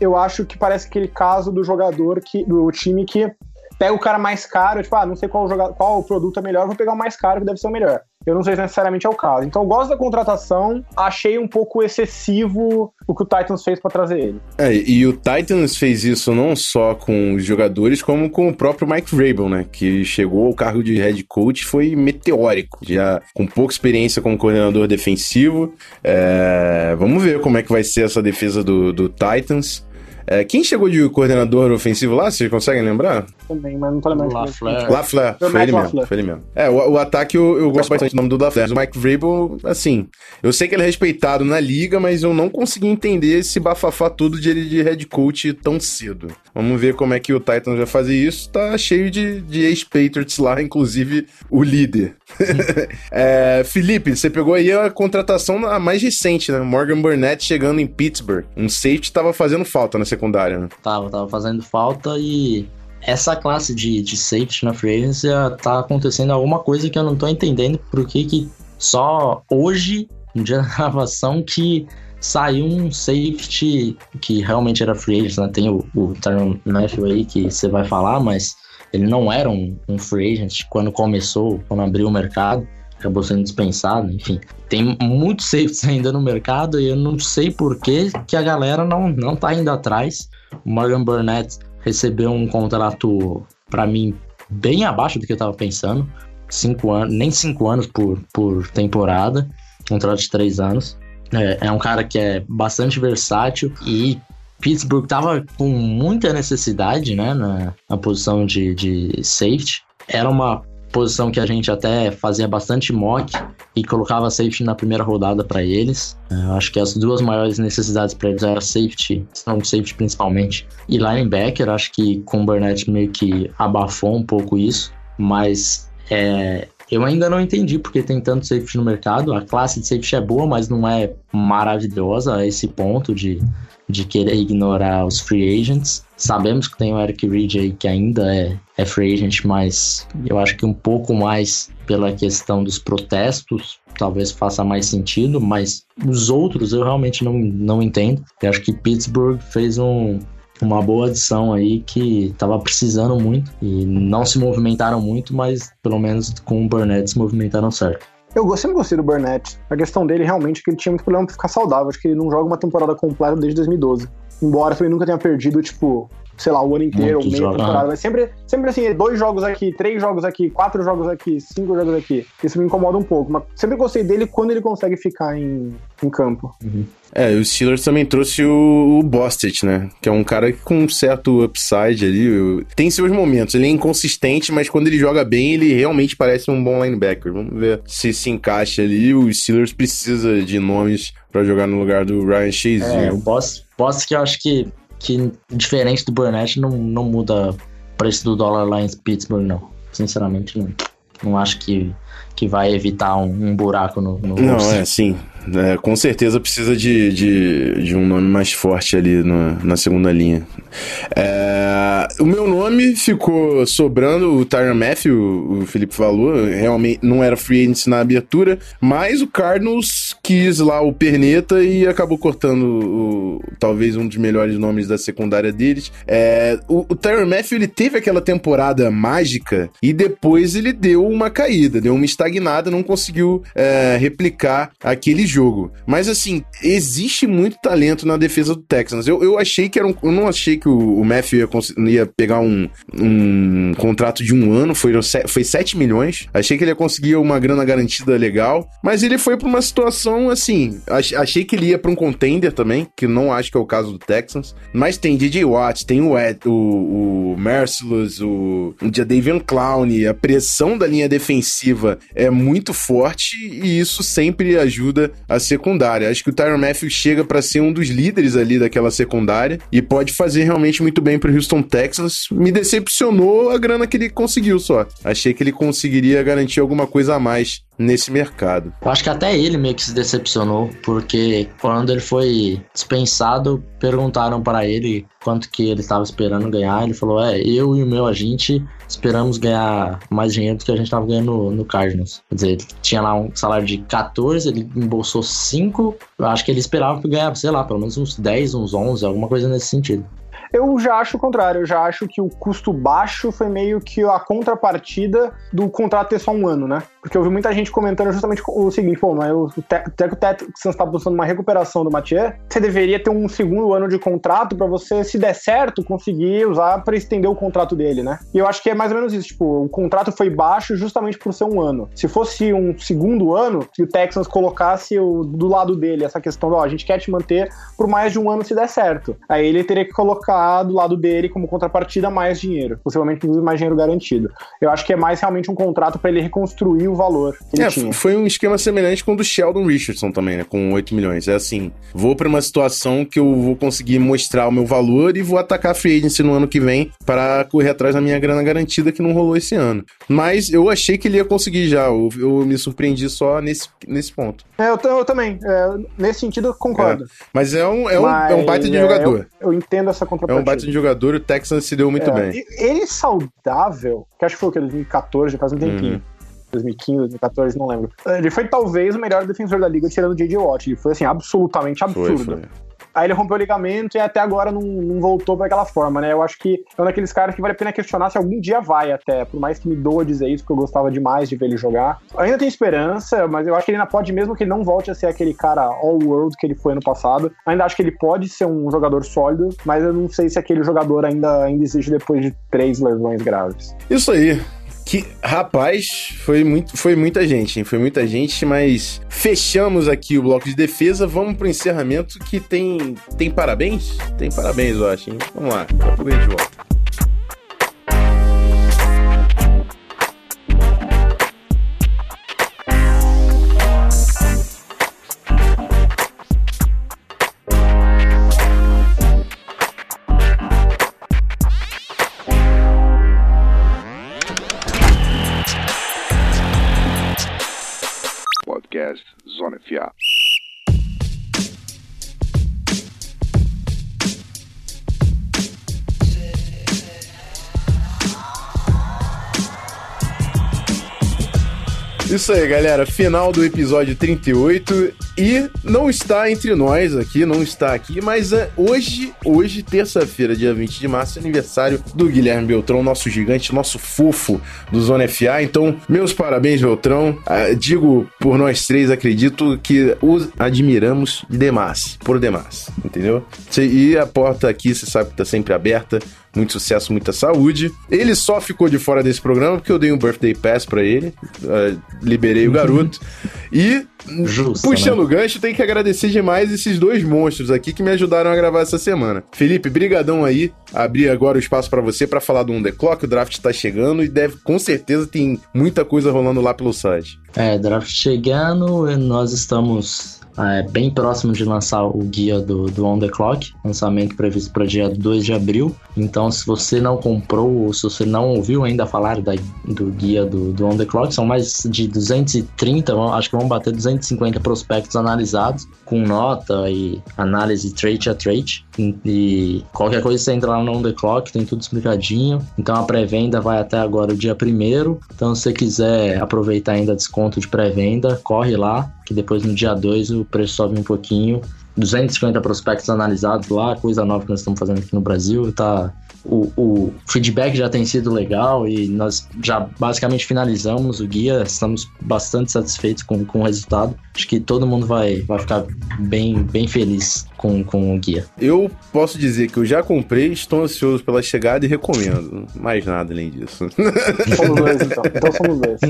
eu acho que parece aquele caso do jogador que do time que pega o cara mais caro, tipo, ah, não sei qual, jogador, qual produto é melhor, vou pegar o mais caro que deve ser o melhor. Eu não sei se necessariamente é o caso. Então eu gosto da contratação, achei um pouco excessivo o que o Titans fez para trazer ele.
É, e o Titans fez isso não só com os jogadores, como com o próprio Mike Vrabel, né? Que chegou ao cargo de head coach foi meteórico, já com pouca experiência como coordenador defensivo. É, vamos ver como é que vai ser essa defesa do, do Titans. É, quem chegou de coordenador ofensivo lá, vocês conseguem lembrar?
Também, mas não tô lembrando.
Lafleur. Lafleur, foi ele mesmo, foi ele mesmo. É, o, o ataque eu, eu gosto bastante do nome do Lafleur. O Mike Vrabel, assim, eu sei que ele é respeitado na liga, mas eu não consegui entender esse bafafá todo de ele de head coach tão cedo. Vamos ver como é que o Titans vai fazer isso. Tá cheio de, de ex-Patriots lá, inclusive o líder. [LAUGHS] é, Felipe, você pegou aí a contratação a mais recente, né? Morgan Burnett chegando em Pittsburgh. Um safety tava fazendo falta na secundária, né?
Tava, tava fazendo falta e essa classe de, de safety na free agency tá acontecendo alguma coisa que eu não tô entendendo por que que só hoje, no dia da gravação, que saiu um safety que realmente era free agent, né? Tem o, o Tyron Matthew aí que você vai falar, mas ele não era um, um free agent quando começou, quando abriu o mercado acabou sendo dispensado, enfim. Tem muitos safeties ainda no mercado e eu não sei por que, que a galera não, não tá indo atrás. O Morgan Burnett recebeu um contrato, para mim, bem abaixo do que eu tava pensando. Cinco anos, nem cinco anos por, por temporada, contrato de três anos. É, é um cara que é bastante versátil e Pittsburgh tava com muita necessidade, né, na, na posição de, de safety. Era uma posição que a gente até fazia bastante mock e colocava safety na primeira rodada para eles. Eu acho que as duas maiores necessidades para eles eram safety, strong safety principalmente, e linebacker. Acho que com o Burnett meio que abafou um pouco isso, mas é, eu ainda não entendi porque tem tanto safety no mercado. A classe de safety é boa, mas não é maravilhosa a esse ponto de de querer ignorar os free agents. Sabemos que tem o Eric Reed aí que ainda é, é free agent, mas eu acho que um pouco mais pela questão dos protestos, talvez faça mais sentido, mas os outros eu realmente não, não entendo. Eu acho que Pittsburgh fez um, uma boa adição aí que estava precisando muito e não se movimentaram muito, mas pelo menos com o Burnett se movimentaram certo.
Eu sempre gostei do Burnett. A questão dele realmente é que ele tinha muito problema pra ficar saudável. Acho que ele não joga uma temporada completa desde 2012. Embora ele nunca tenha perdido, tipo, sei lá, o ano inteiro, ou meio temporada. Mas sempre, sempre assim, dois jogos aqui, três jogos aqui, quatro jogos aqui, cinco jogos aqui. Isso me incomoda um pouco. Mas sempre gostei dele quando ele consegue ficar em, em campo.
Uhum. É, o Steelers também trouxe o, o Bostic, né? Que é um cara com um certo upside ali. Tem seus momentos. Ele é inconsistente, mas quando ele joga bem, ele realmente parece um bom linebacker. Vamos ver se se encaixa ali. O Steelers precisa de nomes para jogar no lugar do Ryan Chase.
É, o Bostic Posso que eu acho que, que diferente do Burnett, não, não muda o preço do dólar lá em Pittsburgh, não. Sinceramente, não, não acho que, que vai evitar um, um buraco no, no
Não, é, sim. É, com certeza precisa de, de, de, um nome mais forte ali no, na segunda linha. É, o meu nome ficou sobrando, o Tyron Matthew, o Felipe falou, realmente não era free agent na abertura, mas o Cardinals quis lá o Perneta e acabou cortando o, talvez um dos melhores nomes da secundária deles. É, o, o Tyron Matthew ele teve aquela temporada mágica e depois ele deu uma caída, deu uma estagnada, não conseguiu é, replicar aquele jogo jogo. Mas assim, existe muito talento na defesa do Texans. Eu, eu achei que era um. Eu não achei que o, o Matthew ia, ia pegar um, um contrato de um ano, foi, foi 7 milhões. Achei que ele ia conseguir uma grana garantida legal. Mas ele foi pra uma situação assim. Achei que ele ia pra um contender também, que não acho que é o caso do Texans. Mas tem DJ Watt, tem o Ed, o, o Merciless, o, o Jadavian Clown, a pressão da linha defensiva é muito forte e isso sempre ajuda a secundária. Acho que o Tyron Matthews chega para ser um dos líderes ali daquela secundária e pode fazer realmente muito bem pro Houston Texans. Me decepcionou a grana que ele conseguiu só. Achei que ele conseguiria garantir alguma coisa a mais nesse mercado.
Eu acho que até ele meio que se decepcionou, porque quando ele foi dispensado, perguntaram para ele quanto que ele estava esperando ganhar. Ele falou: É, eu e o meu agente esperamos ganhar mais dinheiro do que a gente estava ganhando no, no Cardinals. Quer dizer, ele tinha lá um salário de 14, ele embolsou 5. Eu acho que ele esperava ganhar, sei lá, pelo menos uns 10, uns 11, alguma coisa nesse sentido.
Eu já acho o contrário, eu já acho que o custo baixo foi meio que a contrapartida do contrato ter só um ano, né? Porque eu vi muita gente comentando justamente o seguinte, pô, mas o Teco Texans está buscando uma recuperação do Mathieu, você deveria ter um segundo ano de contrato para você, se der certo, conseguir usar para estender o contrato dele, né? E eu acho que é mais ou menos isso, tipo, o contrato foi baixo justamente por ser um ano. Se fosse um segundo ano, se o Texans colocasse o, do lado dele essa questão, ó, a gente quer te manter por mais de um ano se der certo. Aí ele teria que colocar do lado dele como contrapartida mais dinheiro, possivelmente mais dinheiro garantido. Eu acho que é mais realmente um contrato para ele reconstruir o valor é, tinha.
Foi um esquema semelhante com o do Sheldon Richardson também, né? Com 8 milhões. É assim, vou para uma situação que eu vou conseguir mostrar o meu valor e vou atacar a free agency no ano que vem para correr atrás da minha grana garantida que não rolou esse ano. Mas eu achei que ele ia conseguir já. Eu, eu me surpreendi só nesse, nesse ponto.
É, eu, eu também. É, nesse sentido, eu concordo.
É, mas é um, é, um, é um baita de é, jogador.
Eu, eu, entendo essa contrapartida.
É um baita de jogador e o Texans se deu muito é, bem.
Ele saudável, que acho que foi o que, 2014, já faz um tempinho. Uhum. 2015, 2014, não lembro. Ele foi talvez o melhor defensor da liga tirando o J.J. Watt. Ele foi assim, absolutamente absurdo. Foi, foi. Aí ele rompeu o ligamento e até agora não, não voltou para aquela forma, né? Eu acho que é um daqueles caras que vale a pena questionar se algum dia vai até, por mais que me doa dizer isso, porque eu gostava demais de ver ele jogar. Ainda tem esperança, mas eu acho que ele ainda pode, mesmo que ele não volte a ser aquele cara all-world que ele foi no passado, ainda acho que ele pode ser um jogador sólido, mas eu não sei se aquele jogador ainda, ainda existe depois de três lesões graves.
Isso aí. Que, rapaz, foi, muito, foi muita gente, hein? Foi muita gente, mas fechamos aqui o bloco de defesa. Vamos pro encerramento que tem, tem parabéns? Tem parabéns, eu acho, hein? Vamos lá, daqui a pouco a gente volta. Isso aí, galera. Final do episódio 38. E não está entre nós aqui, não está aqui, mas é, hoje, hoje, terça-feira, dia 20 de março, é aniversário do Guilherme Beltrão, nosso gigante, nosso fofo do Zona FA. Então, meus parabéns, Beltrão. Ah, digo por nós três, acredito que os admiramos demais, por demais, entendeu? E a porta aqui, você sabe que tá sempre aberta muito sucesso, muita saúde. Ele só ficou de fora desse programa porque eu dei um birthday pass para ele, uh, liberei o garoto. e Justo, puxando né? o gancho, tem que agradecer demais esses dois monstros aqui que me ajudaram a gravar essa semana. Felipe, brigadão aí. Abri agora o espaço para você para falar do On The Clock. O draft tá chegando e deve, com certeza, tem muita coisa rolando lá pelo site.
É, draft chegando, nós estamos é, bem próximo de lançar o guia do, do On The Clock, lançamento previsto para dia 2 de abril. Então, se você não comprou ou se você não ouviu ainda falar da, do guia do, do On The Clock, são mais de 230, acho que vão bater 250 prospectos analisados, com nota e análise trade a trade. E, e qualquer coisa você entra lá no On The Clock, tem tudo explicadinho. Então, a pré-venda vai até agora o dia 1 Então, se você quiser aproveitar ainda desconto de pré-venda, corre lá, que depois no dia 2 o preço sobe um pouquinho. 250 prospectos analisados lá, coisa nova que nós estamos fazendo aqui no Brasil, tá o, o, feedback já tem sido legal e nós já basicamente finalizamos o guia, estamos bastante satisfeitos com, com o resultado. Acho que todo mundo vai, vai ficar bem, bem feliz com, com o guia.
Eu posso dizer que eu já comprei, estou ansioso pela chegada e recomendo. Mais nada além disso.
Somos dois, então. Então somos dois.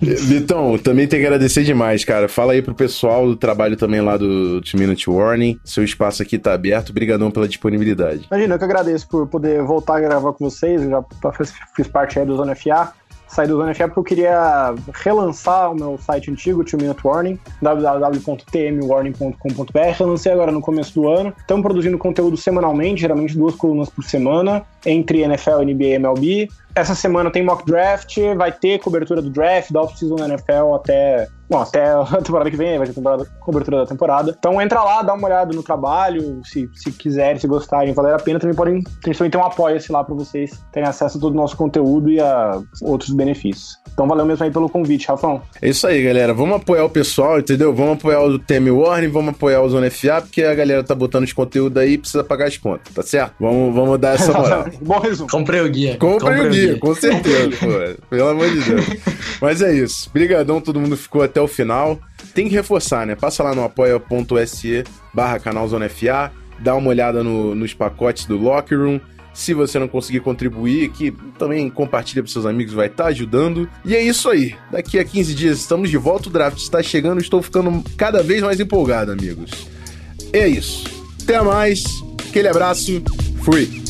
[LAUGHS]
Vitão, também tem que agradecer demais, cara. Fala aí pro pessoal do trabalho também lá do Two Minute Warning. Seu espaço aqui tá aberto. Obrigadão pela disponibilidade.
Imagina, eu que agradeço por poder voltar a gravar com vocês. Eu já fiz, fiz parte aí do Zona FA saí do Zona FA porque eu queria relançar o meu site antigo, Two Minute Warning, www.tmwarning.com.br. Relancei agora no começo do ano. Estamos produzindo conteúdo semanalmente, geralmente duas colunas por semana, entre NFL, NBA e MLB. Essa semana tem mock draft, vai ter cobertura do draft, da off-season da NFL até Bom, até [LAUGHS] a temporada que vem vai ter cobertura da temporada. Então entra lá, dá uma olhada no trabalho, se, se quiserem, se gostarem, valer a pena, também podem também ter um apoio-se lá para vocês terem acesso a todo o nosso conteúdo e a outros benefícios. Então valeu mesmo aí pelo convite, Rafão.
É isso aí, galera. Vamos apoiar o pessoal, entendeu? Vamos apoiar o Temi Warning, vamos apoiar o Zona FA, porque a galera tá botando de conteúdo aí e precisa pagar as contas, tá certo? Vamos, vamos dar essa moral. [LAUGHS]
Bom resumo.
Comprei o guia.
Comprei, Comprei o guia, guia, com certeza, pô. Pelo amor de Deus. Mas é isso. Obrigadão, todo mundo ficou até o final. Tem que reforçar, né? Passa lá no apoia.se barra canal Zona FA, dá uma olhada no, nos pacotes do Locker Room. Se você não conseguir contribuir aqui, também compartilha para seus amigos, vai estar tá ajudando. E é isso aí. Daqui a 15 dias estamos de volta, o draft está chegando, estou ficando cada vez mais empolgado, amigos. É isso. Até mais. Aquele abraço. Fui.